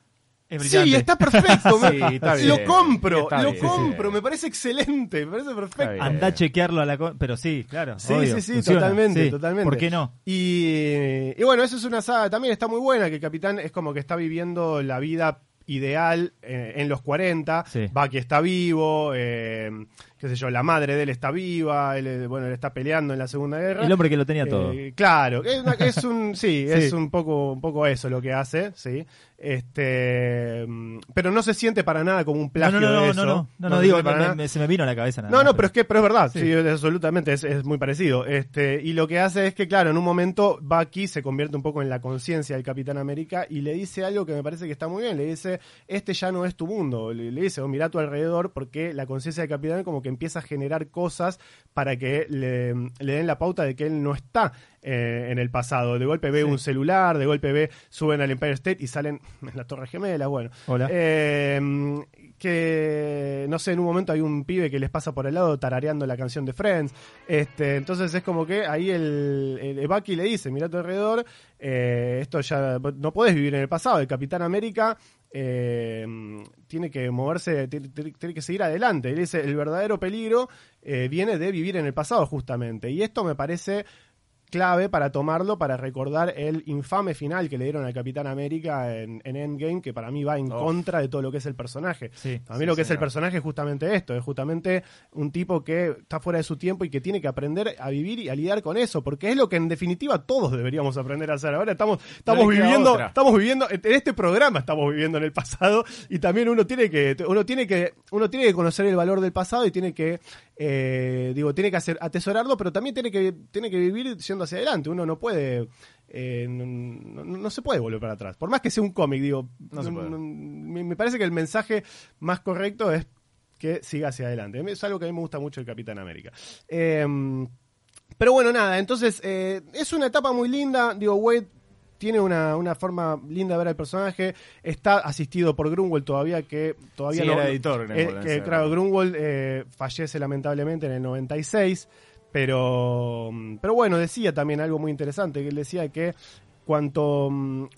Es Sí, está perfecto. me- Sí, está lo compro, Está lo compro, me parece excelente, me parece perfecto. Anda a chequearlo a la... Pero sí, claro. Sí, obvio, sí, sí, funciona. totalmente, Sí, totalmente. ¿Por qué no? Y, y bueno, eso es una saga, también está muy buena, que el capitán es como que está viviendo la vida ideal eh, en los 40, Sí. Bucky está vivo, eh, qué sé yo, la madre de él está viva, él, eh, bueno, él está peleando en la Segunda Guerra. El hombre que lo tenía todo. Eh, claro, es, una- es un sí, Sí. es un poco un poco eso lo que hace, sí. Este, mm, pero no se siente para nada como un No, plagio no, no, de no, eso. no, no, no, se digo, siente para me- me- se me vino a la cabeza nada No, no, pero es que pero es verdad, Sí. sí, es- absolutamente, es, es muy parecido. Este, y lo que hace es que, claro, en un momento Bucky se convierte un poco en la conciencia del Capitán América y le dice algo que me parece que está muy bien. Le dice, este ya no es tu mundo. Le, le dice, oh, mira a tu alrededor porque la conciencia del Capitán como que empieza a generar cosas para que le, le den la pauta de que él no está eh, en el pasado. De golpe ve un celular, de golpe ve, suben al Empire State y salen en la Torre Gemela, bueno. Hola. Eh, que no sé, en un momento hay un pibe que les pasa por el lado tarareando la canción de Friends. Este, entonces es como que ahí el, el Bucky le dice, mira a tu alrededor, eh, esto ya no podés vivir en el pasado. El Capitán América eh, tiene que moverse, tiene, tiene- que seguir adelante. Él dice, el verdadero peligro eh, viene de vivir en el pasado justamente. Y esto me parece clave para tomarlo, para recordar el infame final que le dieron al Capitán América en, en Endgame, que para mí va en contra de todo lo que es el personaje. Sí, a mí sí, lo que es el personaje es justamente esto, es justamente un tipo que está fuera de su tiempo y que tiene que aprender a vivir y a lidiar con eso, porque es lo que en definitiva todos deberíamos aprender a hacer. Ahora estamos, estamos viviendo, otra. estamos viviendo, en este programa estamos viviendo en el pasado y también uno tiene que, uno tiene que, uno tiene que conocer el valor del pasado y tiene que, eh, digo, tiene que hacer, atesorarlo, pero también tiene que, tiene que vivir hacia adelante. Uno no puede, eh, no, no- no se puede volver para atrás. Por más que sea un cómic, digo, No se puede. me, parece que el mensaje más correcto es que siga hacia adelante. Es algo que a mí me gusta mucho el Capitán América. Eh, pero bueno, nada, entonces eh, es una etapa muy linda. Digo, Wade tiene una, una forma linda de ver al personaje. Está asistido por Grunwald todavía, que todavía Sí, no. era editor, eh, que, ese claro. Grunwald eh, fallece lamentablemente en el 96. Pero, pero bueno, decía también algo muy interesante, que él decía que cuanto,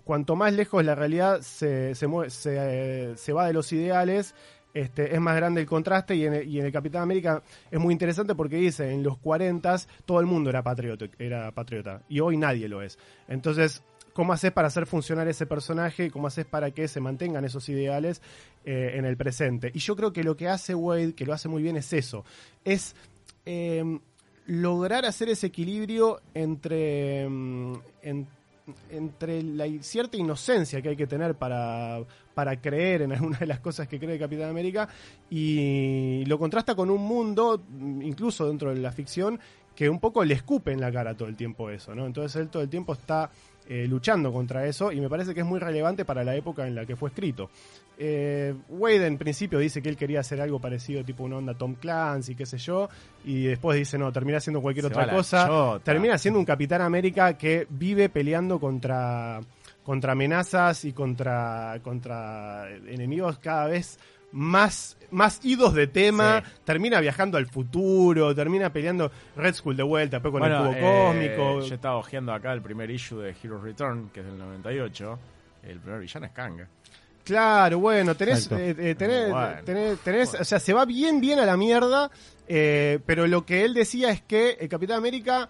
cuanto más lejos la realidad se, se, mue- se, eh, se va de los ideales, este, es más grande el contraste y en, el, y en el Capitán América es muy interesante porque dice, en los 40 todo el mundo era patriota, era patriota y hoy nadie lo es. Entonces, ¿cómo haces para hacer funcionar ese personaje? ¿Cómo haces para que se mantengan esos ideales eh, en el presente? Y yo creo que lo que hace Wade, que lo hace muy bien, es eso. Es... eh, lograr hacer ese equilibrio entre, mm, en- entre la cierta inocencia que hay que tener para, para creer en alguna de las cosas que cree Capitán América y lo contrasta con un mundo, mm, incluso dentro de la ficción, que un poco le escupe en la cara todo el tiempo eso, ¿no? Entonces él todo el tiempo está eh, luchando contra eso y me parece que es muy relevante para la época en la que fue escrito. Eh, Wade en principio dice que él quería hacer algo parecido, tipo una onda Tom Clancy, qué sé yo, y después dice no, termina haciendo cualquier Se otra cosa. Termina siendo un Capitán América que vive peleando contra, contra amenazas y contra, contra enemigos cada vez más, más idos de tema. Sí. Termina viajando al futuro, termina peleando Red Skull de vuelta, después con Bueno, el cubo eh, cósmico. Yo estaba hojeando acá el primer issue de Heroes Return, que es del 98. El primer villano es Kang. Claro, bueno, tenés, eh, eh, tenés, Bueno. tenés, tenés- o sea, se va bien, bien a la mierda, eh, pero lo que él decía es que el Capitán América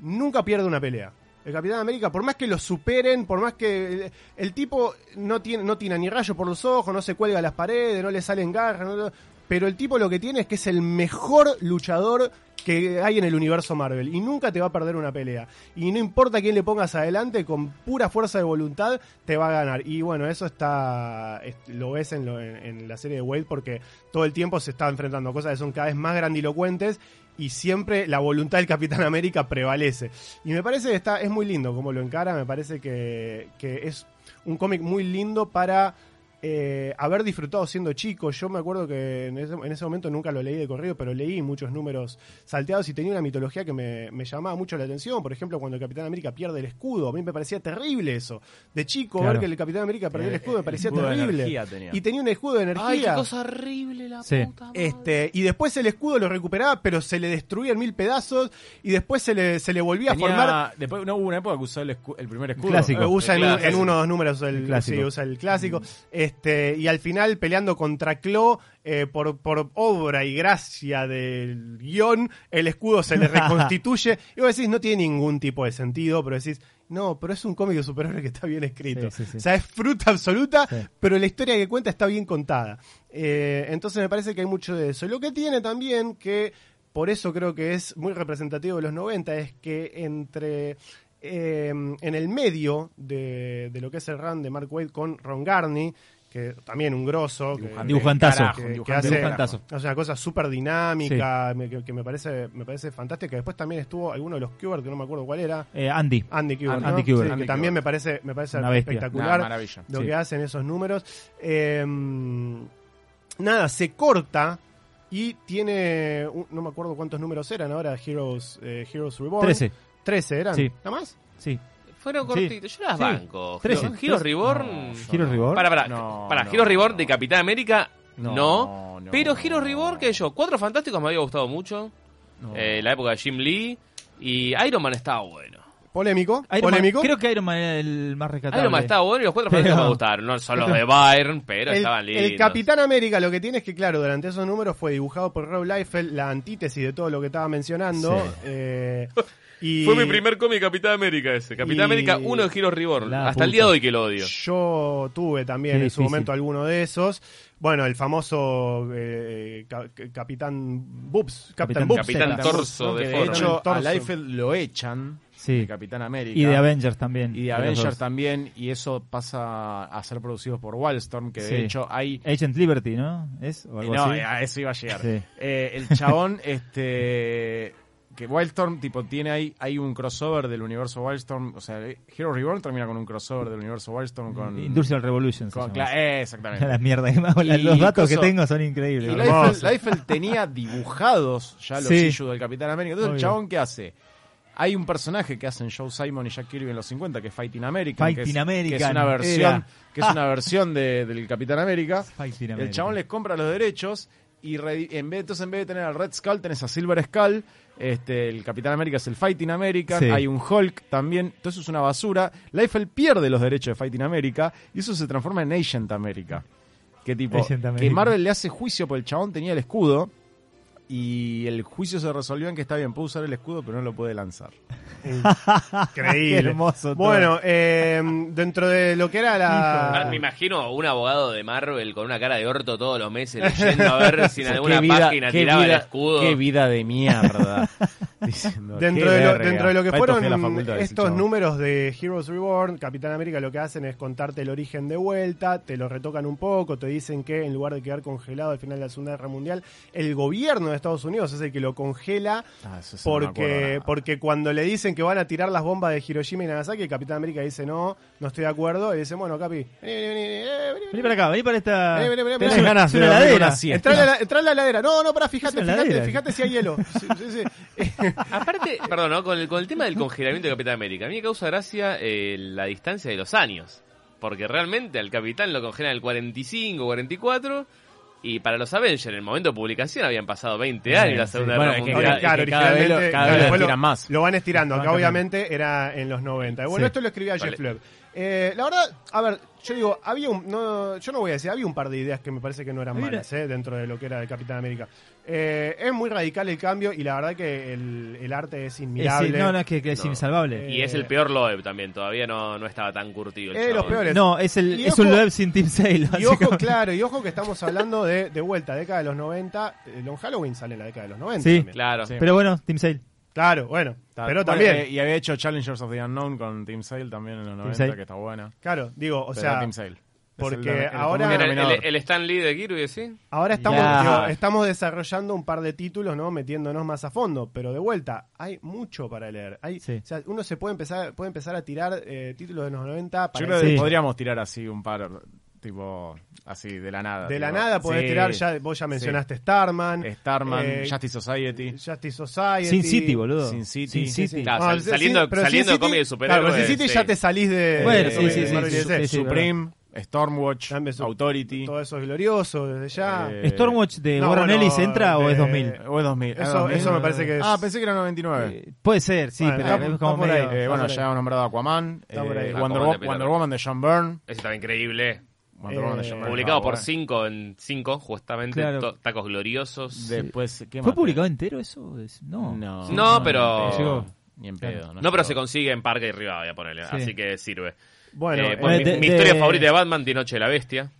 nunca pierde una pelea. El Capitán América, por más que lo superen, por más que el, tipo no tiene, no tiene ni rayo por los ojos, no se cuelga a las paredes, no le salen garras, no- pero el tipo lo que tiene es que es el mejor luchador que hay en el universo Marvel y nunca te va a perder una pelea. Y no importa quién le pongas adelante, con pura fuerza de voluntad te va a ganar. Y bueno, eso está es- lo ves en, lo- en la serie de Wade porque todo el tiempo se está enfrentando a cosas que son cada vez más grandilocuentes y siempre la voluntad del Capitán América prevalece. Y me parece que está, es muy lindo como lo encara, me parece que, que es un cómic muy lindo para eh, haber disfrutado siendo chico. Yo me acuerdo que en ese, en ese momento nunca lo leí de corrido, pero leí muchos números salteados y tenía una mitología que me, me llamaba mucho la atención. Por ejemplo, cuando el Capitán América pierde el escudo, a mí me parecía terrible eso. De chico, Claro. ver que el Capitán América perdió el Eh, escudo me parecía escudo de terrible. tenía. Y tenía un escudo de energía. Ay, qué cosa horrible la Sí. puta madre. Este, y después el escudo lo recuperaba, pero se le destruía en mil pedazos y después se le, se le volvía a formar. Después no hubo una época que usó el, escu- el primer escudo. Clásico. Eh, usa en, El un- clásico. en uno o dos números el, El clásico. sí, usa el clásico. Este, y al final peleando contra Clo, eh, por, por obra y gracia del guion, el escudo se le reconstituye. y vos decís, no tiene ningún tipo de sentido, pero decís, no, pero es un cómic de superhéroes que está bien escrito. Sí, sí, sí. O sea, es fruta absoluta, pero la historia que cuenta está bien contada. Eh, entonces me parece que hay mucho de eso. Lo que tiene también, que por eso creo que es muy representativo de los 90, es que entre eh, en el medio de, de lo que es el run de Mark Waid con Ron Garney, que también un grosso, que, Dibujantazo. carajo, que- un que hace-. Dibujantazo. hace una cosa súper dinámica, que, que me parece me parece fantástica. Después también estuvo alguno de los Kubert, que no me acuerdo cuál era. Eh, Andy. Andy Kubert, Andy ¿no? Sí, que también me parece me parece Una espectacular Nah, maravilla. lo Sí. que hacen esos números. Eh, nada, se corta y tiene, un- no me acuerdo cuántos números eran ahora, Heroes, eh, Heroes Reborn. 13. 13 eran, Sí. ¿nada más? Sí. Fueron Sí. cortitos. Yo las Sí. banco. Trece. Heroes Reborn. No, Reborn. Para, para, No, para, no. Heroes Reborn de Capitán América, no. No, no, pero no. Heroes Reborn, que yo, Cuatro Fantásticos me había gustado mucho. No. Eh, la época de Jim Lee. Y Iron Man estaba bueno. Polémico, Iron Man- polémico. creo que Iron Man era el más rescatable. Iron Man estaba bueno y los Cuatro Pero- Fantásticos me gustaron. No son los de Byron, pero el, estaban lindos. el Capitán América lo que tiene es que, claro, durante esos números fue dibujado por Rob Liefeld, la antítesis de todo lo que estaba mencionando. Sí. eh, y Fue mi primer cómic Capitán América ese. Capitán Y- América 1 de Heroes Reborn. Hasta el día de hoy que lo odio. Yo tuve también Qué en su momento alguno de esos. Bueno, el famoso eh, ca- ca- Capitán Boobs. Capitán- Capitán Boobs. Capitán Capitán Torso Boobs, de de hecho, a Torso. Liefeld lo echan Sí. de Capitán América. Y de Avengers también. Y de Avengers también, y eso pasa a ser producidos por Wildstorm, que Sí. de hecho hay... Agent Liberty, ¿no? ¿Es? O algo no, así. a eso iba a llegar. Sí. Eh, el chabón, este... Que Wildstorm, tipo, tiene ahí, hay un crossover del universo Wildstorm, o sea, Hero Reborn termina con un crossover del universo Wildstorm con... Industrial Revolution. se con eh, exactamente. Las mierdas que me hago, Y Los datos que tengo son Y increíbles. Liefeld, Liefeld tenía dibujados ya los Sí. issues del Capitán América. Entonces, el chabón, ¿qué hace? Hay un personaje que hacen Joe Simon y Jack Kirby en los 50, que es Fighting American. que Fighting es, American, Que es una versión, era. que es una versión de- del Capitán América. Fighting El American. chabón les compra los derechos y en vez, entonces en vez de tener al Red Skull tenés a Silver Skull. Este, el Capitán América es el Fighting American. Sí. Hay un Hulk también. Todo eso es una basura. Liefeld pierde los derechos de Fighting America y eso se transforma en Agent America. Que tipo, Agent que America. Marvel le hace juicio porque el chabón tenía el escudo. Y el juicio se resolvió en que está bien, puede usar el escudo, pero no lo puede lanzar. Increíble. Hermoso todo. Bueno, eh, dentro de lo que era la. me imagino un abogado de Marvel con una cara de orto todos los meses leyendo a ver si en alguna vida- página qué tiraba vida- el escudo. Qué vida de mierda. Diciendo, Dentro "Qué de, lo, verga". dentro de lo que fueron estos números de Heroes Reborn, Capitán América lo que hacen es contarte el origen de vuelta, te lo retocan un poco, te dicen que en lugar de quedar congelado al final de la Segunda Guerra Mundial, el gobierno de Estados Unidos es el que lo congela Ah, eso sí porque, porque cuando le dicen que van a tirar las bombas de Hiroshima y Nagasaki, el Capitán América dice no, no estoy de acuerdo, y dice, bueno, Capi, vení, vení, vení, vení, vení, Vení para acá, vení para esta. Vení, vení, vení, Tenés vení. ganas de de una dormir heladera. una siesta. Entrá a la, entrá a la heladera. No, no, para, fíjate, fíjate, fíjate si hay hielo. Sí, sí, sí. Aparte, perdón, ¿no? con, el, con el tema del congelamiento de Capitán América, a mí me causa gracia eh, la distancia de los años. Porque realmente al Capitán lo congelan en el 45, 44. Y para los Avengers, en el momento de publicación, habían pasado 20 años la sí. Segunda Bueno, Guerra Mundial. cada- claro, que cada vez lo- originalmente cada claro, vez lo después tiran más. Lo van estirando. Acá obviamente era en los 90. Y Bueno, Sí. esto lo escribía Vale. Jeff Loeb. Eh, la verdad, a ver, yo digo, había un, no, yo no voy a decir, había un par de ideas que me parece que no eran malas eh, dentro de lo que era el Capitán América. Eh, es muy radical el cambio y la verdad que el, el arte es Es, inmirable. no, no, es que, que es No. insalvable. Y es el peor Loeb también, todavía no, no estaba tan curtido el Eh, los peores. no, es, el, Y es un Loeb sin Team Sale. Y ojo, claro, y ojo que estamos hablando de, de vuelta, década de los 90. eh, Long Halloween sale en la década de los 90. Sí. también. Claro. Sí. Pero bueno, Team Sale. Claro, bueno, Está- pero también. eh, y había hecho Challengers of the Unknown con Team Sale también en los 90, Sale. que está buena. Claro, digo, o Pero sea, Team Sale. Porque el- el ahora- el, el- Stan Lee de Kirby, ¿sí? ahora estamos, digo, estamos desarrollando un par de títulos, ¿no? Metiéndonos más a fondo, pero de vuelta, hay mucho para leer. Hay, Sí. o sea, uno se puede empezar, puede empezar a tirar eh, títulos de los 90 para Yo creo Sí. que podríamos tirar así un par, tipo, así, de la nada. de la tipo, nada podés sí, tirar, ya, vos ya mencionaste Starman, Starman, eh, Justice Society, Justice Society. Sin City, boludo. Sin City. Sin Sí, City. Claro, Ah, sal- sí, saliendo sí, saliendo Sin de cómic de superhéroes. Claro, pero Sin City sí. ya te salís de, Bueno, de sí, sí, de sí, sí, sí, sí. Supreme, Stormwatch, También su- Authority. Todo eso es glorioso desde ya. Eh, ¿Stormwatch de no, Warren bueno, Ellis entra o de- es 2000? O es 2000. Eso- ah, 2000. eso me parece que es- Ah, pensé que era 99. Eh, puede ser, sí, Bueno, pero está- es está como por ahí. Eh, bueno, ya hemos nombrado Aquaman, Está por ahí. eh, Aquaman Wonder, de Wo- Peter Wonder Pan. Woman de John Byrne. Ese estaba increíble. Wonder Woman de Eh, John Byrne Publicado estaba por bueno. 5 en 5, justamente. Claro. to- tacos gloriosos. Después, ¿qué ¿Fue más? publicado entero eso? Es- No. No, No, pero- ni en pedo. Llegó. Ni en pedo. No, pero llegó. se consigue en Parque y Rivadavia, ponele. Sí. Así que sirve. Bueno, Eh, eh, mi, de- mi de- historia favorita de Batman, Tinoche de la Bestia.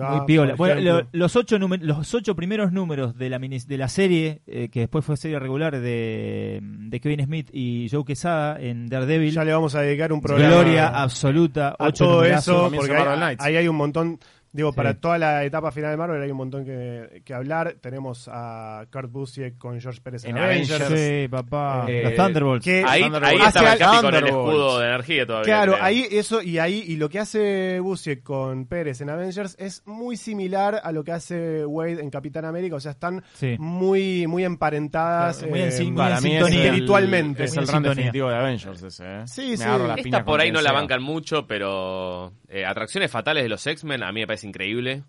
va, Muy piola. Bueno, lo- los, ocho los ocho primeros números de la, mini- de la serie, eh, que después fue serie regular de, de Kevin Smith y Joe Quesada en Daredevil, ya le vamos a dedicar un programa gloria absoluta, a ocho todo eso, porque Knights. ahí hay un montón, digo, Sí. para toda la etapa final de Marvel hay un montón que, que hablar. Tenemos a Kurt Busiek con George Pérez en, En Avengers. Avengers. Sí, papá. Eh, los Thunderbolts. que- Ahí, Thunderbolts. ahí estaba el con el escudo de energía todavía. Claro, creo. ahí eso y ahí y lo que hace Busiek con Pérez en Avengers es muy similar a lo que hace Wade en Capitán América, o sea, están Sí. muy muy emparentadas, Claro, muy en eh, sin- muy en Para mí es sintonía. el- Espiritualmente. Es el sintonía. definitivo de Avengers ese, ¿eh? Sí, Me sí. Esta por ahí no la bancan mucho, pero eh, Atracciones Fatales de los X-Men a mí me parece increíble.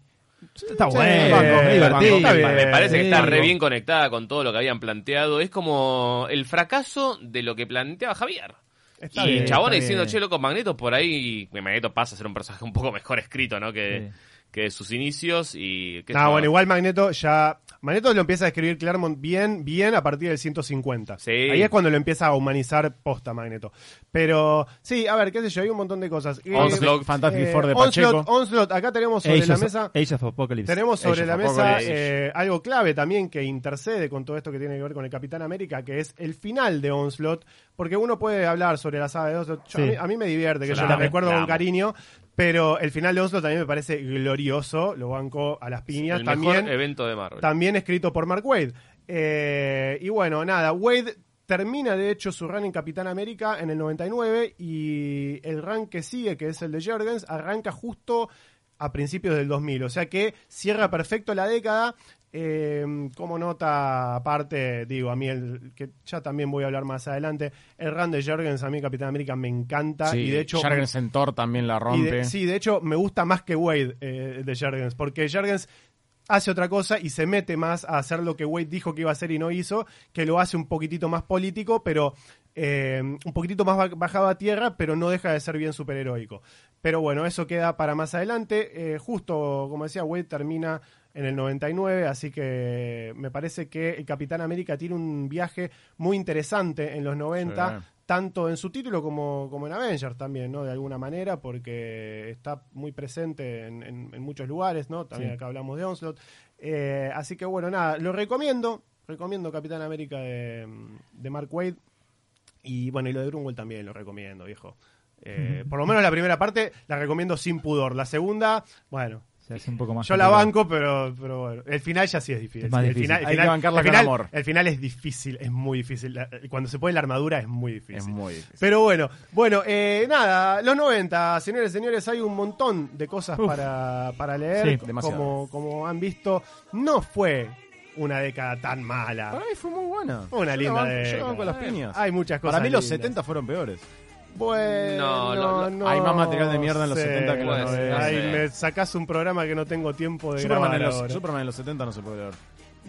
Está Sí, bueno, banco, es banco, divertido. está bien. Me parece que está re bien conectada con todo lo que habían planteado. Es como el fracaso de lo que planteaba Javier. Está y bien, Chabón está diciendo, bien. che, loco, Magneto por ahí. Magneto pasa a ser un personaje un poco mejor escrito, ¿no? Que, Sí. Que sus inicios y. qué Ah, bueno, igual Magneto ya. Magneto lo empieza a escribir Claremont bien, bien a partir del 150. Sí. Ahí es cuando lo empieza a humanizar posta Magneto. Pero, sí, a ver, qué sé yo, hay un montón de cosas. Eh, Onslaught, Fantastic eh, Four de Onslaught, Pacheco. Onslaught, acá tenemos sobre Age la of- mesa. Age of Apocalypse. Tenemos sobre Age la mesa eh, algo clave también que intercede con todo esto que tiene que ver con el Capitán América, que es el final de Onslaught, porque uno puede hablar sobre la saga de Onslaught. Yo- Sí. a, mí, a mí me divierte, que Yo yo la recuerdo la con amo. cariño, pero el final de Onslaught también me parece glorioso, lo banco a las piñas. el también, mejor evento de Marvel. también escrito por Mark Wade. Eh, y bueno, nada, Wade termina de hecho su run en Capitán América en el 99 y el run que sigue, que es el de Jurgens, arranca justo a principios del 2000. O sea que cierra perfecto la década. Eh, como nota aparte, digo, a mí, el, que ya también voy a hablar más adelante, el run de Jurgens a mí Capitán América me encanta Sí, y de hecho... Jargensen Thor también la rompe. de- sí, de hecho, me gusta más que Wade eh, de Jurgens, porque Jurgens hace otra cosa y se mete más a hacer lo que Wade dijo que iba a hacer y no hizo, que lo hace un poquitito más político, pero eh, un poquitito más ba- bajado a tierra, pero no deja de ser bien superheroico. Pero bueno, eso queda para más adelante. Eh, justo, como decía, Wade termina en el 99, así que me parece que el Capitán América tiene un viaje muy interesante en los 90, Sí. tanto en su título como, como en Avengers también, ¿no? De alguna manera, porque está muy presente en, en- en muchos lugares, ¿no? También Sí. acá hablamos de Onslaught. Eh, así que bueno, nada, lo recomiendo. recomiendo Capitán América de, de Mark Wade. Y bueno, y lo de Grunwald también lo recomiendo, viejo. Eh, por lo menos la primera parte la recomiendo sin pudor. La segunda, bueno, Se hace un poco más. yo la banco, pero, pero bueno. El final ya sí es difícil. Es más el final, el Hay que bancarla el con amor. El final es difícil, es muy difícil. Cuando se pone la armadura es muy difícil. Es muy difícil. Pero bueno, bueno, eh, nada, los 90, señores y señores, hay un montón de cosas Uf. para, para leer. Sí, demasiado. como, como han visto, no fue una década tan mala. Para mí fue muy buena. Fue una Yo linda banco- Yo década. la banco las piñas. Hay muchas cosas. Para mí los lindas. 70 fueron peores. Bueno, No, hay más material de mierda en los 70 que en los Puede ser, 90. Ahí sé. me sacás un programa que no tengo tiempo de Superman grabar en, los, ahora. Superman en los 70 no se puede ver.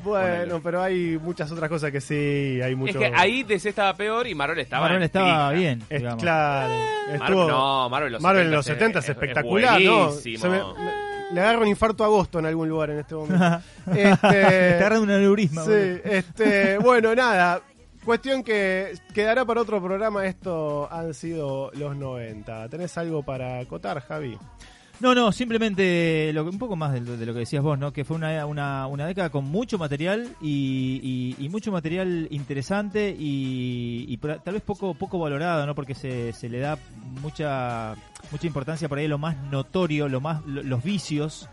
Bueno, pero hay muchas otras cosas que sí, hay mucho... Es que ahí DC estaba peor y Marvel estaba Marvel en estaba bien, Es claro. Estuvo- Marvel, no, Marvel en los Marvel en 70 los 70 es, es- es espectacular, ¿no? Se me- me- le agarro un infarto a agosto en algún lugar en este momento. Te este, agarran un aneurisma. sí, este, bueno, nada. Cuestión que quedará para otro programa. Esto han sido los 90. ¿Tenés algo para acotar, Javi? No, no, simplemente lo, un poco más de, lo- que decías vos, ¿no? Que fue una, una, una década con mucho material y, y- mucho material interesante y, y tal vez poco poco valorado, ¿no? Porque se, se le da mucha mucha importancia por ahí lo más notorio, lo más lo- los vicios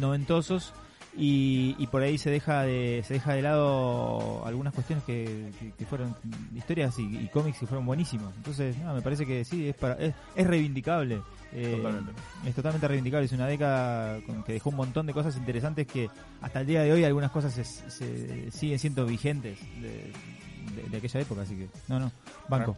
noventosos y, y por ahí se deja de se deja de lado algunas cuestiones que, que- que fueron historias y, y cómics que fueron buenísimos. Entonces, no, me parece que sí es para es, es reivindicable. Eh, Totalmente. es totalmente reivindicable. Es una década con- que dejó un montón de cosas interesantes que hasta el día de hoy algunas cosas se, se- siguen siendo vigentes de, de- de aquella época. Así que, no, no, banco.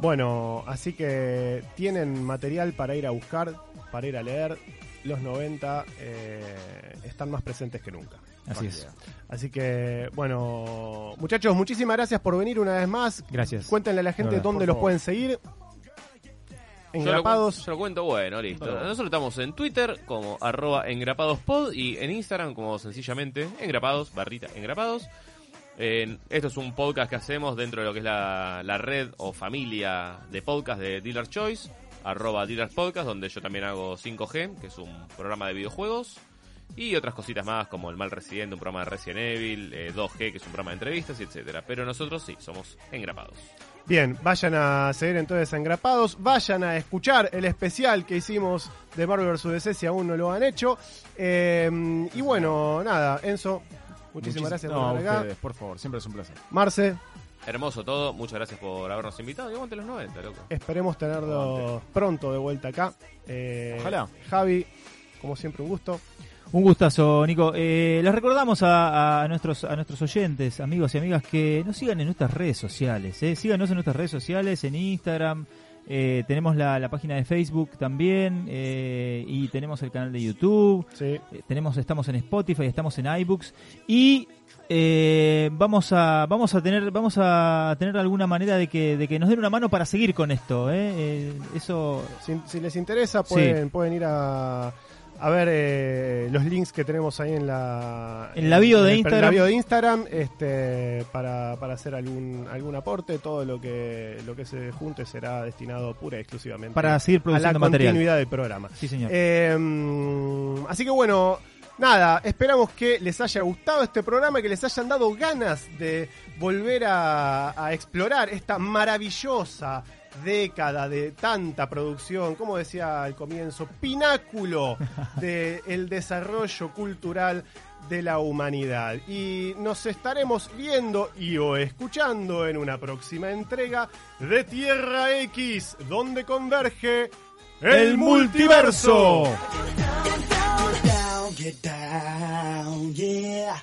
Bueno, así que tienen material para ir a buscar, para ir a leer. Los 90 eh, están más presentes que nunca. Así es. Así que, bueno, muchachos, muchísimas gracias por venir una vez más. Gracias. Cuéntenle a la gente verdad, dónde los favor. pueden seguir. Yo lo, Engrapados. yo lo cuento, bueno, listo. Cuéntalo. Nosotros estamos en Twitter como arroba engrapadospod y en Instagram como sencillamente engrapados, barrita engrapados. En- esto es un podcast que hacemos dentro de lo que es la, la red o familia de podcast de Dealer Choice, arroba Dealers Podcast, donde yo también hago 5G, que es un programa de videojuegos, y otras cositas más como El Mal Residente, un programa de Resident Evil, eh, 2G, que es un programa de entrevistas, etcétera. Pero nosotros sí, somos engrapados. Bien, vayan a seguir entonces a Engrapados, vayan a escuchar el especial que hicimos de Marvel vs. DC si aún no lo han hecho. Eh, y bueno, nada, Enzo, muchísimas gracias no, por estar acá. ustedes, por favor, siempre es un placer. Marce, Hermoso todo, muchas gracias por habernos invitado y aguante los 90, loco. esperemos tenerlo pronto de vuelta acá. Eh, Ojalá. Javi, como siempre, un gusto. Un gustazo, Nico. Eh, les recordamos a, a nuestros a nuestros oyentes, amigos y amigas, que nos sigan en nuestras redes sociales. Eh. Síganos en nuestras redes sociales, en Instagram. eh, tenemos la, la página de Facebook también eh, y tenemos el canal de YouTube. Sí. Eh, tenemos estamos en Spotify, estamos en iBooks y eh, vamos a vamos a tener vamos a tener alguna manera de que de que nos den una mano para seguir con esto. eh. Eh, eso Si, si les interesa, pueden, pueden ir a, a ver eh, los links que tenemos ahí en la, En la bio de el- en Instagram. la bio de Instagram este, para, para hacer algún, algún aporte. Todo lo que, lo que se junte será destinado pura y exclusivamente para seguir a la material. continuidad del programa. Sí, señor. Eh, mm, así que bueno, nada, esperamos que les haya gustado este programa, que les hayan dado ganas de volver a, a explorar esta maravillosa década de tanta producción, como decía al comienzo, pináculo del desarrollo cultural de la humanidad. Y nos estaremos viendo y o escuchando en una próxima entrega de Tierra X, donde converge el multiverso. Get down, yeah.